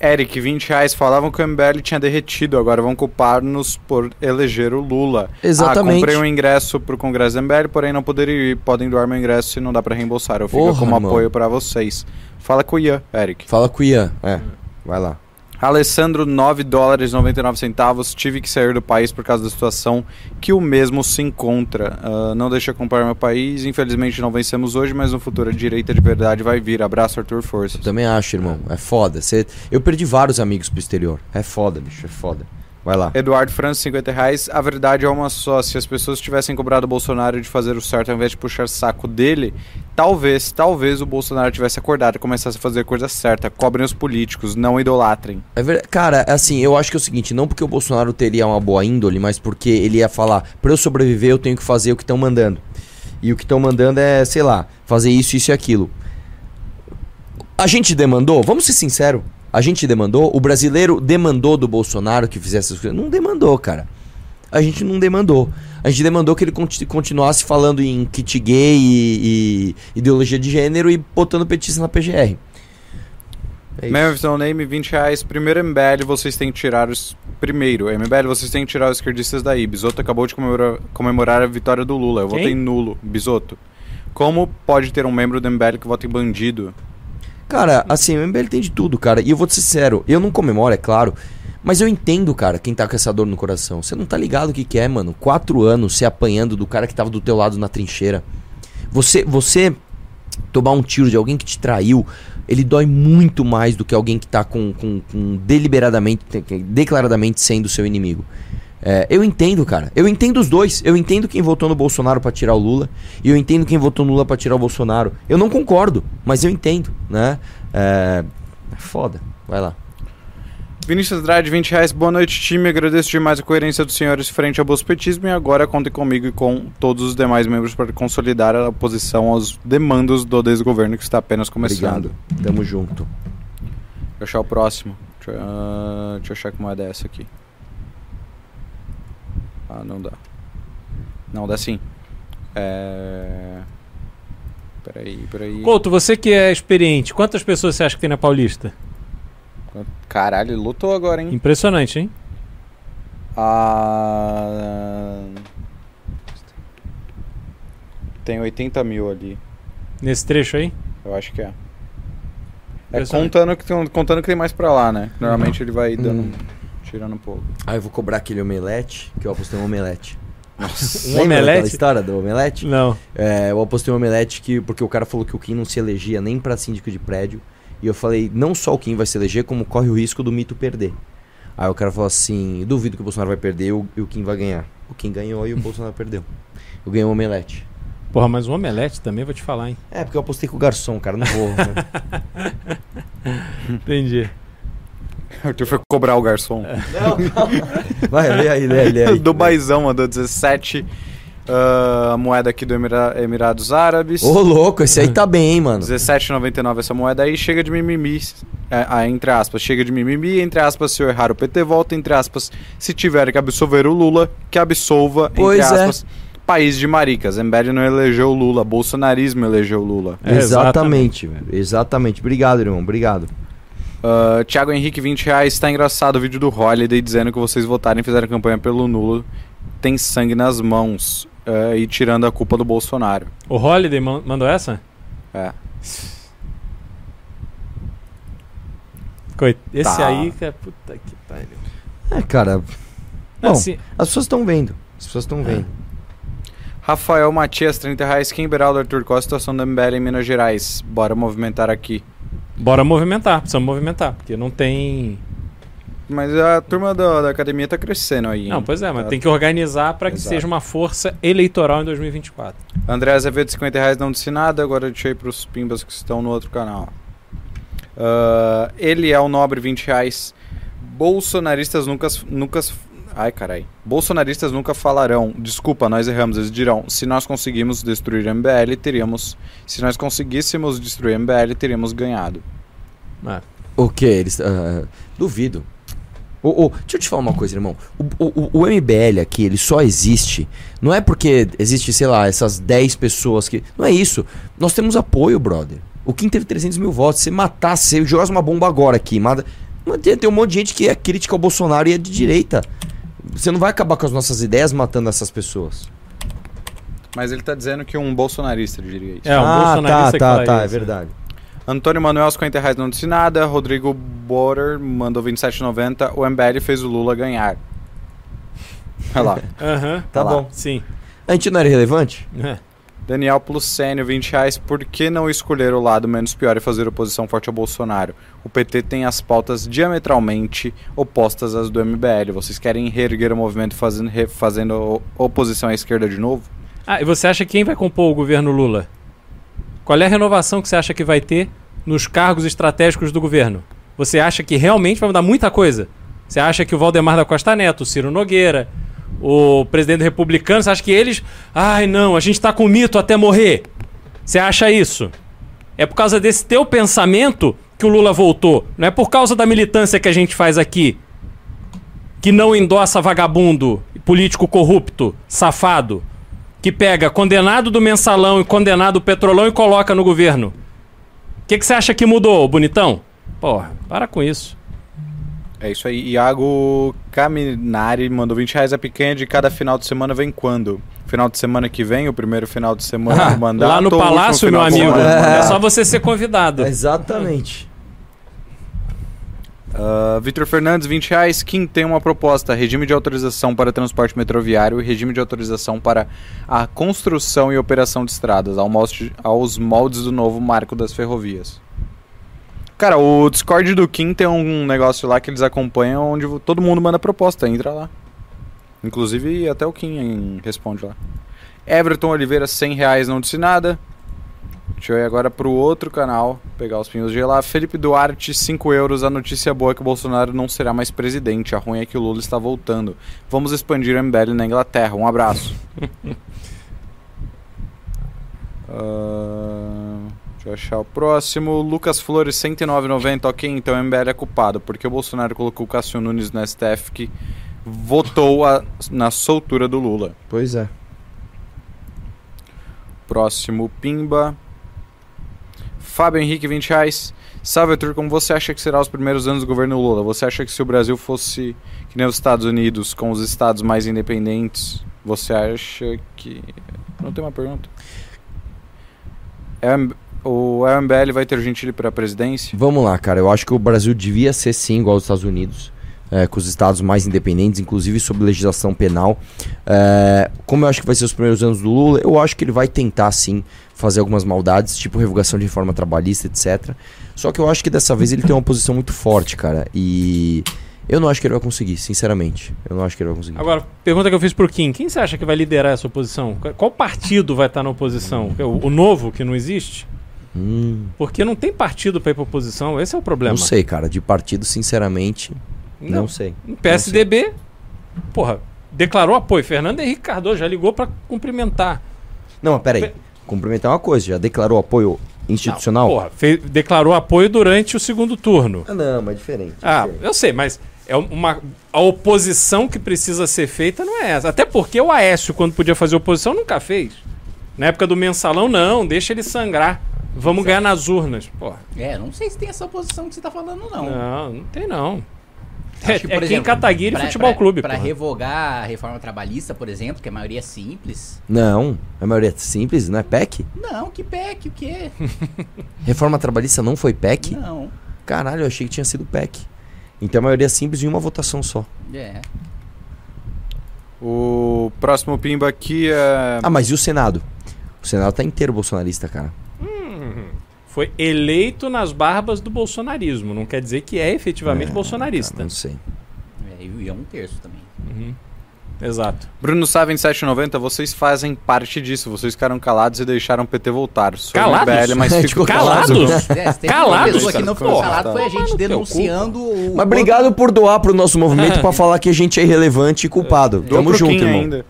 Eric, 20 reais. Falavam que o MBL tinha derretido. Agora vão culpar-nos por eleger o Lula. Exatamente. Ah, comprei um ingresso pro Congresso do MBL, porém não poderia ir. Podem doar meu ingresso se não dá para reembolsar. Eu fico Porra, como irmão. apoio para vocês. Fala com o Ian, Eric. Fala com o Ian. É, vai lá. Alessandro, 9 dólares e 99 centavos. Tive que sair do país por causa da situação que o mesmo se encontra. Ah, não deixa comprar meu país. Infelizmente não vencemos hoje, mas no futuro a direita de verdade vai vir. Abraço, Arthur Forças. Também acho, irmão. É foda. Cê... Eu perdi vários amigos pro exterior. É foda, bicho. É foda. Vai lá. Eduardo França, 50 reais. A verdade é uma só. Se as pessoas tivessem cobrado o Bolsonaro de fazer o certo ao invés de puxar saco dele, talvez, talvez o Bolsonaro tivesse acordado e começasse a fazer a coisa certa. Cobrem os políticos, não idolatrem. É ver... Cara, assim, eu acho que é o seguinte, não porque o Bolsonaro teria uma boa índole, mas porque ele ia falar, pra eu sobreviver eu tenho que fazer o que estão mandando. E o que estão mandando é, sei lá, fazer isso, isso e aquilo. A gente demandou, vamos ser sinceros, a gente demandou, o brasileiro demandou do Bolsonaro que fizesse essas coisas. Não demandou, cara. A gente não demandou. A gente demandou que ele conti- continuasse falando em kit gay e, e ideologia de gênero e botando petista na PGR. É. Memphis No Name, 20 reais. Primeiro MBL, vocês têm que tirar os. Primeiro, MBL, vocês têm que tirar os esquerdistas daí. Bisoto acabou de comemorar, comemorar a vitória do Lula. Eu Quem? votei nulo. Bisoto. Como pode ter um membro do MBL que vota em bandido? Cara, assim, o MBL tem de tudo, cara. E eu vou te ser sincero, eu não comemoro, é claro. Mas eu entendo, cara, quem tá com essa dor no coração. Você não tá ligado o que, que é, mano. Quatro anos se apanhando do cara que tava do teu lado na trincheira. Você, você tomar um tiro de alguém que te traiu, ele dói muito mais do que alguém que tá com, com, com deliberadamente, declaradamente sendo seu inimigo. É, eu entendo, cara. Eu entendo os dois. Eu entendo quem votou no Bolsonaro pra tirar o Lula. E eu entendo quem votou no Lula pra tirar o Bolsonaro. Eu não concordo, mas eu entendo, né? É, é foda. Vai lá. Vinícius Andrade, 20 reais. Boa noite, time. Agradeço demais a coerência dos senhores frente ao bolsopetismo e agora contem comigo e com todos os demais membros para consolidar a oposição aos demandos do desgoverno que está apenas começando. Obrigado. Tamo junto. Deixa eu achar o próximo. Deixa, eu- ah, deixa eu achar que moeda é essa aqui. Ah, não dá. Não, dá sim. É... Peraí, peraí. Couto, você que é experiente, quantas pessoas você acha que tem na Paulista? Caralho, lutou agora, hein? Impressionante, hein? Ah... Tem 80 mil ali. Nesse trecho aí? Eu acho que é. É contando que, tem, contando que tem mais pra lá, né? Normalmente ele vai dando. Hum. Tirando um pouco. Ah, eu vou cobrar aquele omelete, que eu apostei um omelete. Nossa. Um omelete? história do omelete? Não. É, eu apostei um omelete que, porque o cara falou que o Kim não se elegia nem pra síndico de prédio. E eu falei, não só o Kim vai se eleger, como corre o risco do mito perder. Aí o cara falou assim, duvido que o Bolsonaro vai perder e o, o Kim vai ganhar. O Kim ganhou e o Bolsonaro perdeu. Eu ganhei um omelete. Porra, mas um omelete também vou te falar, hein? É, porque eu apostei com o garçom, cara, não vou. né? Entendi. Arthur foi cobrar o garçom. Vai, lê aí, lê aí, lê aí. do Baizão mandou 17. ah, moeda aqui do Emira- Emirados Árabes. Ô, louco, esse aí tá bem, hein, mano. 17,99 essa moeda aí. Chega de mimimi. É, ah, entre aspas, chega de mimimi. Entre aspas, se eu errar o PT volta. Entre aspas, se tiver que absolver o Lula, que absolva. Pois entre é. aspas, país de maricas. MBL não elegeu o Lula. Bolsonarismo elegeu o Lula. É, exatamente, velho. Exatamente. Obrigado, irmão. Obrigado. Uh, Thiago Henrique, 20 reais. Tá engraçado o vídeo do Holiday dizendo que vocês votaram e fizeram campanha pelo nulo. Tem sangue nas mãos. uh, e tirando a culpa do Bolsonaro. O Holiday man- mandou essa? É. Coit... Esse Tá. aí, cara, puta que pariu. É, cara. Bom, Assim, as pessoas estão vendo. As pessoas estão vendo. Rafael Matias, 30 reais. Kim Beraldo, Arthur, qual a situação do MBL em Minas Gerais? Bora movimentar aqui. Bora movimentar, precisamos movimentar, porque não tem. Mas a turma da, da academia tá crescendo aí. Não, pois é, mas Tá- tem que organizar para que Exato. seja uma força eleitoral em 2024. André Azevedo, 50 reais, não disse nada. Agora deixei pros pimbas que estão no outro canal. Ah, ele é o nobre, 20 reais. Bolsonaristas nunca, nunca, Ai, carai. Bolsonaristas nunca falarão, desculpa, nós erramos. Eles dirão, se nós conseguimos destruir o MBL, teríamos. Se nós conseguíssemos destruir o MBL, teríamos ganhado. É. O que? Eles. ah, duvido. O, o- deixa eu te falar uma coisa, irmão. O, o, o MBL aqui, ele só existe. Não é porque existe, sei lá, essas 10 pessoas que. Não é isso. Nós temos apoio, brother. O Kim teve 300 mil votos. Você matar, se jogasse uma bomba agora aqui, mata. Tem um monte de gente que é crítica ao Bolsonaro e é de direita. Você não vai acabar com as nossas ideias matando essas pessoas. Mas ele tá dizendo que um bolsonarista diria isso. É, um bolsonarista que tá, fala tá, é isso. verdade. Antônio Manuel, 50 reais não disse nada. Rodrigo Borer mandou 27,90. O MBL fez o Lula ganhar. Olha lá. Aham. Tá lá. bom. Sim. A gente não era relevante? É. Daniel Plussênio, 20 reais. Por que não escolher o lado menos pior e fazer oposição forte ao Bolsonaro? O PT tem as pautas diametralmente opostas às do MBL. Vocês querem reerguer o movimento fazendo, fazendo oposição à esquerda de novo? Ah, e você acha que quem vai compor o governo Lula? Qual é a renovação que você acha que vai ter nos cargos estratégicos do governo? Você acha que realmente vai mudar muita coisa? Você acha que o Valdemar da Costa Neto, o Ciro Nogueira, o presidente republicano, você acha que eles. Ai não, a gente tá com mito até morrer. Você acha isso? É por causa desse teu pensamento que o Lula voltou. Não é por causa da militância que a gente faz aqui. Que não endossa vagabundo, político corrupto, safado que pega condenado do mensalão e condenado do petrolão e coloca no governo. O que, que você acha que mudou, bonitão? Porra, para com isso. É isso aí. Iago Caminari mandou 20 reais. A picanha de cada final de semana vem quando? Final de semana que vem, o primeiro final de semana do mandato? Lá no palácio, meu amigo. semana? É só você ser convidado. Exatamente. Ah, Vitor Fernandes, 20 reais. Kim tem uma proposta: regime de autorização para transporte metroviário e regime de autorização para a construção e operação de estradas, aos moldes do novo marco das ferrovias. Cara, o Discord do Kim tem um negócio lá que eles acompanham onde todo mundo manda proposta, entra lá. Inclusive até o Kim responde lá. Everton Oliveira, 100 reais, não disse nada. Deixa eu ir agora pro outro canal, pegar os pinhos de lá. Felipe Duarte, 5 euros. A notícia boa é que o Bolsonaro não será mais presidente. A ruim é que o Lula está voltando. Vamos expandir o MBL na Inglaterra. Um abraço. Ah, deixa eu achar o próximo. Lucas Flores, 109,90. Ok, então o MBL é culpado. Porque o Bolsonaro colocou o Cássio Nunes no STF que votou a- na soltura do Lula. Pois é. Próximo Pimba. Fábio Henrique, 20 reais. Salve, Arthur. Como você acha que será os primeiros anos do governo Lula? Você acha que se o Brasil fosse que nem os Estados Unidos, com os estados mais independentes, você acha que. Não tem uma pergunta. É, o MBL vai ter Gentili para a presidência? Vamos lá, cara. Eu acho que o Brasil devia ser sim igual aos Estados Unidos. é, com os estados mais independentes, inclusive sobre legislação penal. É, como eu acho que vai ser os primeiros anos do Lula, eu acho que ele vai tentar sim fazer algumas maldades, tipo revogação de reforma trabalhista, etc. Só que eu acho que dessa vez ele tem uma posição muito forte, cara. E eu não acho que ele vai conseguir, sinceramente. Eu não acho que ele vai conseguir. Agora, pergunta que eu fiz pro Kim: quem você acha que vai liderar essa oposição? Qual- Qual partido vai estar na oposição? O, o novo, que não existe? Hum, Porque não tem partido pra ir pra oposição, esse é o problema. não sei, cara. De partido, sinceramente, não, Não. sei. O PSDB, porra, declarou apoio. Fernando Henrique Cardoso já ligou pra cumprimentar. Não, mas peraí. Pe- Cumprimentar uma coisa, já declarou apoio institucional? Porra, fe- declarou apoio durante o segundo turno. Ah, não, mas é diferente. Ah, eu sei, mas é uma a oposição que precisa ser feita não é essa. Até porque o Aécio, quando podia fazer oposição, nunca fez. Na época do mensalão, não, deixa ele sangrar. Vamos ganhar nas urnas. Porra. É, não sei se tem essa posição que você tá falando, não. Não, não tem não. Acho É, que, é aqui em Cataguiri pra- Futebol pra- Clube. Pra porra. revogar a reforma trabalhista, por exemplo, que a maioria é simples. Não, a maioria é simples, não é PEC? Não, que PEC, o quê? Reforma trabalhista não foi PEC? Não. Caralho, eu achei que tinha sido PEC. Então a maioria é simples em uma votação só. É. O próximo Pimba aqui é. Ah, mas e o Senado? O Senado tá inteiro bolsonarista, cara. Foi eleito nas barbas do bolsonarismo. Não quer dizer que é efetivamente bolsonarista. Cara, não sei. é. E é um terço também. Exato. Bruno Sá 2790, vocês fazem parte disso. Vocês ficaram calados e deixaram o PT voltar. Sou Calados? MBL, mas É, fico tipo, Calados? É, se teve Calados? Uma pessoa que não ficou calado foi a gente denunciando o. Mas obrigado por doar pro nosso movimento pra falar que a gente é irrelevante e culpado. Dou Tamo junto, irmão. ainda.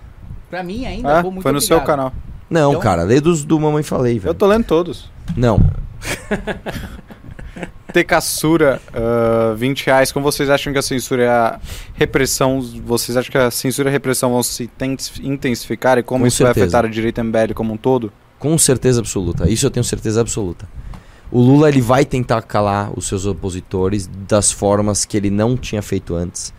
Pra mim ainda. Muito foi no seu obrigado. canal. Não, Então- cara, lê dos do Mamãe Falei, Eu velho. tô lendo todos. Não. Tecassura, uh, 20 reais. Como vocês acham que a censura e a repressão. Vocês acham que a censura e a repressão vão se intens- intensificar e como Com isso vai certeza. afetar a direita MBL como um todo? Com certeza absoluta. Isso eu tenho certeza absoluta. O Lula ele vai tentar calar os seus opositores das formas que ele não tinha feito antes.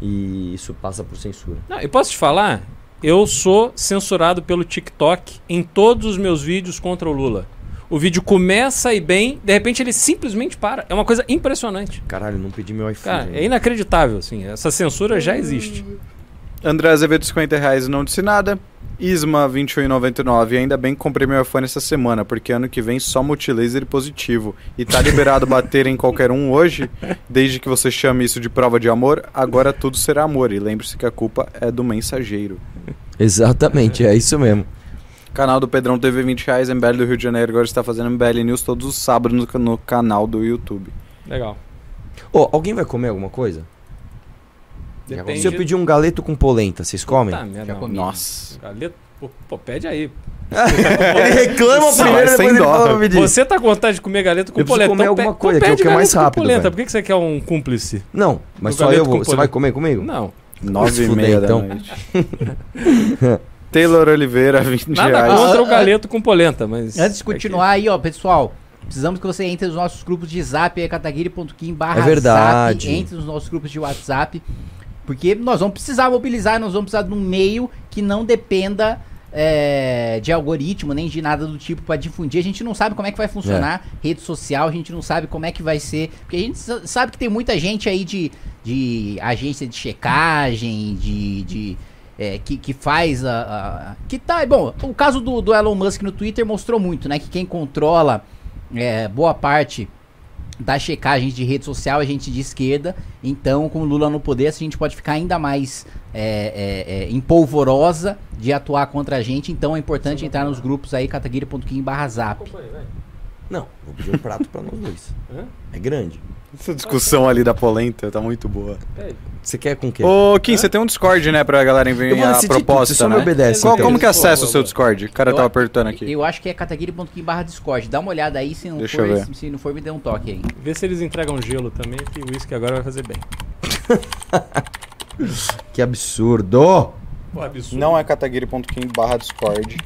E isso passa por censura. Não, e posso te falar? Eu sou censurado pelo TikTok em todos os meus vídeos contra o Lula. O vídeo começa e bem, de repente ele simplesmente para. É uma coisa impressionante. Caralho, não pedi meu iPhone. Cara, é inacreditável, assim. Essa censura já existe. André Azevedo, 50 reais e não disse nada. Isma, 21,99. Ainda bem que comprei meu iPhone essa semana, porque ano que vem só multilaser e positivo. E tá liberado bater em qualquer um hoje, desde que você chame isso de prova de amor, agora tudo será amor. E lembre-se que a culpa é do mensageiro. Exatamente, é isso mesmo. Canal do Pedrão TV, 20 reais. MBL do Rio de Janeiro agora está fazendo MBL News todos os sábados no, no canal do YouTube. Legal. Ô, alguém vai comer alguma coisa? Depende. Se eu pedir um galeto com polenta, vocês comem? Não. comi. Nossa. Galeta- Pô, pô, pede aí. ele reclama primeiro, é depois sem ele dó. fala pra pedir. Você tá com vontade de comer galeta com Eu polenta? comer então alguma pe- coisa, que é o que é mais rápido, polenta. velho. Por que que você quer um cúmplice? Não, mas só galeto eu vou. Você vai comer comigo? Não. Nove e meia então. da noite. Taylor Oliveira, 20 Nada reais. contra Ah, o galeto com polenta, mas... Antes de continuar aí, ó, pessoal. Precisamos que você entre nos nossos grupos de zap, aí, cataguiri.com barra É verdade. zap, entre nos nossos grupos de WhatsApp, porque nós vamos precisar mobilizar, nós vamos precisar de um meio que não dependa é, de algoritmo, nem de nada do tipo para difundir. A gente não sabe como é que vai funcionar rede social, a gente não sabe como é que vai ser, porque a gente sa- sabe que tem muita gente aí de, de agência de checagem, de... de é, que, que faz a, a- Que tá. Bom, o caso do, do Elon Musk no Twitter mostrou muito, né? Que quem controla é, boa parte da checagem de rede social é gente de esquerda. Então, com o Lula no poder, a gente pode ficar ainda mais é, é, é, empolvorosa de atuar contra a gente. Então é importante entrar nos grupos aí, cataguiri.com barra zap. Não, vou pedir um prato pra nós dois. É grande. Essa discussão ali da polenta tá muito boa. Você quer com o quê? Ô, Kim, você tem um Discord, né, pra galera enviar a proposta, só né? me obedece, Qual, então. como que Boa, acessa o seu. Discord? O cara Eu- tava apertando aqui. Eu acho que é cataguiri.com barra Discord. Dá uma olhada aí, se não, Deixa for, eu ver. se- se não for, me dê um toque aí. Vê se eles entregam gelo também, que o uísque agora vai fazer bem. Que absurdo! Pô, absurdo. Não é cataguiri.com barra Discord.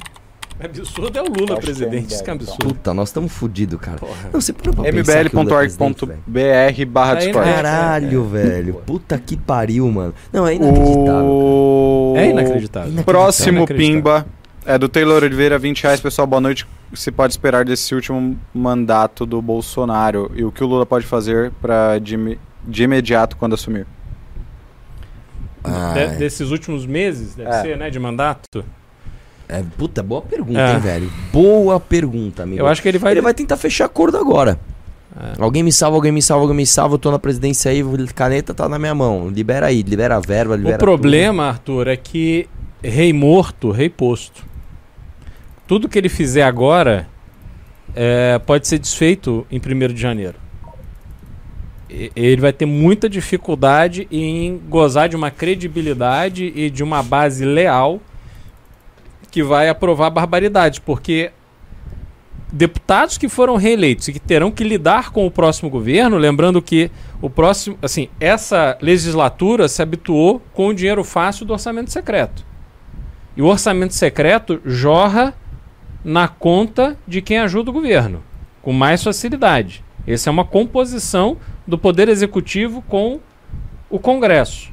Absurdo é o Lula é presidente, isso que é absurdo. Puta, nós estamos fodidos, cara. Não, você parou pra é mbl.org.br barra Discord. né? Caralho, velho. Puta que pariu, mano. Não, é inacreditável. O... É inacreditável. Inacreditável. Próximo Inacreditável. Pimba é do Taylor Oliveira, 20 reais. Pessoal, boa noite. O que se pode esperar desse último mandato do Bolsonaro e o que o Lula pode fazer para de, de imediato quando assumir? De- desses últimos meses, deve É. ser, né, de mandato. É, puta, boa pergunta, É. hein, velho. Boa pergunta, amigo. Eu acho que ele vai... Ele vai tentar fechar acordo agora. É. Alguém me salva, alguém me salva, alguém me salva. Eu tô na presidência aí, caneta tá na minha mão. Libera aí, libera a verba, libera O problema, Arthur, é que rei morto, rei posto. Tudo que ele fizer agora é, pode ser desfeito em 1 de janeiro. E- Ele vai ter muita dificuldade em gozar de uma credibilidade e de uma base leal que vai aprovar barbaridades, porque deputados que foram reeleitos e que terão que lidar com o próximo governo, lembrando que o próximo, assim, essa legislatura se habituou com o dinheiro fácil do orçamento secreto. E o orçamento secreto jorra na conta de quem ajuda o governo, com mais facilidade. Essa é uma composição do poder executivo com o Congresso.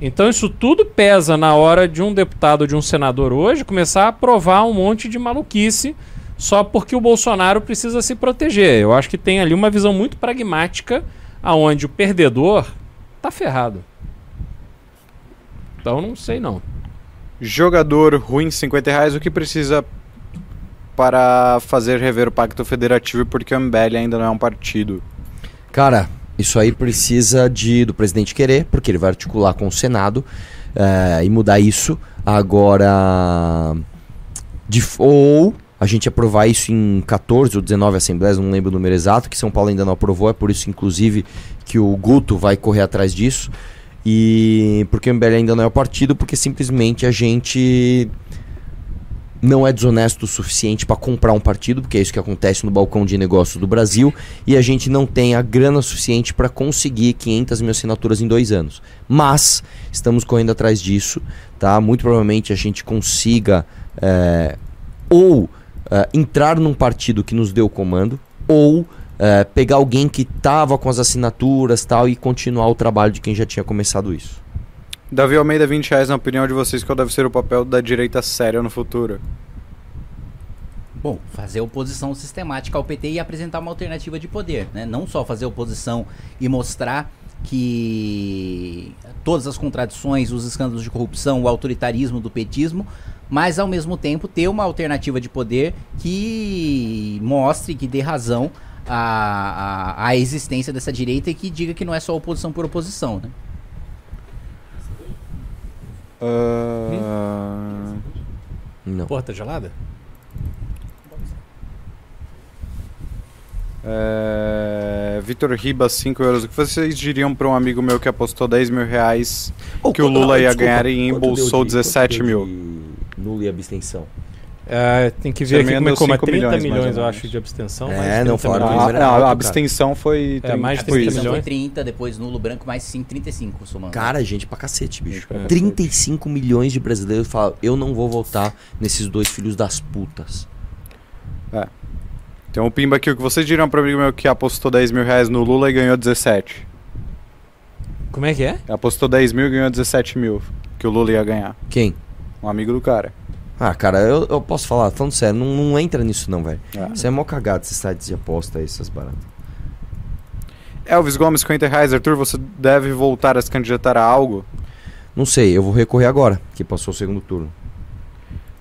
Então isso tudo pesa na hora de um deputado ou de um senador hoje começar a aprovar um monte de maluquice só porque o Bolsonaro precisa se proteger. Eu acho que tem ali uma visão muito pragmática aonde o perdedor tá ferrado. Então não sei não. Jogador ruim, 50 reais. O que precisa para fazer rever o Pacto Federativo porque o MBL ainda não é um partido? Cara, Isso aí precisa de, do presidente querer, porque ele vai articular com o Senado eh, e mudar isso. Agora. de ou a gente aprovar isso em 14 ou 19 assembleias, não lembro o número exato, que São Paulo ainda não aprovou, é por isso, inclusive, que o Guto vai correr atrás disso. E porque o MBL ainda não é o partido, porque simplesmente a gente não é desonesto o suficiente para comprar um partido, porque é isso que acontece no balcão de negócios do Brasil, e a gente não tem a grana suficiente para conseguir 500 mil assinaturas em dois anos. Mas estamos correndo atrás disso, tá? Muito provavelmente a gente consiga é, ou é, entrar num partido que nos dê o comando, ou é, pegar alguém que tava com as assinaturas tal e continuar o trabalho de quem já tinha começado isso. Davi Almeida, 20 reais, na opinião de vocês, qual deve ser o papel da direita séria no futuro? Bom, fazer oposição sistemática ao PT e apresentar uma alternativa de poder, né? Não só fazer oposição e mostrar que todas as contradições, os escândalos de corrupção, o autoritarismo do petismo, mas ao mesmo tempo ter uma alternativa de poder que mostre, que dê razão à, à, à existência dessa direita e que diga que não é só oposição por oposição, né? Ah, Não. Porra, tá gelada? é, Vitor Ribas, 5 euros. O que vocês diriam para um amigo meu que apostou 10 mil reais Oh, que o Lula ah, ia desculpa, ganhar e embolsou de- 17 quanto deu mil? de Lula e abstenção. É, tem que ver aqui como é, como é 5 30 milhões, milhões, eu acho, de abstenção. É, não, 30 falaram milhões. Ah, não, alto, a cara. abstenção foi. É, mais de tipo 30 isso. milhões. Foi 30, depois nulo branco mais 5, 35 somando. Cara, gente pra cacete, bicho. É. 35 milhões de brasileiros falam: eu não vou votar nesses dois filhos das putas. Tem um pimba aqui. O que vocês diriam para um amigo meu que apostou 10 mil reais no Lula e ganhou 17? Como é que é? Apostou 10 mil e ganhou 17 mil. Que o Lula ia ganhar. Quem? Um amigo do cara. Ah, cara, eu, eu posso falar, falando sério, não, não entra nisso não, velho. É. Isso é mó cagado, esses sites de aposta aí, essas baratas. Elvis Gomes, 50 reais. Arthur, você deve voltar a se candidatar a algo? Não sei, eu vou recorrer agora, que passou o segundo turno.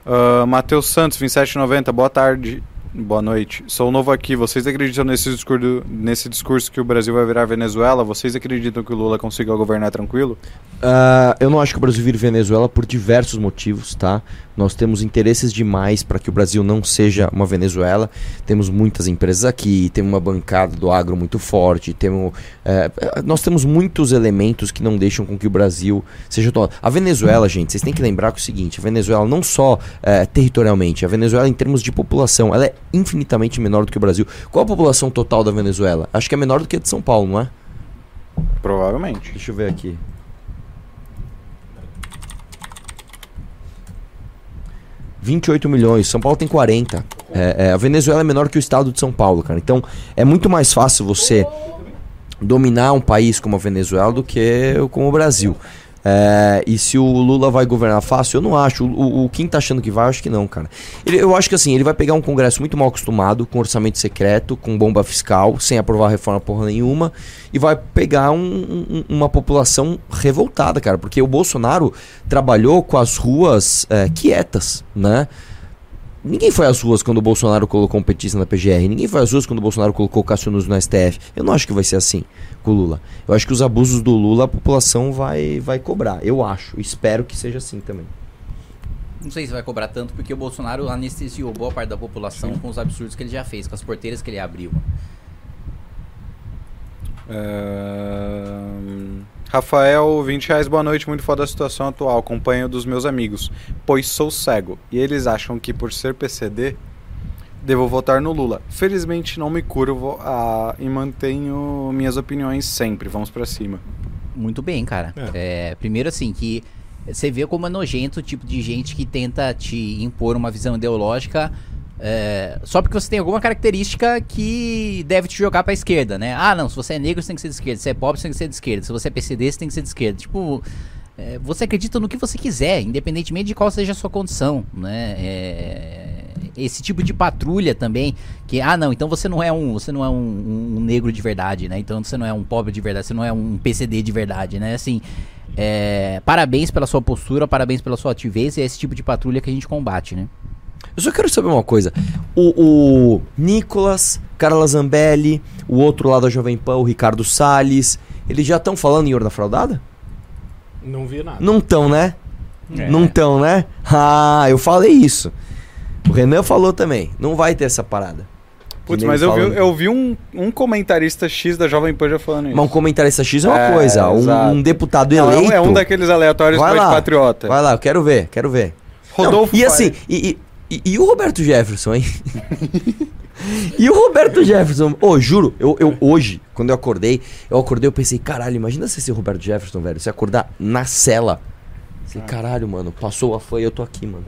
Ah, Matheus Santos, 27,90. Boa tarde. Boa noite. Sou novo aqui. Vocês acreditam nesse discurso, nesse discurso que o Brasil vai virar Venezuela? Vocês acreditam que o Lula consiga governar tranquilo? Ah, eu não acho que o Brasil vire Venezuela por diversos motivos, tá? Nós temos interesses demais para que o Brasil não seja uma Venezuela. Temos muitas empresas aqui, temos uma bancada do agro muito forte, temos, eh, eh, nós temos muitos elementos que não deixam com que o Brasil seja. A Venezuela, gente, vocês têm que lembrar que é o seguinte: a Venezuela não só eh, territorialmente, a Venezuela em termos de população, ela é infinitamente menor do que o Brasil. Qual a população total da Venezuela? Acho que é menor do que a de São Paulo, não é? Provavelmente. Deixa eu ver aqui. ...28 milhões, São Paulo tem 40. É, é, a Venezuela é menor que o estado de São Paulo, cara. Então, é muito mais fácil você dominar um país como a Venezuela do que como o Brasil. É, e se o Lula vai governar fácil, eu não acho. O, o, Kim tá achando que vai, eu acho que não, cara. Ele- eu acho que assim, ele vai pegar um congresso muito mal acostumado, com orçamento secreto, com bomba fiscal, sem aprovar reforma porra nenhuma, e vai pegar um- um- uma população revoltada, cara. Porque o Bolsonaro trabalhou com as ruas é, quietas, né? Ninguém foi às ruas quando o Bolsonaro colocou um petista na PGR. Ninguém foi às ruas quando o Bolsonaro colocou o Cássio Nunes no STF. Eu não acho que vai ser assim com o Lula. Eu acho que os abusos do Lula a população vai, vai cobrar. Eu acho. Espero que seja assim também. Não sei se vai cobrar tanto, porque o Bolsonaro anestesiou boa parte da população com os absurdos que ele já fez, com as porteiras que ele abriu. Ahn, Rafael, 20 reais, boa noite. Muito foda a situação atual. Acompanho dos meus amigos, pois sou cego. E eles acham que por ser PCD, devo votar no Lula. Felizmente não me curvo a, e mantenho minhas opiniões sempre. Vamos pra cima. Muito bem, cara. É, primeiro, assim, que você vê como é nojento o tipo de gente que tenta te impor uma visão ideológica é, só porque você tem alguma característica que deve te jogar pra esquerda, né? Ah, não, se você é negro, você tem que ser de esquerda. Se você é pobre, você tem que ser de esquerda. Se você é PCD, você tem que ser de esquerda. Tipo, é, você acredita no que você quiser, independentemente de qual seja a sua condição, né? É, esse tipo de patrulha também, que ah não, então você não é um, você não é um, um- negro de verdade, né? Então você não é um pobre de verdade, você não é um PCD de verdade, né? Assim, é, parabéns pela sua postura, parabéns pela sua ativez, e é esse tipo de patrulha que a gente combate, né? Eu só quero saber uma coisa. O, o Nicolas Carla Zambelli, o outro lá da Jovem Pan, o Ricardo Salles. Eles já estão falando em Urna Fraudada? Não vi nada. Não estão, né? É. Não estão, né? Ah, eu falei isso. O Renan falou também. Não vai ter essa parada. Putz, mas eu vi, eu vi um, um comentarista X da Jovem Pan já falando isso. Mas um comentarista X é uma É, coisa. Um, um deputado Não, é um- eleito. é um daqueles aleatórios Vai mais lá. patriota. Vai lá, eu quero ver, quero ver. Rodolfo Não, e assim, e, e- e- e o Roberto Jefferson, hein? e o Roberto Jefferson, ô, juro, eu, eu hoje, quando eu acordei, eu acordei, eu pensei, caralho, imagina você ser Roberto Jefferson, velho, você acordar na cela. Você, caralho, mano, passou a foi, eu tô aqui, mano.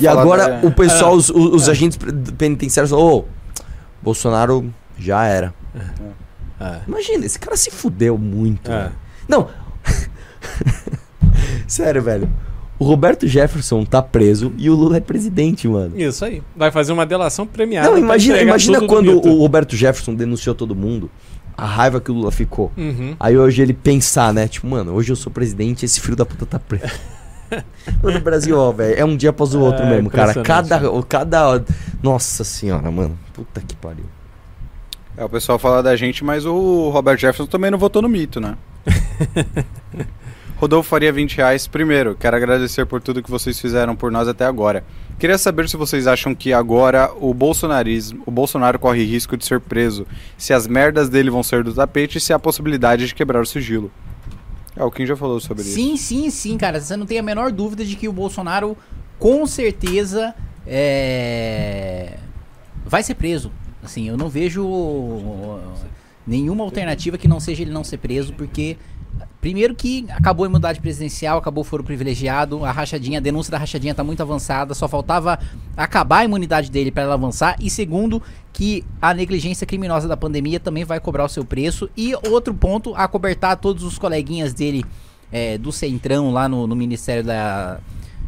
E agora da- o pessoal, os, os- os agentes penitenciários falaram, ô, Bolsonaro já era. É. Imagina, esse cara se fudeu muito. É. Não. Sério, velho. O Roberto Jefferson tá preso e o Lula é presidente, mano. Isso aí. Vai fazer uma delação premiada. Não, imagina, imagina quando o Roberto Jefferson denunciou todo mundo, a raiva que o Lula ficou. Uhum. Aí hoje ele pensar, né? Tipo, mano, hoje eu sou presidente esse filho da puta tá preso. mano, o Brasil, ó, velho, é um dia após o outro É, mesmo, cara. Cada, o- cada. Nossa senhora, mano. Puta que pariu. É, o pessoal fala da gente, mas o Robert Jefferson também não votou no mito, né? Rodolfo faria 20 reais. Primeiro, quero agradecer por tudo que vocês fizeram por nós até agora. Queria saber se vocês acham que agora o bolsonarismo, o Bolsonaro corre risco de ser preso, se as merdas dele vão ser do tapete e se há possibilidade de quebrar o sigilo. É, o Kim já falou sobre isso. Sim, sim, sim, cara. Você não tem a menor dúvida de que o Bolsonaro, com certeza, é, vai ser preso. Assim, eu não vejo nenhuma alternativa que não seja ele não ser preso, porque primeiro que acabou a imunidade presidencial, acabou o foro privilegiado, a rachadinha, a denúncia da rachadinha tá muito avançada, só faltava acabar a imunidade dele para ela avançar. E segundo, que a negligência criminosa da pandemia também vai cobrar o seu preço. E outro ponto, acobertar todos os coleguinhas dele é, do Centrão lá no, no Ministério da,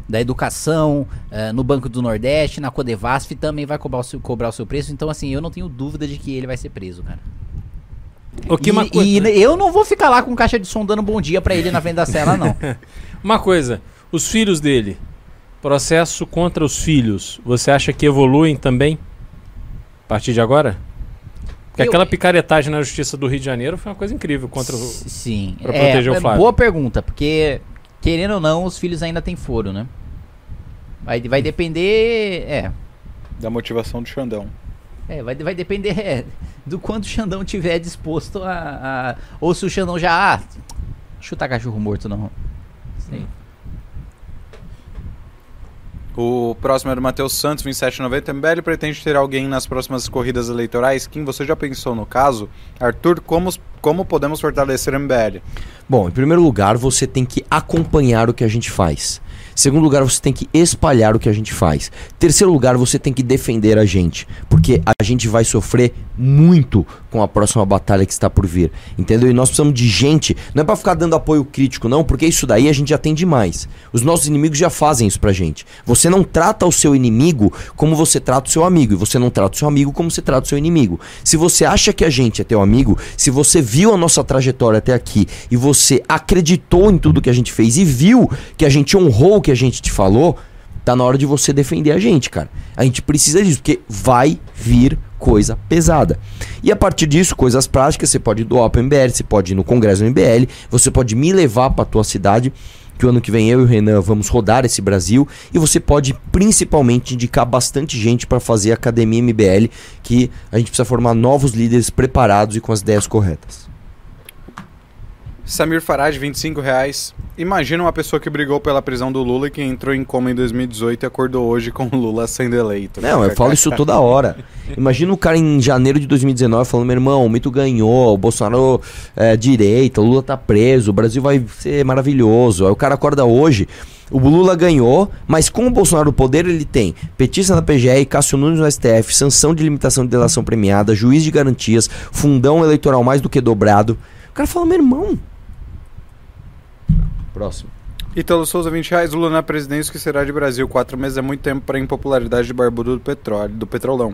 da Educação, eh, no Banco do Nordeste, na Codevasf, também vai cobrar o, seu, cobrar o seu preço. Então, assim, eu não tenho dúvida de que ele vai ser preso, cara. O que e, uma coisa- e eu não vou ficar lá com caixa de som dando bom dia pra ele na frente da cela, não. Uma coisa, os filhos dele, processo contra os filhos, você acha que evoluem também? A partir de agora? Porque Eu- aquela picaretagem na justiça do Rio de Janeiro foi uma coisa incrível contra o. Sim. Pra proteger o é, Flávio. Boa pergunta, porque, querendo ou não, os filhos ainda têm foro, né? Vai, vai depender. É. Da motivação do Xandão. É, vai, vai depender é, do quanto o Xandão tiver disposto a, a- Ou se o Xandão já. Ah, chutar cachorro morto, não. Sei. O próximo é do Matheus Santos, 2790. MBL pretende ter alguém nas próximas corridas eleitorais? Kim, você já pensou no caso? Arthur, como, como podemos fortalecer o MBL? Bom, em primeiro lugar, você tem que acompanhar o que a gente faz. Segundo lugar, você tem que espalhar o que a gente faz. Terceiro lugar, você tem que defender a gente, porque a gente vai sofrer muito com a próxima batalha que está por vir, entendeu? E nós precisamos de gente, não é pra ficar dando apoio crítico não, porque isso daí a gente já tem demais. Os nossos inimigos já fazem isso pra gente. Você não trata o seu inimigo como você trata o seu amigo, e você não trata o seu amigo como você trata o seu inimigo. Se você acha que a gente é teu amigo, se você viu a nossa trajetória até aqui e você acreditou em tudo que a gente fez e viu que a gente honrou o que a gente te falou, tá na hora de você defender a gente, cara. A gente precisa disso, porque vai vir coisa pesada. E a partir disso, coisas práticas, você pode doar pro MBL, você pode ir no Congresso do MBL, você pode me levar pra tua cidade, que o ano que vem eu e o Renan vamos rodar esse Brasil, e você pode principalmente indicar bastante gente para fazer a Academia MBL, que a gente precisa formar novos líderes preparados e com as ideias corretas. Samir Farad, 25 reais. Imagina uma pessoa que brigou pela prisão do Lula e que entrou em coma em 2018 e acordou hoje com o Lula sendo eleito. Não, eu falo isso toda hora. Imagina o cara em janeiro de 2019 falando: meu irmão, o mito ganhou, o Bolsonaro é direita, o Lula tá preso, o Brasil vai ser maravilhoso. Aí o cara acorda hoje. O Lula ganhou, mas com o Bolsonaro no poder ele tem petista na PGR, Cássio Nunes no STF, sanção de limitação de delação premiada, juiz de garantias, fundão eleitoral mais do que dobrado. O cara fala, meu irmão. Próximo. Ítalo Souza, 20 reais. Lula na presidência, o que será de Brasil? Quatro meses é muito tempo para impopularidade de barbudo do petróleo, do petrolão.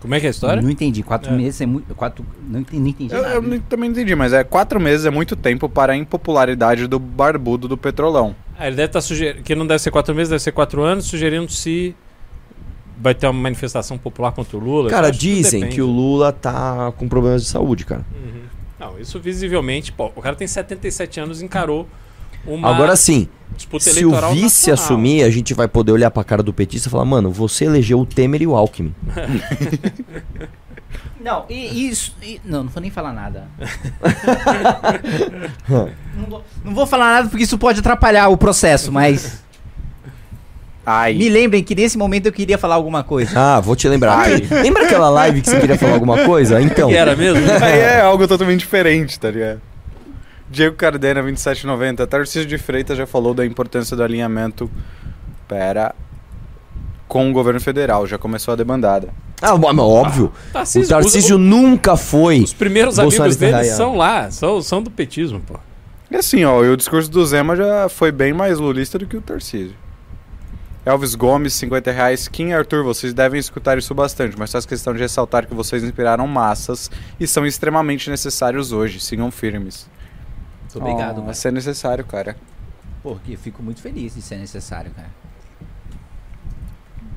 Como é que é a história? Não entendi. Quatro É. meses é muito. Quatro, não entendi, não entendi Eu, nada. eu também não entendi, mas é quatro meses é muito tempo para a impopularidade do barbudo do petrolão. Ah, ele deve estar sugerindo. Que não deve ser quatro meses, deve ser quatro anos, sugerindo se vai ter uma manifestação popular contra o Lula? Cara, que dizem depende. que o Lula tá com problemas de saúde, cara. Não, isso visivelmente, pô, o cara tem 77 anos e encarou uma Agora sim, disputa se o vice nacional. assumir, a gente vai poder olhar pra cara do petista e falar, mano, você elegeu o Temer e o Alckmin. Não, e isso. e- não, não vou nem falar nada. não, vou, não vou falar nada porque isso pode atrapalhar o processo, mas. Ai. Me lembrem que nesse momento eu queria falar alguma coisa. Ah, vou te lembrar. Lembra aquela live que você queria falar alguma coisa? Então. Que era mesmo? Aí é algo totalmente diferente, tá ligado? Diego Cardena, 2790. Tarcísio de Freitas já falou da importância do alinhamento pera, com o governo federal. Já começou a debandada. Ah, mas óbvio. Tarcísio- o Tarcísio os- nunca foi. Os primeiros amigos dele são lá, são, são do petismo, pô. E assim, ó, e o discurso do Zema já foi bem mais lulista do que o Tarcísio. Elvis Gomes, 50 reais. Kim e Arthur, vocês devem escutar isso bastante, mas faz questão de ressaltar que vocês inspiraram massas e são extremamente necessários hoje. Sigam firmes. Muito obrigado, Vai mas. ser necessário, cara. Pô, que eu fico muito feliz de ser necessário, cara.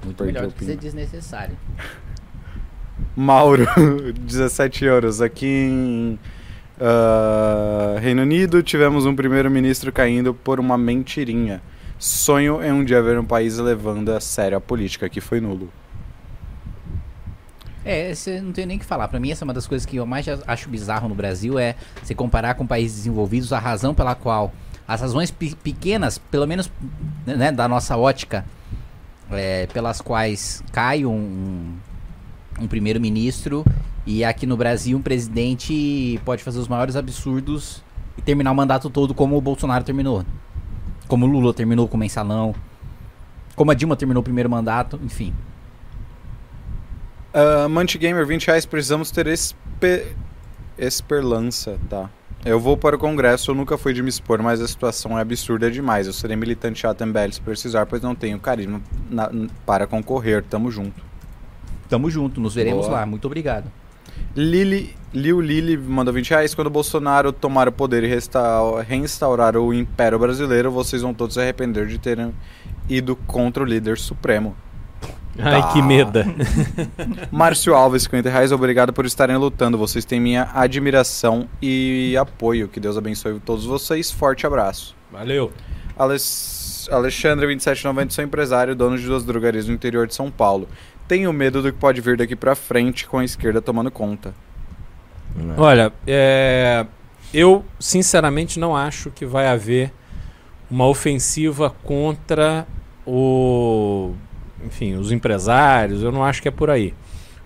Muito Perdi melhor do que ser desnecessário. Mauro, 17 euros. Aqui em ah, Reino Unido tivemos um primeiro-ministro caindo por uma mentirinha. Sonho em um dia ver um país levando a sério a política, que foi nulo. É, você não tem nem o que falar. Pra mim, essa é uma das coisas que eu mais acho bizarro no Brasil é se comparar com países desenvolvidos, a razão pela qual as razões pe- pequenas, pelo menos né, da nossa ótica, é, pelas quais cai um, um primeiro-ministro e aqui no Brasil um presidente pode fazer os maiores absurdos e terminar o mandato todo como o Bolsonaro terminou. Como o Lula terminou com o mensalão. Como a Dilma terminou o primeiro mandato, enfim. Uh, Gamer, 20 reais. Precisamos ter espe... esperança, tá? Eu vou para o Congresso, eu nunca fui de me expor, mas a situação é absurda demais. Eu serei militante chato MBL se precisar, pois não tenho carisma na- para concorrer. Tamo junto. Tamo junto, nos veremos Boa. lá. Muito obrigado. Lili, Liu Lili mandou 20 reais. Quando Bolsonaro tomar o poder e reinstaurar o Império Brasileiro, vocês vão todos se arrepender de terem ido contra o líder supremo. Ai, que meda. Márcio Alves, 50 reais. Obrigado por estarem lutando. Vocês têm minha admiração e apoio. Que Deus abençoe todos vocês. Forte abraço. Valeu. Alex... Alexandre, 2790, sou empresário, dono de duas drogarias no interior de São Paulo. Tenho medo do que pode vir daqui pra frente com a esquerda tomando conta. Olha, é, eu sinceramente não acho que vai haver uma ofensiva contra o, enfim, os empresários. Eu não acho que é por aí.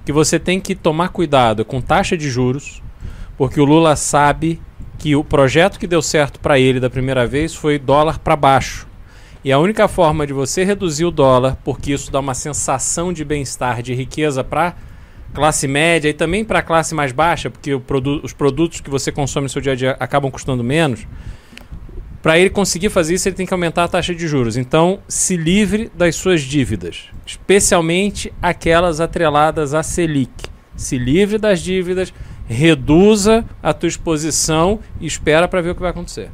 O que você tem que tomar cuidado é com taxa de juros, porque o Lula sabe que o projeto que deu certo para ele da primeira vez foi dólar para baixo. E a única forma de você reduzir o dólar, porque isso dá uma sensação de bem-estar, de riqueza para classe média e também para a classe mais baixa, porque produ os produtos que você consome no seu dia a dia acabam custando menos. Para ele conseguir fazer isso, ele tem que aumentar a taxa de juros. Então, se livre das suas dívidas, especialmente aquelas atreladas à Selic. Se livre das dívidas, reduza a tua exposição e espera para ver o que vai acontecer.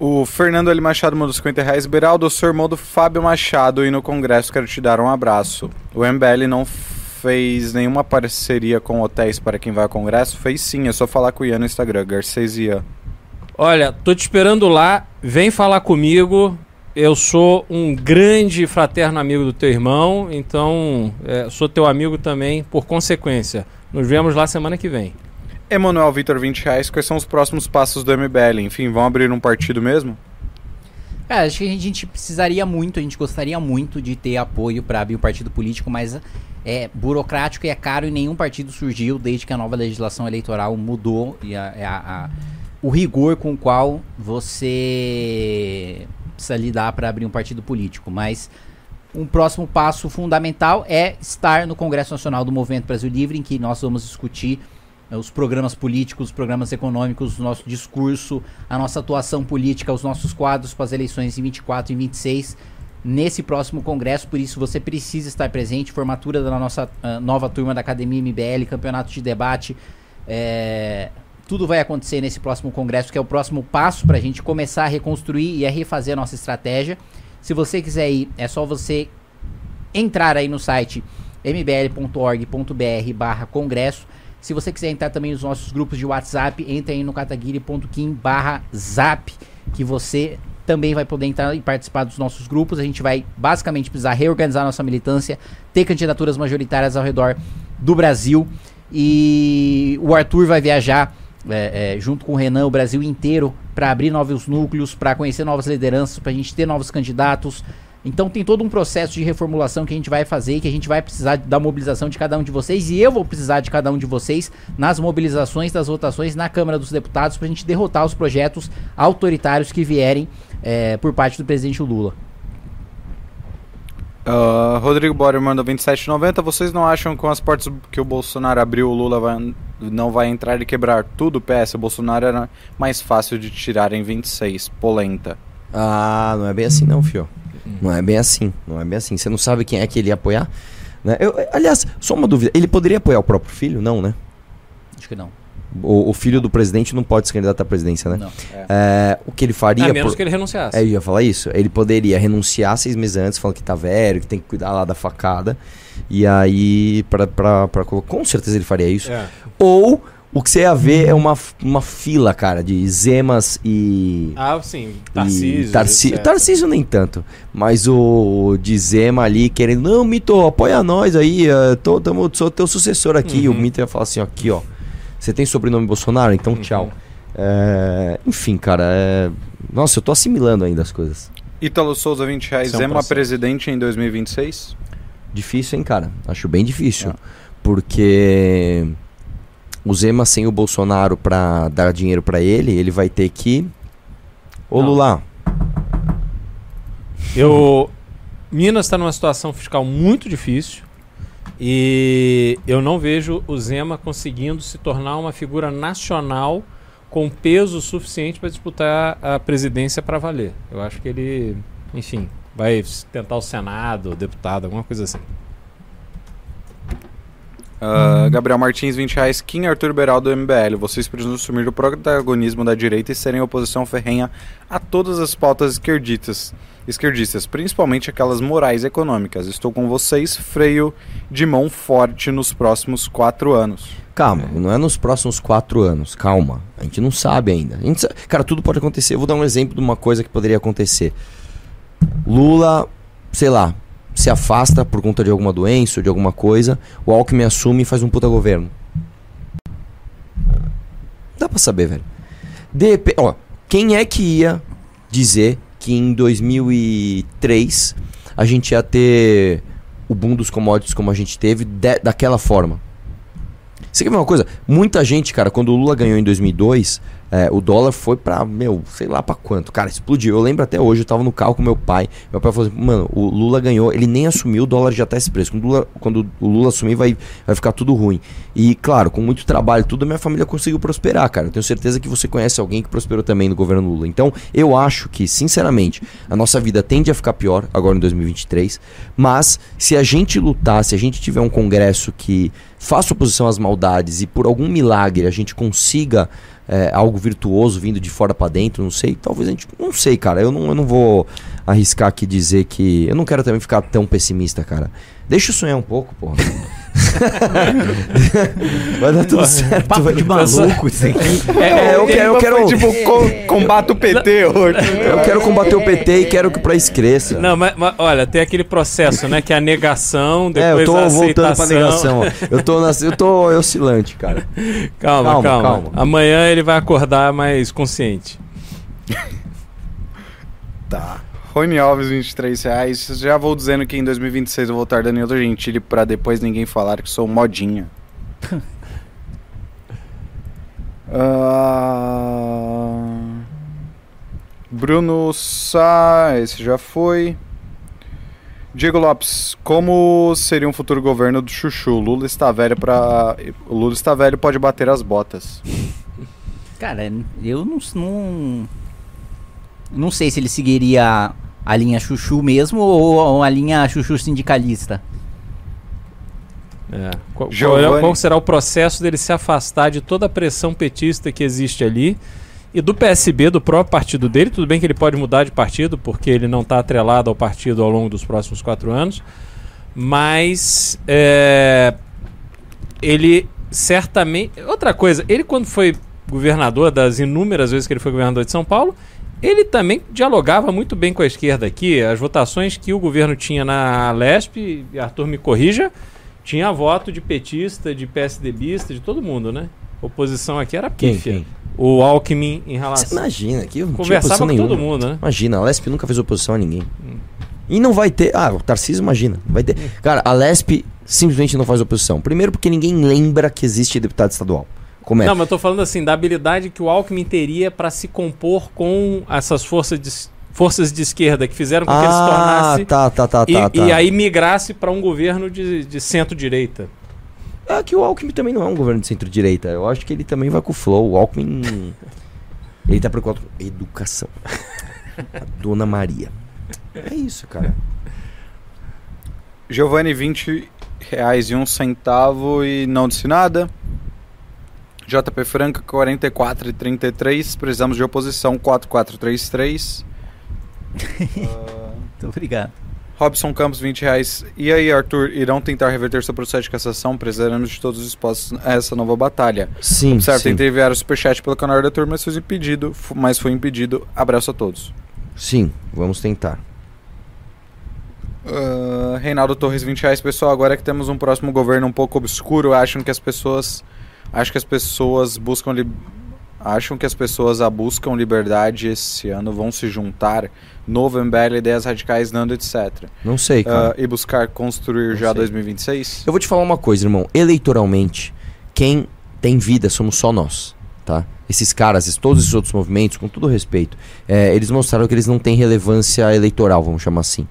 O Fernando L. Machado mandou 50 reais. Beraldo, sou irmão do Fábio Machado e no Congresso quero te dar um abraço. O MBL não fez nenhuma parceria com hotéis para quem vai ao Congresso? Fez sim, é só falar com o Ian no Instagram, Garcês Ian. Olha, tô te esperando lá, vem falar comigo. Eu sou um grande fraterno amigo do teu irmão, então é, sou teu amigo também por consequência. Nos vemos lá semana que vem. Emanuel Vitor, 20 reais. Quais são os próximos passos do MBL? Enfim, vão abrir um partido mesmo? Cara, acho que a gente precisaria muito, a gente gostaria muito de ter apoio para abrir um partido político, mas é burocrático e é caro e nenhum partido surgiu desde que a nova legislação eleitoral mudou e a, a- a- o rigor com o qual você precisa lidar para abrir um partido político. Mas um próximo passo fundamental é estar no Congresso Nacional do Movimento Brasil Livre, em que nós vamos discutir os programas políticos, os programas econômicos, o nosso discurso, a nossa atuação política, os nossos quadros para as eleições em 24 e 26 nesse próximo congresso, por isso você precisa estar presente, formatura da nossa ah, nova turma da Academia MBL, campeonato de debate, é, tudo vai acontecer nesse próximo congresso, que é o próximo passo para a gente começar a reconstruir e a refazer a nossa estratégia. Se você quiser ir, é só você entrar aí no site mbl.org.br barra congresso. Se você quiser entrar também nos nossos grupos de WhatsApp, entre aí no kataguiri.kim barra zap, que você também vai poder entrar e participar dos nossos grupos. A gente vai basicamente precisar reorganizar nossa militância, ter candidaturas majoritárias ao redor do Brasil. E o Arthur vai viajar é, é, junto com o Renan, o Brasil inteiro, para abrir novos núcleos, para conhecer novas lideranças, para a gente ter novos candidatos. Então tem todo um processo de reformulação que a gente vai fazer e que a gente vai precisar da mobilização de cada um de vocês e eu vou precisar de cada um de vocês nas mobilizações das votações na Câmara dos Deputados para a gente derrotar os projetos autoritários que vierem é, por parte do presidente Lula. Uh, Rodrigo Borer manda 27,90. Vocês não acham que com as portas que o Bolsonaro abriu, o Lula vai, não vai entrar e quebrar tudo? PS, o Bolsonaro era mais fácil de tirar em 26. Polenta. Ah, não é bem assim não, fio. Não é bem assim. Não é bem assim. Você não sabe quem é que ele ia apoiar? Né? Eu, aliás, só uma dúvida. Ele poderia apoiar o próprio filho? Não, né? Acho que não. O, o filho do presidente não pode se candidatar à presidência, né? Não. É, o que ele faria. A menos por- que ele renunciasse. É, eu ia falar isso. Ele poderia renunciar seis meses antes, falando que tá velho, que tem que cuidar lá da facada. E aí, pra, pra, pra, com certeza ele faria isso. É. Ou o que você ia ver é uma, uma fila, cara, de Zemas e. Ah, sim. Tarcísio. Tarci-. Tarcísio nem tanto. Mas o de Zema ali querendo, não, Mito, apoia nós aí. eh, tô, tamo, sou teu sucessor aqui. Uhum. O Mito ia falar assim, ó, aqui, ó. Você tem sobrenome Bolsonaro? Então Uhum. tchau. É, enfim, cara, é... Nossa, eu tô assimilando ainda as coisas. Ítalo Souza, 20 reais. Isso é Zema processo. presidente em 2026? Difícil, hein, cara? Acho bem difícil. Porque o Zema sem o Bolsonaro pra dar dinheiro pra ele, ele vai ter que. Ô Não. Lula, Eu. Minas está numa situação fiscal muito difícil e eu não vejo o Zema conseguindo se tornar uma figura nacional com peso suficiente para disputar a presidência para valer. Eu acho que ele, enfim, vai tentar o Senado, deputado, alguma coisa assim. Ah, Gabriel Martins, 20 reais. Kim Arthur Beraldo do MBL. Vocês precisam assumir o protagonismo da direita e serem oposição ferrenha a todas as pautas esquerdistas, esquerdistas, principalmente aquelas morais e econômicas. Estou com vocês, freio de mão forte nos próximos quatro anos. calma, não é nos próximos quatro anos, calma. A gente não sabe ainda. A gente sa- Cara, tudo pode acontecer. Eu vou dar um exemplo de uma coisa que poderia acontecer. Lula, sei lá, se afasta por conta de alguma doença ou de alguma coisa. O Alckmin assume e faz um puta governo. Dá pra saber, velho. De ó, quem é que ia dizer que em 2003 a gente ia ter o boom dos commodities como a gente teve de- daquela forma? Você quer ver uma coisa? Muita gente, cara, quando o Lula ganhou em 2002, é, o dólar foi pra, meu, sei lá pra quanto. Cara, explodiu. Eu lembro até hoje, eu tava no carro com meu pai. Meu pai falou assim, mano, o Lula ganhou, ele nem assumiu, o dólar já tá esse preço. Quando o Lula, quando o Lula assumir, vai, vai ficar tudo ruim. E, claro, com muito trabalho, tudo, a minha família conseguiu prosperar, cara. Eu tenho certeza que você conhece alguém que prosperou também no governo Lula. Então, eu acho que, sinceramente, a nossa vida tende a ficar pior agora em 2023. Mas, se a gente lutar, se a gente tiver um congresso que faça oposição às maldades e por algum milagre a gente consiga é, algo virtuoso vindo de fora pra dentro, não sei, talvez a gente. Não sei, cara. Eu não, eu não vou arriscar aqui dizer que. Eu não quero também ficar tão pessimista, cara. Deixa eu sonhar um pouco, porra. Vai dar tudo certo. Papo vai de maluco isso aqui. É, eu quero, eu quero, tipo, combate o PT hoje. eu quero combater o PT e quero que o país cresça. Não, mas, mas, olha, tem aquele processo, né? Que é a negação, é, depois eu tô a voltando pra aceitação. negação. ó. Eu tô, na, eu tô oscilante, cara. Calma, Calma, calma, calma. Amanhã ele vai acordar mais consciente. Tá. Rony Alves, 23 reais. Já vou dizendo que em 2026 eu vou voltar Danilo Gentili pra depois ninguém falar que sou modinha. Ah, Bruno Sá, esse já foi. Diego Lopes, como seria um futuro governo do Chuchu? Lula está velho para o Lula está velho, pode bater as botas. Cara, eu não, não. Não sei se ele seguiria a linha chuchu mesmo ou, a linha chuchu sindicalista. É. Qual, qual, qual será o processo dele se afastar de toda a pressão petista que existe ali e do PSB, do próprio partido dele. Tudo bem que ele pode mudar de partido, porque ele não está atrelado ao partido ao longo dos próximos quatro anos. Mas é, ele certamente. Outra coisa, ele quando foi governador, das inúmeras vezes que ele foi governador de São Paulo, ele também dialogava muito bem com a esquerda aqui. As votações que o governo tinha na Lesp, e Arthur me corrija, tinha voto de petista, de PSDBista, de todo mundo, né? A oposição aqui era Quem, pífia. quem? O Alckmin em Você relação. imagina que Conversava com todo nenhuma. mundo, né? Imagina, a Lesp nunca fez oposição a ninguém. E não vai ter. Ah, o Tarcísio imagina. Vai ter. Cara, a Lesp simplesmente não faz oposição. Primeiro porque ninguém lembra que existe deputado estadual. Como é? Não, mas eu tô falando assim, da habilidade que o Alckmin teria para se compor com essas forças de, forças de esquerda que fizeram com que ele se ah, tornasse. tá, tá, tá, e, tá, tá. e aí migrasse para um governo de, de centro-direita. É que o Alckmin também não é um governo de centro-direita. Eu acho que ele também vai com o flow. O Alckmin. ele tá preocupado com educação. A Dona Maria. É isso, cara. Giovanni, 20 reais e um centavo e não disse nada. JP Franca, 44 e 33. Precisamos de oposição, 4433. Muito obrigado. Robson Campos, 20 reais. E aí, Arthur, irão tentar reverter seu processo de cassação? Precisaremos de todos os dispostos a essa nova batalha. Sim, Certo, sim. tentei enviar o superchat pelo canal do Arthur, mas foi impedido. Mas foi impedido. Abraço a todos. Sim, vamos tentar. Ah, Reinaldo Torres, 20 reais. Pessoal, agora que temos um próximo governo um pouco obscuro, acham que as pessoas. Acho que as pessoas buscam. Li... Acham que as pessoas a buscam liberdade esse ano vão se juntar. Novo MBL, ideias radicais, Nando, etc. Não sei, cara. Ah, e buscar construir já sei. 2026? Eu vou te falar uma coisa, irmão. Eleitoralmente, quem tem vida somos só nós, tá? Esses caras, todos esses outros movimentos, com todo respeito, é, eles mostraram que eles não têm relevância eleitoral, vamos chamar assim.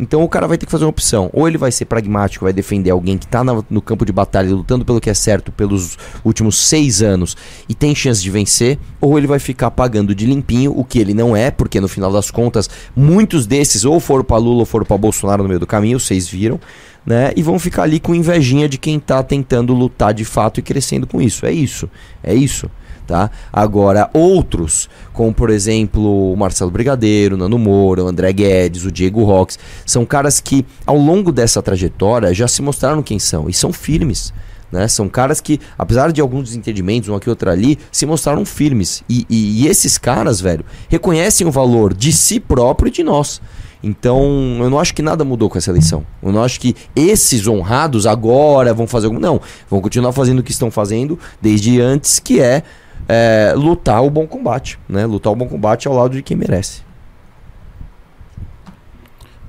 Então o cara vai ter que fazer uma opção. Ou ele vai ser pragmático, vai defender alguém que tá na- no campo de batalha, lutando pelo que é certo pelos últimos seis anos e tem chance de vencer, ou ele vai ficar pagando de limpinho, o que ele não é, porque no final das contas, muitos desses ou foram pra Lula ou foram pra Bolsonaro no meio do caminho, vocês viram, né? E vão ficar ali com invejinha de quem tá tentando lutar de fato e crescendo com isso. É isso. É isso. Tá? Agora, outros, como por exemplo o Marcelo Brigadeiro, o Nando Moura, o André Guedes, o Diego Rox, são caras que ao longo dessa trajetória já se mostraram quem são e são firmes. Né? São caras que, apesar de alguns desentendimentos, um aqui outro ali, se mostraram firmes. E, e- e esses caras, velho, reconhecem o valor de si próprio e de nós. Então, eu não acho que nada mudou com essa eleição. Eu não acho que esses honrados agora vão fazer algum. Não, vão continuar fazendo o que estão fazendo desde antes, que é, é, lutar o bom combate. Né? Lutar o bom combate ao lado de quem merece.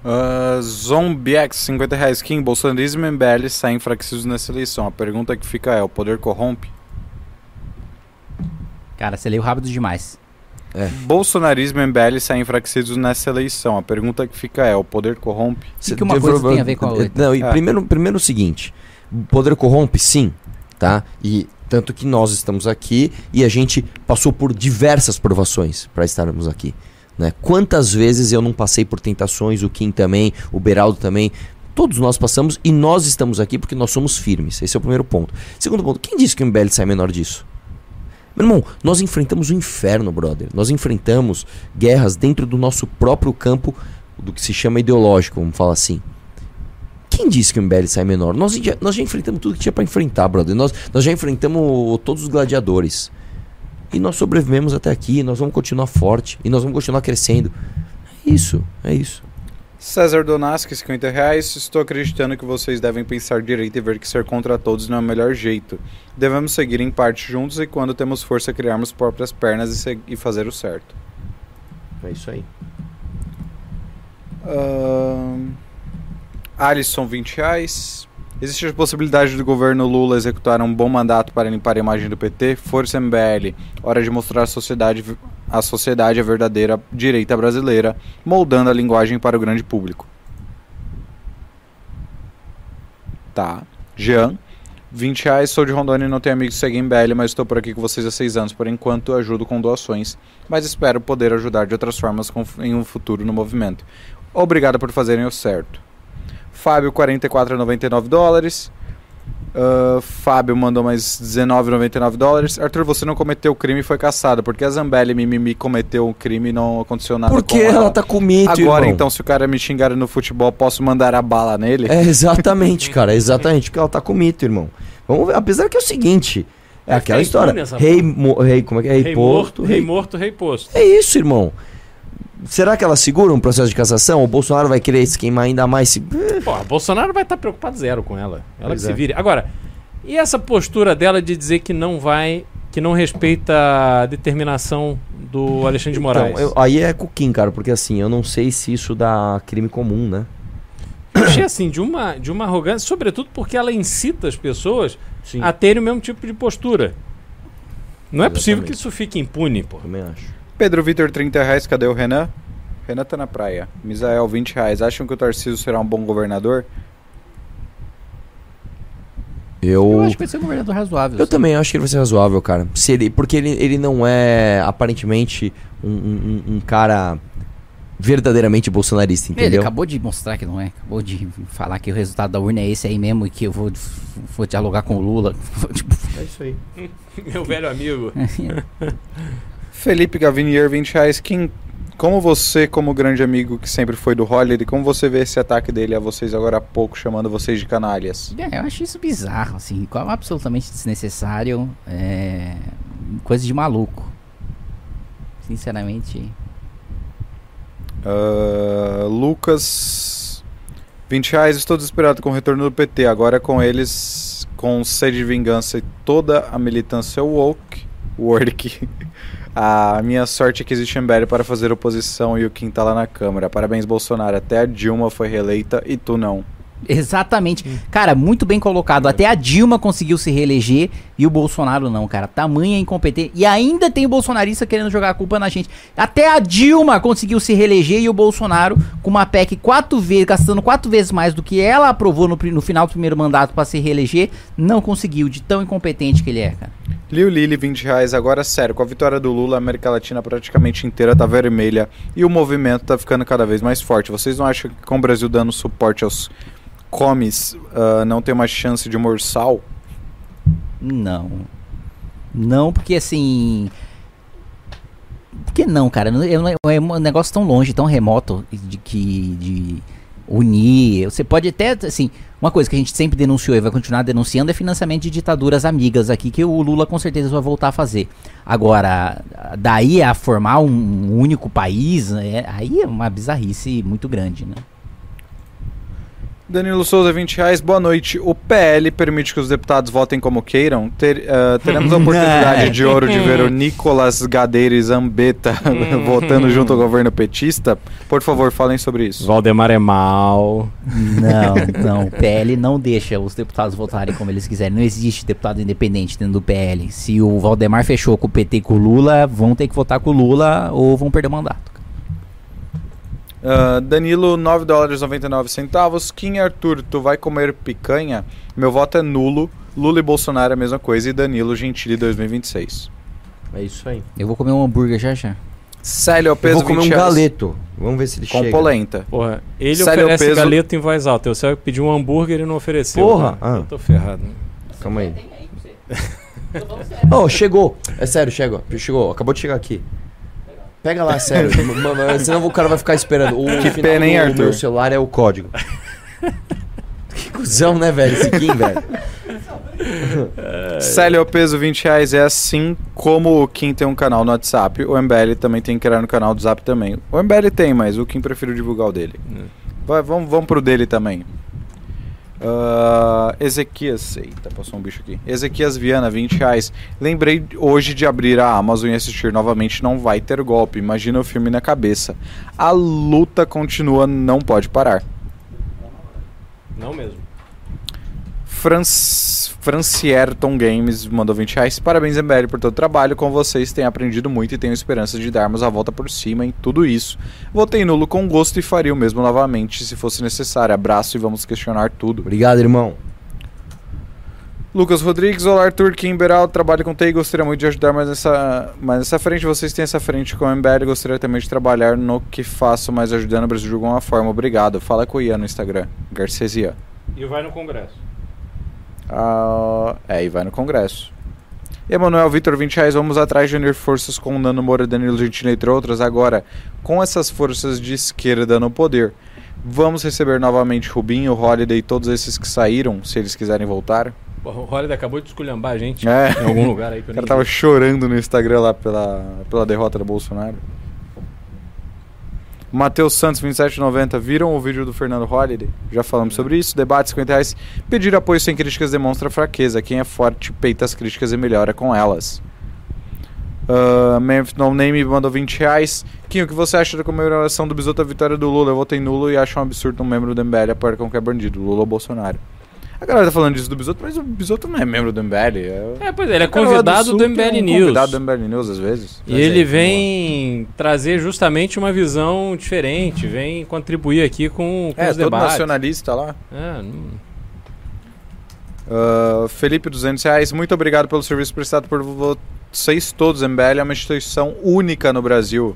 Uh, ZombieX, 50 reais. Kim, bolsonarismo e MBL saem enfraquecidos nessa eleição. A pergunta que fica é: o poder corrompe? Cara, você leu rápido demais. Bolsonarismo e MBL saem enfraquecidos nessa eleição. A pergunta que fica é: o poder corrompe? Cê que uma coisa tem a ver com a outra? Não, e É. primeiro, primeiro o seguinte: o poder corrompe, sim, tá? E tanto que nós estamos aqui e a gente passou por diversas provações para estarmos aqui. Né? Quantas vezes eu não passei por tentações, o Kim também, o Beraldo também. Todos nós passamos e nós estamos aqui porque nós somos firmes. Esse é o primeiro ponto. Segundo ponto, quem disse que o MBL sai menor disso? Meu irmão, nós enfrentamos o inferno, brother. Nós enfrentamos guerras dentro do nosso próprio campo do que se chama ideológico, vamos falar assim. Quem disse que o MBL sai menor? Nós já, nós já enfrentamos tudo que tinha pra enfrentar, brother. Nós, nós já enfrentamos todos os gladiadores. E nós sobrevivemos até aqui, nós vamos continuar forte e nós vamos continuar crescendo. É isso, é isso. César Donaschi, 50 reais. Estou acreditando que vocês devem pensar direito e ver que ser contra todos não é o melhor jeito. Devemos seguir em parte juntos e quando temos força criarmos próprias pernas e, e fazer o certo. É isso aí. Ahn, Alisson, 20 reais. Existe a possibilidade do governo Lula executar um bom mandato para limpar a imagem do PT? Força MBL. Hora de mostrar à sociedade, à sociedade a verdadeira direita brasileira, moldando a linguagem para o grande público. Tá. Jean, 20 reais. Sou de Rondônia e não tenho amigos que seguem MBL, mas estou por aqui com vocês há 6 anos. Por enquanto, ajudo com doações, mas espero poder ajudar de outras formas com- em um futuro no movimento. Obrigado por fazerem o certo. Fábio, 44,99 dólares. Ah, Fábio mandou mais 19,99 dólares. Arthur, você não cometeu o crime e foi caçado. Porque a Zambelli Mimimi cometeu o crime e não aconteceu nada Porque com ela tá com mito, Agora, irmão. então, se o cara me xingar no futebol, posso mandar a bala nele? É, exatamente, cara. Exatamente, porque ela tá com mito, irmão. Vamos ver. Apesar que é o seguinte. É, É aquela história. Rei, mo- rei, como é que é? Rei, Rei morto, rei morto, rei posto. É isso, irmão. Será que ela segura um processo de cassação? O Bolsonaro vai querer se queimar ainda mais? Se... Pô, Bolsonaro vai estar preocupado zero com ela. Ela Pois que se é. vire. Agora, e essa postura dela de dizer que não vai, que não respeita a determinação do Alexandre de Moraes? Então, eu- aí é cuquim, cara, porque assim, eu não sei se isso dá crime comum, né? Eu achei assim, de uma, de uma arrogância, sobretudo porque ela incita as pessoas Sim. a terem o mesmo tipo de postura. Não é possível que Exatamente. isso fique impune, pô. Também acho. Pedro Vitor, 30 reais. Cadê o Renan? Renan tá na praia. Misael, 20 reais. Acham que o Tarcísio será um bom governador? Eu. Eu acho que vai ser um governador razoável. Eu sim. também acho que ele vai ser razoável, cara. Se ele, porque ele, ele não é, aparentemente, um, um- um- cara verdadeiramente bolsonarista, Ele entendeu? acabou de mostrar que não é. Acabou de falar que o resultado da urna é esse aí mesmo e que eu vou, vou dialogar com o Lula. tipo, É isso aí. Meu velho amigo. Felipe Gavinier, 20 reais. Quem, como você, como grande amigo que sempre foi do Holliday, como você vê esse ataque dele a vocês agora há pouco, chamando vocês de canalhas? é, eu acho isso bizarro, assim, absolutamente desnecessário. É, coisa de maluco. Sinceramente. Ah, Lucas, 20 reais. Estou desesperado com o retorno do PT. Agora com eles, com sede de vingança e toda a militância woke, work. A minha sorte é que existe MBL para fazer oposição e o Kim tá lá na Câmara. Parabéns, Bolsonaro. Até a Dilma foi reeleita e tu não. Exatamente. Cara, muito bem colocado. Até a Dilma conseguiu se reeleger e o Bolsonaro não, cara. Tamanha incompetência. E ainda tem o bolsonarista querendo jogar a culpa na gente. Até a Dilma conseguiu se reeleger e o Bolsonaro, com uma PEC quatro vezes, gastando quatro vezes mais do que ela aprovou no, no final do primeiro mandato pra se reeleger, não conseguiu, de tão incompetente que ele é, cara. Liu Lili, 20 reais. Agora, sério, com a vitória do Lula, a América Latina praticamente inteira tá vermelha e o movimento tá ficando cada vez mais forte. Vocês não acham que com o Brasil dando suporte aos comes ah, não tem uma chance de morsal? Não. Não, porque assim. Por que não, cara? É um negócio tão longe, tão remoto de que. De unir. Você pode até, assim. Uma coisa que a gente sempre denunciou e vai continuar denunciando é financiamento de ditaduras amigas aqui, que o Lula com certeza vai voltar a fazer. Agora, daí a formar um único país, é- aí é uma bizarrice muito grande, né? Danilo Souza, 20 reais. Boa noite. O PL permite que os deputados votem como queiram? Ter- ah, teremos a oportunidade de ouro de ver o Nicolas Gadeira e Zambetta votando junto ao governo petista? Por favor, falem sobre isso. Valdemar é mal. Não, não. O PL não deixa os deputados votarem como eles quiserem. Não existe deputado independente dentro do PL. Se o Valdemar fechou com o PT e com o Lula, vão ter que votar com o Lula ou vão perder o mandato. Ah, Danilo, 9 dólares 99 centavos. Kim Arthur, tu vai comer picanha? Meu voto é nulo. Lula e Bolsonaro é a mesma coisa. E Danilo Gentili 2026. É isso aí. Eu vou comer um hambúrguer já já. Célio Eu Peso, vou comer 20 um reais. galeto. Vamos ver se ele Com chega. polenta. Porra, ele Sério, oferece peso- galeto em voz alta. Você vai pedir um hambúrguer e não ofereceu. Porra, cara. ah. Eu tô ferrado. Calma aí. Oh, chegou. É sério, chegou. Chegou. Acabou de chegar aqui. Pega lá, sério. M- m- Senão o cara vai ficar esperando. O Que final pena, hein, do- Arthur? meu celular é o código. que cuzão, né, velho? Esse Kim, velho. Célio Peso, 20 reais. É assim como o Kim tem um canal no WhatsApp, o MBL também tem que criar no canal do Zap também. O MBL tem, mas o Kim prefiro divulgar o dele. Vai, vamos, vamos pro dele também. Ah, Ezequias, eita, passou um bicho aqui. Ezequias Viana, 20 reais. Lembrei hoje de abrir a Amazon e assistir novamente. Não vai ter golpe. Imagina o filme na cabeça. A luta continua, não pode parar. Não mesmo. Franc... Francierton Games mandou 20 reais. Parabéns, MBL, por todo o trabalho. Com vocês tenho aprendido muito e tenho esperança de darmos a volta por cima em tudo isso. Votei nulo com gosto e faria o mesmo novamente se fosse necessário. Abraço e vamos questionar tudo. Obrigado, irmão. Lucas Rodrigues, olá Arthur Kimberal, trabalho com TI, gostaria muito de ajudar, mas nessa, mas nessa frente vocês têm essa frente com o MBL, gostaria também de trabalhar no que faço, mas ajudando o Brasil de alguma forma. Obrigado. Fala com o Ian no Instagram, Garcesia. E vai no Congresso. Ah, é, e vai no Congresso. Emanuel Vitor, 20 reais. Vamos atrás de unir forças com Nano Moura, Danilo Gentili, entre outras. Agora, com essas forças de esquerda no poder, vamos receber novamente Rubinho, Holiday e todos esses que saíram, se eles quiserem voltar? O Holiday acabou de esculhambar a gente É. em algum lugar aí que O cara tava vi. chorando no Instagram lá pela, pela derrota do Bolsonaro. Matheus Santos, 27,90. Viram o vídeo do Fernando Holliday? Já falamos sobre isso. Debate, 50 reais. Pedir apoio sem críticas demonstra fraqueza. Quem é forte peita as críticas e melhora com elas. Uh, Memphis No Name mandou 20 reais. Kim, o que você acha da comemoração do Bisoto à vitória do Lula? Eu votei nulo e acho um absurdo um membro do MBL apoiar qualquer bandido. Lula ou Bolsonaro. A galera tá falando disso do Bisoto, mas o Bisoto não é membro do MBL. É, É, pois é, ele é convidado do, Sul MBL tem um News. Convidado do MBL News às vezes. E ele vem trazer justamente uma visão diferente, vem contribuir aqui com, com É, os todo debates. nacionalista lá. É, não- Ah, Felipe, 200 reais. Muito obrigado pelo serviço prestado por vocês todos. MBL é uma instituição única no Brasil.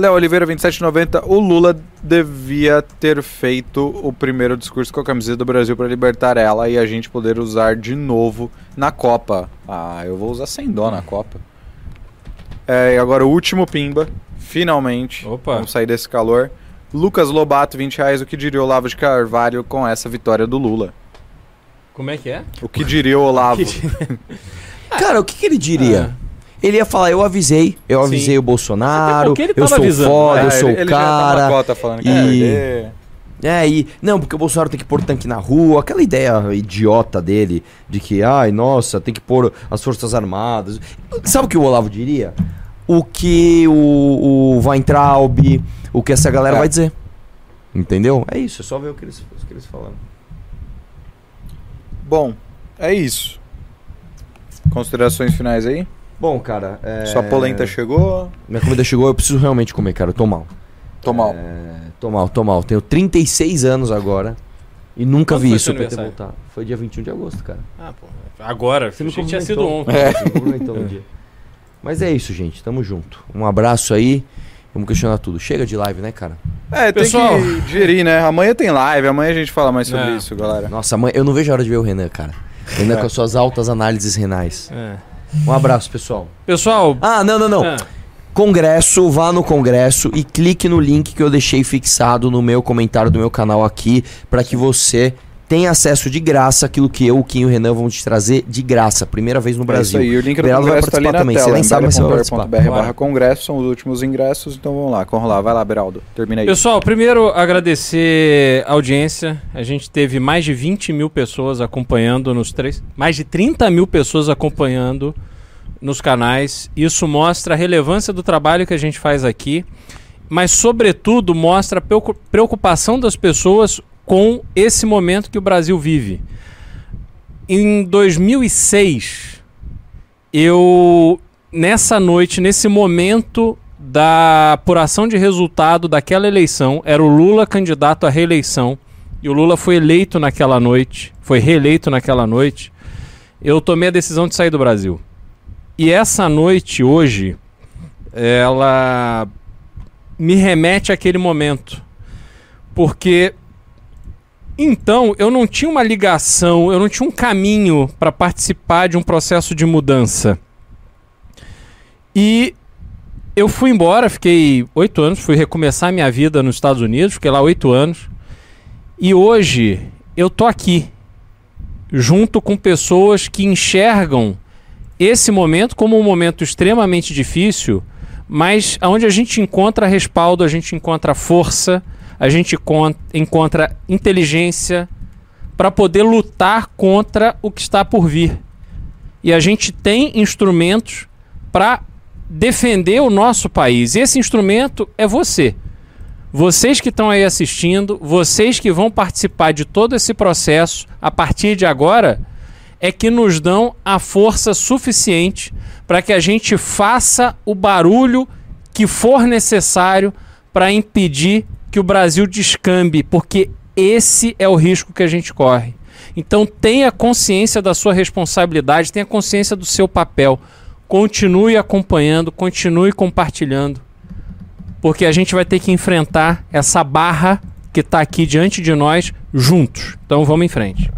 Léo Oliveira, 27,90. O Lula devia ter feito o primeiro discurso com a camiseta do Brasil para libertar ela e a gente poder usar de novo na Copa. Ah, eu vou usar sem dó na Copa. É, e agora o último pimba. Finalmente. Opa. Vamos sair desse calor. Lucas Lobato, 20 reais. O que diria o Olavo de Carvalho com essa vitória do Lula? Como é que é? O que diria o Olavo? Cara, o que, que ele diria? Ele ia falar, eu avisei, eu Sim. avisei o Bolsonaro, ele eu sou avisando. foda, É, eu sou ele, o ele já tá cara. na cota falando que e- perder. É, e. Não, porque o Bolsonaro tem que pôr tanque na rua, aquela ideia idiota dele de que, ai, nossa, tem que pôr as Forças Armadas. Sabe o que o Olavo diria? O que o, o Weintraub, o que essa galera É. vai dizer. Entendeu? É isso, é só ver o que eles, o que eles falam. Bom, é isso. Considerações finais aí? Bom, cara. É... Sua polenta chegou? Minha comida chegou, eu preciso realmente comer, cara. Eu tô mal. Tô mal. É, tô mal, tô mal. Tenho 36 anos agora e nunca Quando vi isso pra ter voltado. Foi dia 21 de agosto, cara. Ah, pô. Agora, Você me que tinha sido ontem. Cumprimentou no dia. Mas é isso, gente. Tamo junto. Um abraço aí. Vamos questionar tudo. Chega de live, né, cara? É, Pessoal. tem que digerir, né? Amanhã tem live, amanhã a gente fala mais sobre É. isso, galera. Nossa, mãe, eu não vejo a hora de ver o Renan, cara. Renan É. com as suas altas análises renais. É. Um abraço, pessoal. Pessoal, Ah, não, não, não. ah, Congresso, vá no Congresso e clique no link que eu deixei fixado no meu comentário do meu canal aqui para que você tenha acesso de graça àquilo que eu, o Kim e o Renan vão te trazer de graça. Primeira vez no É isso Brasil. aí, o link do Beraldo vai congresso tá ali participar na também, tela. você nem sabe, mas você vai participar. barra congresso, são os últimos ingressos, então vamos lá, corre lá, vai lá, Beraldo, termina aí. Pessoal, primeiro agradecer a audiência. A gente teve mais de 20 mil pessoas acompanhando nos três. Mais de 30 mil pessoas acompanhando nos canais. Isso mostra a relevância do trabalho que a gente faz aqui, mas, sobretudo, mostra a preocu- preocupação das pessoas com esse momento que o Brasil vive. Em 2006, eu, nessa noite, nesse momento da apuração de resultado daquela eleição, era o Lula candidato à reeleição, e o Lula foi eleito naquela noite, foi reeleito naquela noite, eu tomei a decisão de sair do Brasil. E essa noite, hoje, ela me remete àquele momento. Porque então eu não tinha uma ligação, eu não tinha um caminho para participar de um processo de mudança. E eu fui embora, fiquei oito anos, fui recomeçar minha vida nos Estados Unidos, fiquei lá oito anos. E hoje eu tô aqui, junto com pessoas que enxergam esse momento como um momento extremamente difícil, mas onde a gente encontra respaldo, a gente encontra força, a gente con- encontra inteligência para poder lutar contra o que está por vir. E a gente tem instrumentos para defender o nosso país. E esse instrumento é você. Vocês que estão aí assistindo, vocês que vão participar de todo esse processo a partir de agora, é que nos dão a força suficiente para que a gente faça o barulho que for necessário para impedir que o Brasil descambe, porque esse é o risco que a gente corre. Então tenha consciência da sua responsabilidade, tenha consciência do seu papel. Continue acompanhando, continue compartilhando, porque a gente vai ter que enfrentar essa barra que está aqui diante de nós juntos. Então vamos em frente.